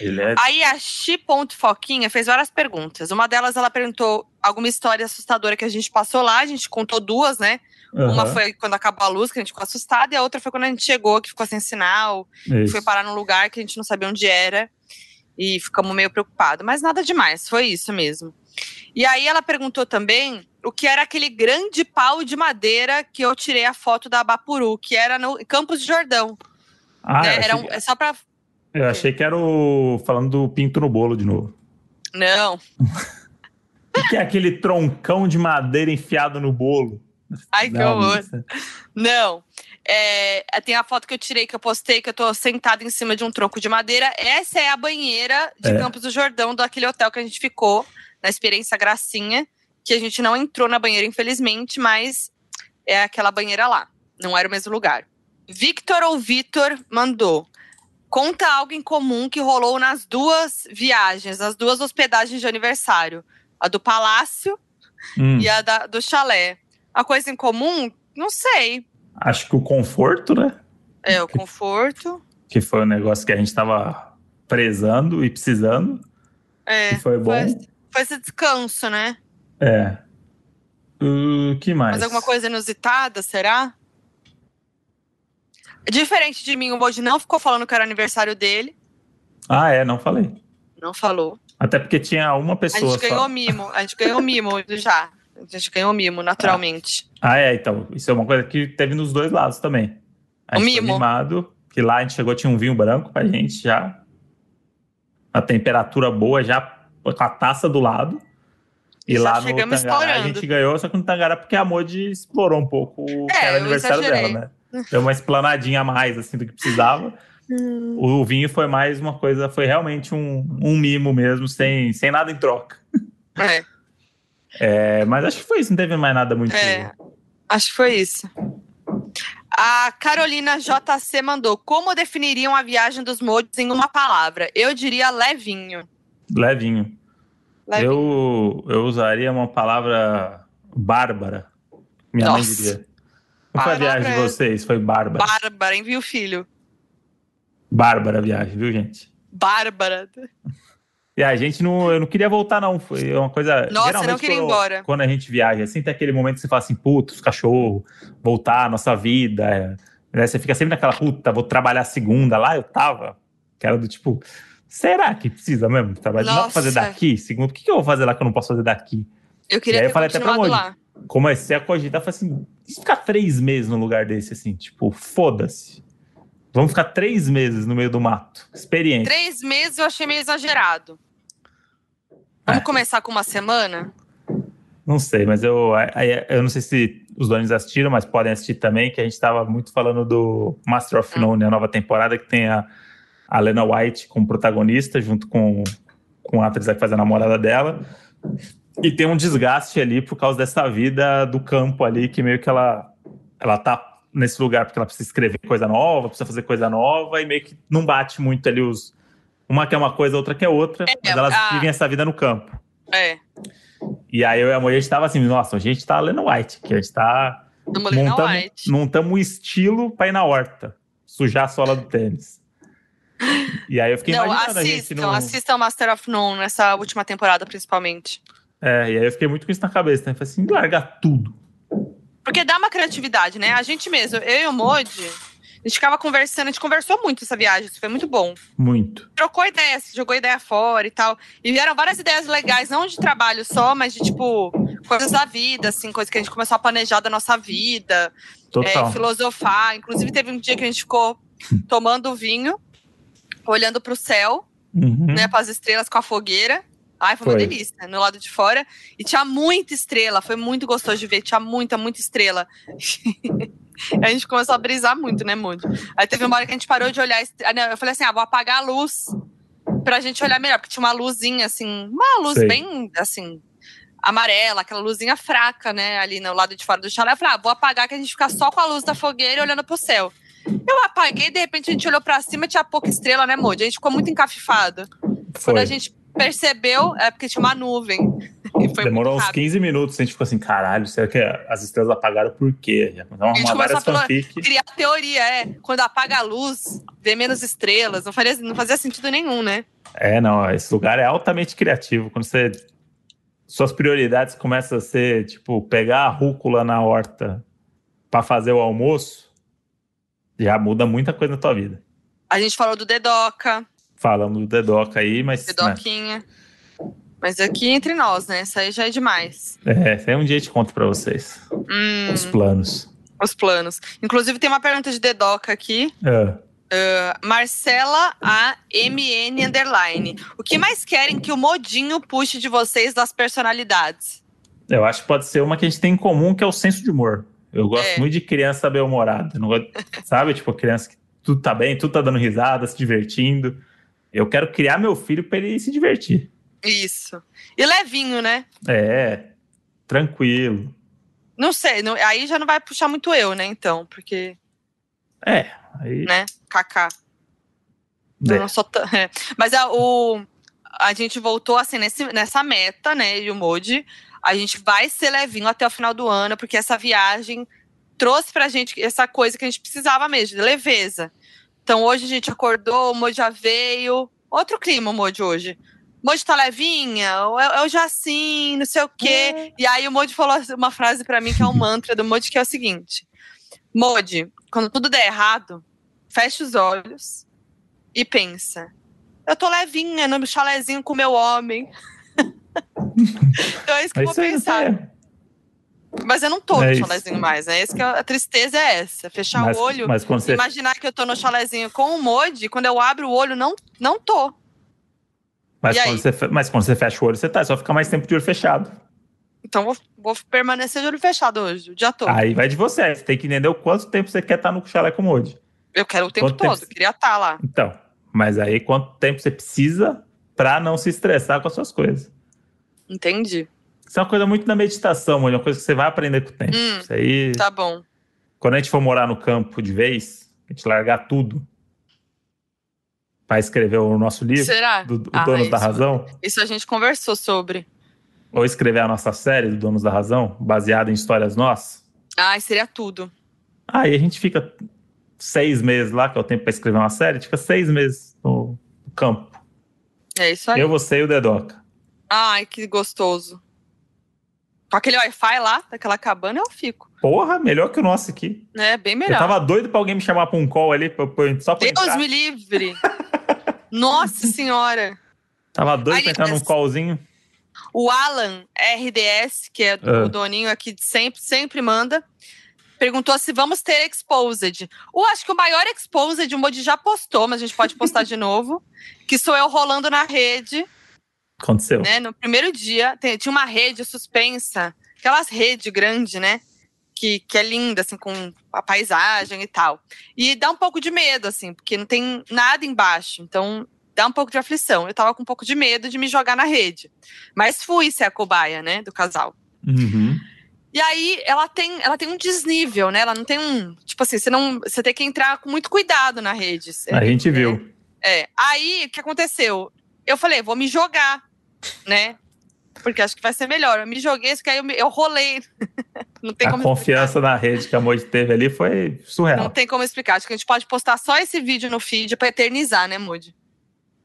Speaker 1: Ele é
Speaker 2: Aí a Chi.foquinha fez várias perguntas. Uma delas, ela perguntou alguma história assustadora que a gente passou lá. A gente contou duas, né? Uma
Speaker 1: Aham,
Speaker 2: foi quando acabou a luz, que a gente ficou assustado, e a outra foi quando a gente chegou, que ficou sem sinal,
Speaker 1: isso.
Speaker 2: foi parar num lugar que a gente não sabia onde era. E ficamos meio preocupados. Mas nada demais, foi isso mesmo. E aí ela perguntou também o que era aquele grande pau de madeira que eu tirei a foto da Abapuru, que era no Campos de Jordão.
Speaker 1: Ah,
Speaker 2: né? Era um- é só pra.
Speaker 1: eu achei que era o. Falando do pinto no bolo de novo.
Speaker 2: Não, [laughs]
Speaker 1: O que é aquele troncão de madeira enfiado no bolo?
Speaker 2: Ai, que
Speaker 1: Não,
Speaker 2: horror.
Speaker 1: isso-
Speaker 2: Não. É, tem a foto que eu tirei, que eu postei, que eu tô sentada em cima de um tronco de madeira. Essa é a banheira de
Speaker 1: É.
Speaker 2: Campos do Jordão, daquele hotel que a gente ficou, na experiência Gracinha, que a gente não entrou na banheira, infelizmente, mas é aquela banheira lá. Não era o mesmo lugar. Victor ou Vitor mandou. Conta algo em comum que rolou nas duas viagens, nas duas hospedagens de aniversário. A do Palácio
Speaker 1: Hum,
Speaker 2: e a da- do chalé. A coisa em comum, não sei.
Speaker 1: Acho que o conforto, né?
Speaker 2: É, o conforto.
Speaker 1: Que foi um negócio que a gente tava prezando e precisando.
Speaker 2: É,
Speaker 1: que foi bom.
Speaker 2: Foi, foi esse descanso, né?
Speaker 1: É. O que mais?
Speaker 2: Mas alguma coisa inusitada, será? Diferente de mim, o Moji não ficou falando que era aniversário dele.
Speaker 1: Ah, é, não falei.
Speaker 2: Não falou.
Speaker 1: Até porque tinha uma
Speaker 2: A
Speaker 1: pessoa
Speaker 2: gente
Speaker 1: só.
Speaker 2: ganhou mimo. A gente ganhou mimo já. A gente ganhou mimo, naturalmente.
Speaker 1: Ah, é, então. Isso é uma coisa que teve nos dois lados também. A
Speaker 2: O mimo.
Speaker 1: mimado, que lá a gente chegou, tinha um vinho branco pra gente já. A temperatura boa, já com a taça do lado. E
Speaker 2: Já
Speaker 1: lá no Tangará a gente ganhou, só que no Tangará porque a Modi explorou um pouco o que
Speaker 2: É,
Speaker 1: era aniversário
Speaker 2: exagerei.
Speaker 1: dela, né? Deu uma explanadinha a mais, assim, do que precisava. O vinho foi mais uma coisa, foi realmente um, um mimo mesmo, sem, sem nada em troca.
Speaker 2: É,
Speaker 1: É, mas acho que foi isso, não teve mais nada muito.
Speaker 2: É. acho que foi isso. A Carolina JC mandou: Como definiriam a viagem dos mods em uma palavra? Eu diria levinho.
Speaker 1: Levinho.
Speaker 2: Levinho.
Speaker 1: Eu, eu usaria uma palavra bárbara. Minha mãe
Speaker 2: Nossa.
Speaker 1: diria. Como foi a viagem de vocês? Foi bárbara.
Speaker 2: Bárbara, envia o filho.
Speaker 1: Bárbara a viagem, viu, gente?
Speaker 2: Bárbara.
Speaker 1: E a gente não, eu não queria voltar, não. Foi uma coisa.
Speaker 2: Nossa,
Speaker 1: geralmente,
Speaker 2: não queria ir
Speaker 1: quando-
Speaker 2: embora.
Speaker 1: Quando a gente viaja, assim, tem aquele momento que você fala assim, puta, os cachorros, voltar, nossa vida. é. Né? Você fica sempre naquela, puta, vou trabalhar segunda. Lá eu tava, que era do tipo, será que precisa mesmo trabalhar? Não dá pra fazer
Speaker 2: Nossa.
Speaker 1: daqui? Segundo, o que, que eu vou fazer lá que eu não posso fazer daqui?
Speaker 2: Eu queria
Speaker 1: E aí eu
Speaker 2: ter
Speaker 1: falei até pra
Speaker 2: lá.
Speaker 1: Comecei a cogitar, falei assim, e ficar três meses num lugar desse, assim, tipo, foda-se. Vamos ficar três meses no meio do mato. Experiência.
Speaker 2: Três meses eu achei meio exagerado. Vamos começar com uma semana?
Speaker 1: Não sei, mas eu, eu não sei se os donos assistiram, mas podem assistir também, que a gente estava muito falando do Master of None, a nova temporada, que tem a, a Lena White como protagonista, junto com, com a atriz que faz a namorada dela. E tem um desgaste ali por causa dessa vida do campo ali, que meio que ela, ela tá nesse lugar porque ela precisa escrever coisa nova, precisa fazer coisa nova, e meio que não bate muito ali os. Uma quer uma coisa, outra quer outra, mas elas
Speaker 2: a-
Speaker 1: vivem essa vida no campo.
Speaker 2: É.
Speaker 1: E aí eu e a mulher, a gente tava assim, nossa, a gente tá lendo White, que a gente tá montando,
Speaker 2: White.
Speaker 1: montamos um estilo pra ir na horta, sujar a sola do tênis. E aí eu fiquei
Speaker 2: Não,
Speaker 1: imaginando a gente
Speaker 2: assistam,
Speaker 1: no...
Speaker 2: assistam Master of None nessa última temporada, principalmente.
Speaker 1: É, e aí eu fiquei muito com isso na cabeça, né? Falei assim, largar tudo.
Speaker 2: Porque dá uma criatividade, né? A gente mesmo, eu e o Modi, a gente ficava conversando, a gente conversou muito essa viagem, isso foi muito bom.
Speaker 1: Muito.
Speaker 2: Trocou ideias, jogou ideia fora e tal. E vieram várias ideias legais, não de trabalho só, mas de tipo, coisas da vida, assim, coisas que a gente começou a planejar da nossa vida,
Speaker 1: Total.
Speaker 2: é, filosofar. Inclusive, teve um dia que a gente ficou tomando vinho, olhando pro céu,
Speaker 1: Uhum.
Speaker 2: né, para as estrelas com a fogueira. Ai, foi, uma
Speaker 1: Foi.
Speaker 2: delícia, no lado de fora. E tinha muita estrela, foi muito gostoso de ver, tinha muita, muita estrela. [laughs] a gente começou a brisar muito, né, Mude? Aí teve uma hora que a gente parou de olhar. ah, não, Eu falei assim: ah, vou apagar a luz pra gente olhar melhor, porque tinha uma luzinha assim, uma luz
Speaker 1: Sei.
Speaker 2: bem assim. Amarela, aquela luzinha fraca, né? Ali no lado de fora do chalé. Eu falei, ah, vou apagar que a gente fica só com a luz da fogueira e olhando pro céu. Eu apaguei, de repente a gente olhou pra cima, tinha pouca estrela, né, Moody? A gente ficou muito encafifado. Quando
Speaker 1: Foi.
Speaker 2: a gente percebeu, é porque tinha uma nuvem.
Speaker 1: Demorou uns
Speaker 2: rápido.
Speaker 1: 15 minutos, a gente ficou assim, caralho, será que as estrelas apagaram por quê? Já Vamos
Speaker 2: gente começou a
Speaker 1: fanfic.
Speaker 2: Criar teoria, é. Quando apaga a luz, vê menos estrelas. Não fazia, não fazia sentido nenhum, né?
Speaker 1: É, não, esse lugar é altamente criativo. Quando você. Suas prioridades começam a ser, tipo, pegar a rúcula na horta pra fazer o almoço, já muda muita coisa na tua vida.
Speaker 2: A gente falou do Dedoca,
Speaker 1: Falamos do Dedoca aí, mas. Né,
Speaker 2: Dedoquinha. Mas aqui entre nós, né? Isso aí já é demais.
Speaker 1: é, aí um dia a gente conta pra vocês.
Speaker 2: Hum,
Speaker 1: Os planos.
Speaker 2: os planos. Inclusive, tem uma pergunta de Dedoca aqui.
Speaker 1: É.
Speaker 2: Marcela AMN Underline. O que mais querem que o modinho puxe de vocês das personalidades?
Speaker 1: Eu acho que pode ser uma que a gente tem em comum, que é o senso de humor. Eu gosto
Speaker 2: É.
Speaker 1: muito de criança bem-humorada. Eu Sabe? Tipo, criança que tudo tá bem, tudo tá dando risada, se divertindo. Eu quero criar meu filho pra ele se divertir.
Speaker 2: Isso. E levinho, né?
Speaker 1: É, tranquilo.
Speaker 2: Não sei, não- aí já não vai puxar muito eu, né? Então, porque,
Speaker 1: É, aí.
Speaker 2: né? Kaká.
Speaker 1: É.
Speaker 2: não sou tão- é. Mas a, o, a gente voltou assim nesse, nessa meta, né? E o Modi. A gente vai ser levinho até o final do ano, porque essa viagem trouxe pra gente essa coisa que a gente precisava mesmo, de leveza. Então hoje a gente acordou, o Modi já veio. Outro clima, o Modi hoje. Modi tá levinha, eu, eu já assim, não sei o quê. E aí o Modi falou uma frase pra mim que é um mantra do Modi, que é o seguinte: Modi, quando tudo der errado, fecha os olhos e pensa. Eu tô levinha no chalezinho com meu homem. [laughs] então é isso que eu
Speaker 1: É
Speaker 2: vou pensar. Mas eu não tô
Speaker 1: É
Speaker 2: no
Speaker 1: isso.
Speaker 2: chalezinho mais, né? Esse que é, a tristeza é essa. Fechar
Speaker 1: mas,
Speaker 2: o olho,
Speaker 1: mas você.
Speaker 2: imaginar que eu tô no chalezinho com o Modi, quando eu abro o olho, não, não tô.
Speaker 1: Mas quando, você, mas quando você fecha o olho, você tá. Só fica mais tempo de olho fechado.
Speaker 2: Então vou, vou permanecer de olho fechado hoje, o dia todo.
Speaker 1: Aí vai de você. Você tem que entender o quanto tempo você quer estar no chaleco mode.
Speaker 2: eu quero o tempo
Speaker 1: quanto tempo
Speaker 2: todo, queria estar lá.
Speaker 1: Então, mas aí quanto tempo você precisa pra não se estressar com as suas coisas.
Speaker 2: Entendi.
Speaker 1: Isso é uma coisa muito da meditação. É uma coisa que você vai aprender com o tempo.
Speaker 2: Hum,
Speaker 1: Isso aí.
Speaker 2: Tá bom.
Speaker 1: quando a gente for morar no campo de vez, a gente largar tudo para escrever o nosso livro,
Speaker 2: Será?
Speaker 1: do, do
Speaker 2: Ah,
Speaker 1: Donos da Razão,
Speaker 2: Isso a gente conversou sobre.
Speaker 1: ou escrever a nossa série do Donos da Razão, baseada em histórias nossas,
Speaker 2: Ai, seria tudo.
Speaker 1: aí a gente fica seis meses lá, que é o tempo para escrever uma série, a gente fica seis meses no, no campo.
Speaker 2: É isso aí.
Speaker 1: Eu, você e o Dedoca.
Speaker 2: Ai, que gostoso. Com aquele Wi-Fi lá, daquela cabana, eu fico.
Speaker 1: Porra, melhor que o nosso aqui.
Speaker 2: É bem
Speaker 1: Eu
Speaker 2: melhor.
Speaker 1: tava doido pra alguém me chamar pra um call ali, pra, pra- só pra
Speaker 2: Deus
Speaker 1: entrar.
Speaker 2: me livre. [laughs] Nossa senhora.
Speaker 1: Tava doido pra
Speaker 2: Aí,
Speaker 1: entrar num
Speaker 2: mas-
Speaker 1: callzinho.
Speaker 2: O Alan RDS, que é
Speaker 1: Ah.
Speaker 2: o doninho aqui de sempre, sempre manda, perguntou se vamos ter Exposed. Eu acho que o maior Exposed o Modi já postou, mas a gente pode postar de [laughs] novo. Que sou eu rolando na rede,
Speaker 1: Aconteceu.
Speaker 2: né? No primeiro dia, tinha uma rede suspensa, aquelas redes grandes, né? Que, que é linda, assim, com a paisagem e tal. E dá um pouco de medo, assim, porque não tem nada embaixo. Então, dá um pouco de aflição. Eu tava com um pouco de medo de me jogar na rede. Mas fui ser a cobaia, né, do casal.
Speaker 1: Uhum.
Speaker 2: E aí, ela tem, ela tem um desnível, né? Ela não tem um. Tipo assim, você não. Você tem que entrar com muito cuidado na rede.
Speaker 1: A gente
Speaker 2: É,
Speaker 1: viu.
Speaker 2: É. Aí, o que aconteceu? Eu falei, vou me jogar, né? Porque acho que vai ser melhor. Eu me joguei, só que aí eu, me- eu rolei. [laughs] não tem
Speaker 1: A
Speaker 2: como
Speaker 1: confiança na rede que a Moji teve ali foi
Speaker 2: explicar.
Speaker 1: surreal.
Speaker 2: Não tem como explicar. Acho que a gente pode postar só esse vídeo no feed pra eternizar, né, Moody?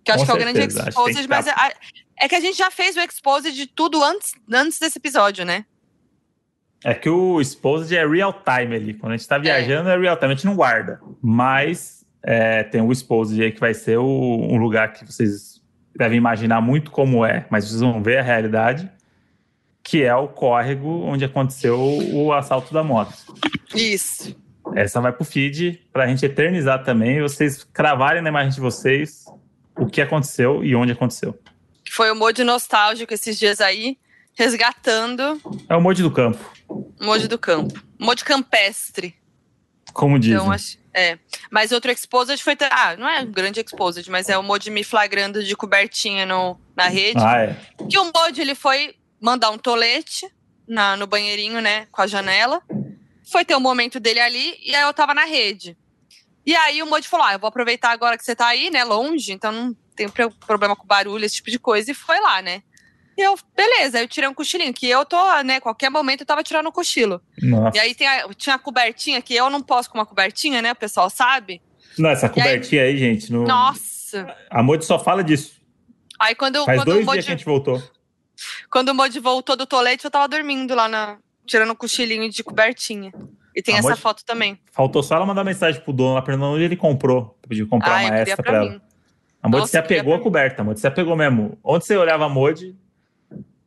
Speaker 2: Que eu
Speaker 1: Com
Speaker 2: acho que é o grande exposed, mas
Speaker 1: tá-
Speaker 2: é, é que a gente já fez o exposed de tudo antes, antes desse episódio, né?
Speaker 1: É que o Exposed é real time ali. Quando a gente tá viajando, é, real time, a gente não guarda. Mas é, tem o Exposed aí que vai ser o- um lugar que vocês devem imaginar muito como é, mas vocês vão ver a realidade, que é o córrego onde aconteceu o assalto da moto.
Speaker 2: Isso.
Speaker 1: Essa vai pro feed pra gente eternizar também vocês cravarem na imagem de vocês o que aconteceu e onde aconteceu.
Speaker 2: Foi o Moody nostálgico esses dias aí, resgatando
Speaker 1: É o Monte do Campo,
Speaker 2: o Moody do campo. O Moody campestre.
Speaker 1: como dizem.
Speaker 2: Então, acho. É. Mas outro exposed foi. Ah, não é um grande exposed, mas é o Moody me flagrando de cobertinha no, na rede.
Speaker 1: Ah, é.
Speaker 2: Que o Moody ele foi mandar um tolete na, no banheirinho, né? Com a janela. Foi ter o momento dele ali e aí eu tava na rede. E aí o Moody falou: Ah, eu vou aproveitar agora que você tá aí, né? Longe, então não tem pro- problema com barulho, esse tipo de coisa. E foi lá, né? E eu, beleza, aí eu tirei um cochilinho, que eu tô, né? Qualquer momento eu tava tirando um cochilo.
Speaker 1: Nossa.
Speaker 2: E aí tem a- tinha a cobertinha, que eu não posso com uma cobertinha, né? O pessoal sabe.
Speaker 1: Não, essa cobertinha aí, gente, no...
Speaker 2: Nossa!
Speaker 1: a Moji só fala disso.
Speaker 2: Aí quando,
Speaker 1: Faz
Speaker 2: quando,
Speaker 1: dois
Speaker 2: o
Speaker 1: dias
Speaker 2: Moody,
Speaker 1: que a gente voltou.
Speaker 2: quando o Moody voltou do tolete, eu tava dormindo lá na. tirando um cochilinho de cobertinha. E tem
Speaker 1: A
Speaker 2: essa
Speaker 1: Moody-
Speaker 2: foto também.
Speaker 1: Faltou só ela mandar mensagem pro dono lá perguntando onde ele comprou. Pediu comprar
Speaker 2: Ah, eu
Speaker 1: uma extra
Speaker 2: pra
Speaker 1: pra ela. A Moji
Speaker 2: Nossa,
Speaker 1: se apegou à coberta. A Moji se apegou mesmo. Onde você olhava a Moji,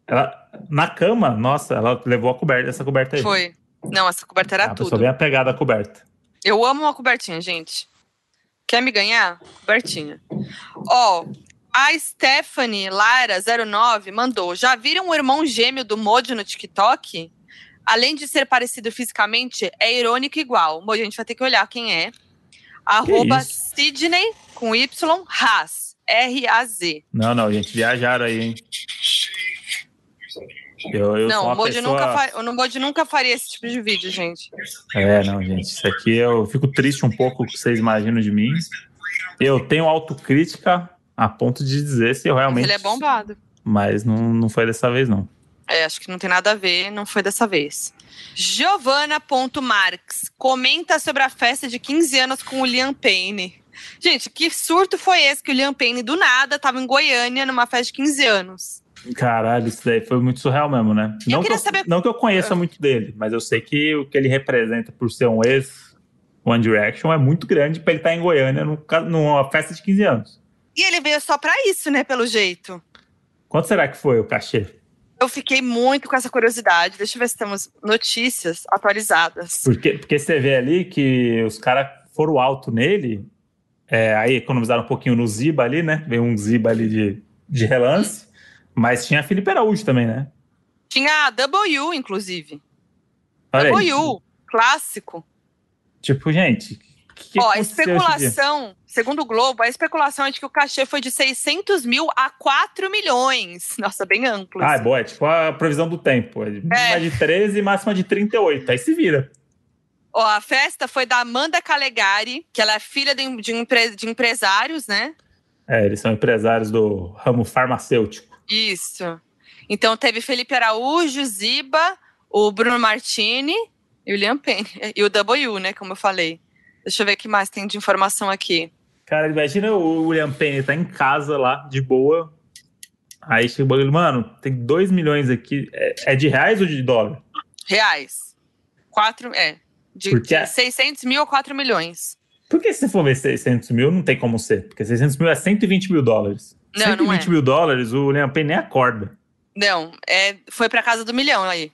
Speaker 1: ela, na cama, nossa, ela levou a coberta, essa coberta aí.
Speaker 2: Foi. Não, essa coberta era
Speaker 1: a pessoa
Speaker 2: tudo.
Speaker 1: bem apegada à coberta.
Speaker 2: Eu amo uma cobertinha, gente. Quer me ganhar? Cobertinha. Ó, a Stephanie Lara09 mandou. Já viram o irmão gêmeo do Moji no TikTok? Além de ser parecido fisicamente, é irônico igual. Moji, a gente vai ter que olhar quem é. Arroba? Sidney com Y Raz. R-A-Z.
Speaker 1: Não, não, gente, viajaram aí, hein? Eu, eu
Speaker 2: Não, o Moji,
Speaker 1: pessoa...
Speaker 2: nunca fa- nunca faria esse tipo de vídeo, gente.
Speaker 1: É, não, gente, isso aqui eu fico triste um pouco que vocês imaginam de mim. Eu tenho autocrítica a ponto de dizer se eu
Speaker 2: Mas
Speaker 1: realmente...
Speaker 2: ele é bombado.
Speaker 1: Mas não, não foi dessa vez, não.
Speaker 2: É, acho que não tem nada a ver, não foi dessa vez. Giovana.marx comenta sobre a festa de 15 anos com o Liam Payne. Gente, que surto foi esse que o Liam Payne, do nada, tava em Goiânia numa festa de 15 anos?
Speaker 1: Caralho, isso daí foi muito surreal mesmo, né?
Speaker 2: Eu
Speaker 1: não, que eu,
Speaker 2: saber-
Speaker 1: não que eu conheça muito dele, mas eu sei que o que ele representa por ser um ex One Direction é muito grande pra ele estar em Goiânia ca- numa festa de 15 anos.
Speaker 2: E ele veio só pra isso, né, pelo jeito.
Speaker 1: Quanto será que foi o cachê?
Speaker 2: Eu fiquei muito com essa curiosidade. Deixa eu ver se temos notícias atualizadas.
Speaker 1: Porque, porque você vê ali que os caras foram alto nele, é, aí economizaram um pouquinho no Ziba ali, né? Veio um Ziba ali de, de relance, mas tinha Felipe Araújo também, né?
Speaker 2: Tinha a W, inclusive.
Speaker 1: Olha.
Speaker 2: W, clássico.
Speaker 1: Tipo, gente, que, que
Speaker 2: Ó, a especulação, segundo o Globo, a especulação é de que o cachê foi de 600 mil a 4 milhões. Nossa, bem amplo.
Speaker 1: Ah, é
Speaker 2: assim.
Speaker 1: boa, é tipo a previsão do tempo. É mínima de 13 e máxima de 38. Aí se vira.
Speaker 2: Ó, a festa foi da Amanda Calegari, que ela é filha de, de, empre, de empresários, né?
Speaker 1: É, eles são empresários do ramo farmacêutico.
Speaker 2: Isso. Então teve Felipe Araújo, Ziba, o Bruno Martini e o Liam Payne. E o W, né? Como eu falei. Deixa eu ver o que mais tem de informação aqui.
Speaker 1: Cara, imagina o William Penny tá em casa lá, de boa. Aí chega o bagulho, mano, tem 2 milhões aqui. É, é, de reais ou de dólar?
Speaker 2: Reais. 4, é. De, Porque... de 600 mil a 4 milhões.
Speaker 1: Por que se você for ver 600 mil, não tem como ser? Porque 600 mil é 120 mil dólares. Não, 120 não é. mil dólares, o William Penny nem acorda.
Speaker 2: Não, é, foi pra casa do milhão aí.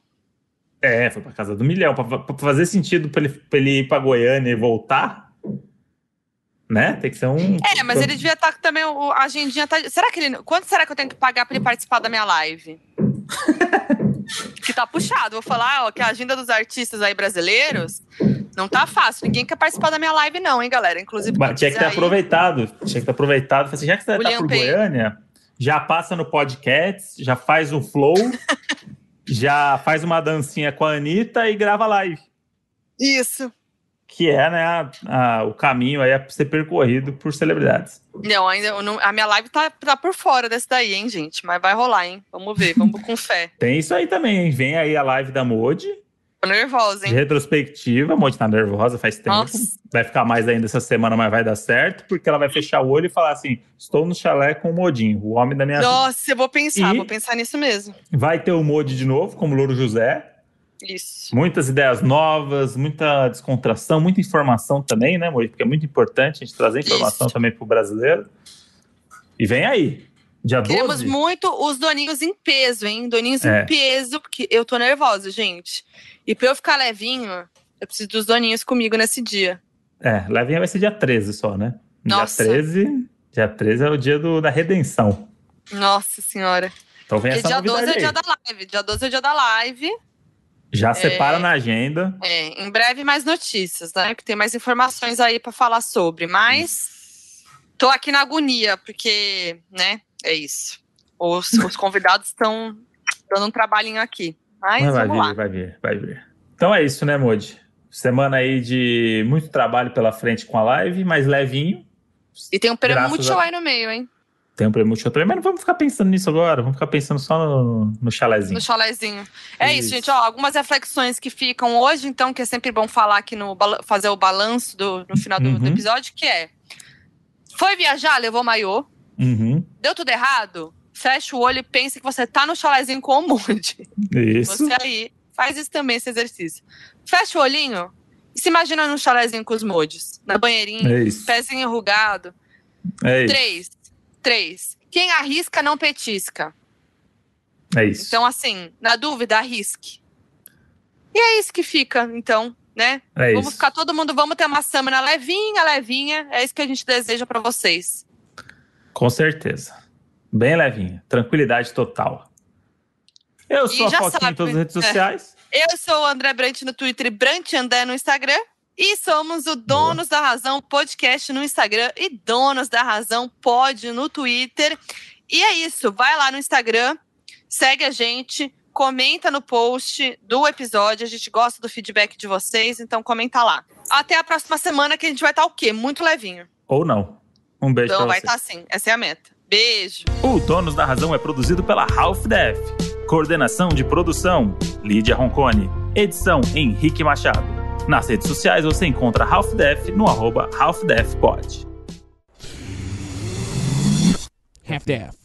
Speaker 1: É, foi pra casa do milhão. Pra, pra fazer sentido pra ele, pra ele ir pra Goiânia e voltar, né? Tem que ser um.
Speaker 2: É, mas ele devia estar tá também. A agendinha tá. Será que ele. Quanto será que eu tenho que pagar pra ele participar da minha live? [laughs] que tá puxado. Vou falar, ó, que a agenda dos artistas aí brasileiros não tá fácil. Ninguém quer participar da minha live, não, hein, galera? Inclusive.
Speaker 1: Mas tinha que ter aí... aproveitado. Tinha que ter aproveitado. Assim, já que você William tá por Pay. Goiânia, já passa no podcast, já faz um flow. [laughs] já faz uma dancinha com a Anitta e grava live.
Speaker 2: Isso.
Speaker 1: Que é, né, a, a, o caminho aí a ser percorrido por celebridades.
Speaker 2: Não, ainda não, a minha live tá, tá por fora desse daí, hein, gente? Mas vai rolar, hein? Vamos ver, vamos com fé. [laughs]
Speaker 1: Tem isso aí também, hein? Vem aí a live da Modi.
Speaker 2: Tô nervosa, hein?
Speaker 1: De retrospectiva, a Modi tá nervosa faz tempo. Nossa. Vai ficar mais ainda essa semana, mas vai dar certo, porque ela vai fechar o olho e falar assim: estou no chalé com o Modinho, o homem da minha
Speaker 2: Nossa, vida. eu vou pensar, e vou pensar nisso mesmo.
Speaker 1: Vai ter o Modi de novo, como Louro José.
Speaker 2: Isso.
Speaker 1: Muitas ideias novas, muita descontração, muita informação também, né, Modi? Porque é muito importante a gente trazer informação Isso. também pro brasileiro. E vem aí. Dia
Speaker 2: Queremos
Speaker 1: 12?
Speaker 2: muito os doninhos em peso, hein? Doninhos é. em peso, porque eu tô nervosa, gente. E pra eu ficar levinho, eu preciso dos doninhos comigo nesse dia.
Speaker 1: É, levinha vai ser dia 13 só, né?
Speaker 2: Nossa.
Speaker 1: Dia 13, dia 13 é o dia do, da redenção.
Speaker 2: Nossa senhora.
Speaker 1: Então vem essa
Speaker 2: dia 12
Speaker 1: é o
Speaker 2: dia da live. Dia 12 é o dia da live.
Speaker 1: Já é, separa na agenda.
Speaker 2: É, em breve mais notícias, né? Que tem mais informações aí para falar sobre. Mas tô aqui na agonia, porque, né? É isso. Os, os convidados estão dando um trabalhinho aqui. Mas, Mas
Speaker 1: vai
Speaker 2: vir,
Speaker 1: lá. vai vir, vai vir. Então é isso, né, Modi? Semana aí de muito trabalho pela frente com a live, mais levinho.
Speaker 2: E tem um prêmio muito a... aí no meio, hein?
Speaker 1: Tem um prêmio também, mas não vamos ficar pensando nisso agora, vamos ficar pensando só no, no chalézinho.
Speaker 2: No chalézinho. É isso. isso, gente, ó, algumas reflexões que ficam hoje, então, que é sempre bom falar aqui no fazer o balanço do, no final do, uhum. do episódio, que é foi viajar, levou maiô,
Speaker 1: uhum.
Speaker 2: deu tudo errado, fecha o olho e pensa que você tá no chalézinho com o Moody.
Speaker 1: Isso.
Speaker 2: Você aí faz isso também, esse exercício. Fecha o olhinho e se imagina no chalézinho com os Moods, na banheirinha, é pezinho enrugado.
Speaker 1: É
Speaker 2: Três. Três. Quem arrisca não petisca.
Speaker 1: É isso.
Speaker 2: Então, assim, na dúvida, arrisque. E é isso que fica, então, né?
Speaker 1: É
Speaker 2: vamos
Speaker 1: isso.
Speaker 2: ficar todo mundo, vamos ter uma semana levinha, levinha. É isso que a gente deseja para vocês.
Speaker 1: Com certeza. Bem levinha. Tranquilidade total. Eu sou e a Foquinha em todas as redes é. sociais.
Speaker 2: Eu sou o André Brant no Twitter e Brant André no Instagram. E somos o Donos Boa. da Razão podcast no Instagram e Donos da Razão pod no Twitter. E é isso, vai lá no Instagram, segue a gente, comenta no post do episódio. A gente gosta do feedback de vocês, então comenta lá. Até a próxima semana que a gente vai estar o quê? Muito levinho.
Speaker 1: Ou não. Um beijo
Speaker 2: Então
Speaker 1: vai
Speaker 2: estar sim, essa é a meta. Beijo.
Speaker 1: O Donos da Razão é produzido pela Half Def. Coordenação de produção: Lídia Roncone. Edição: Henrique Machado. Nas redes sociais você encontra Half Def no arroba Half Pod. Half.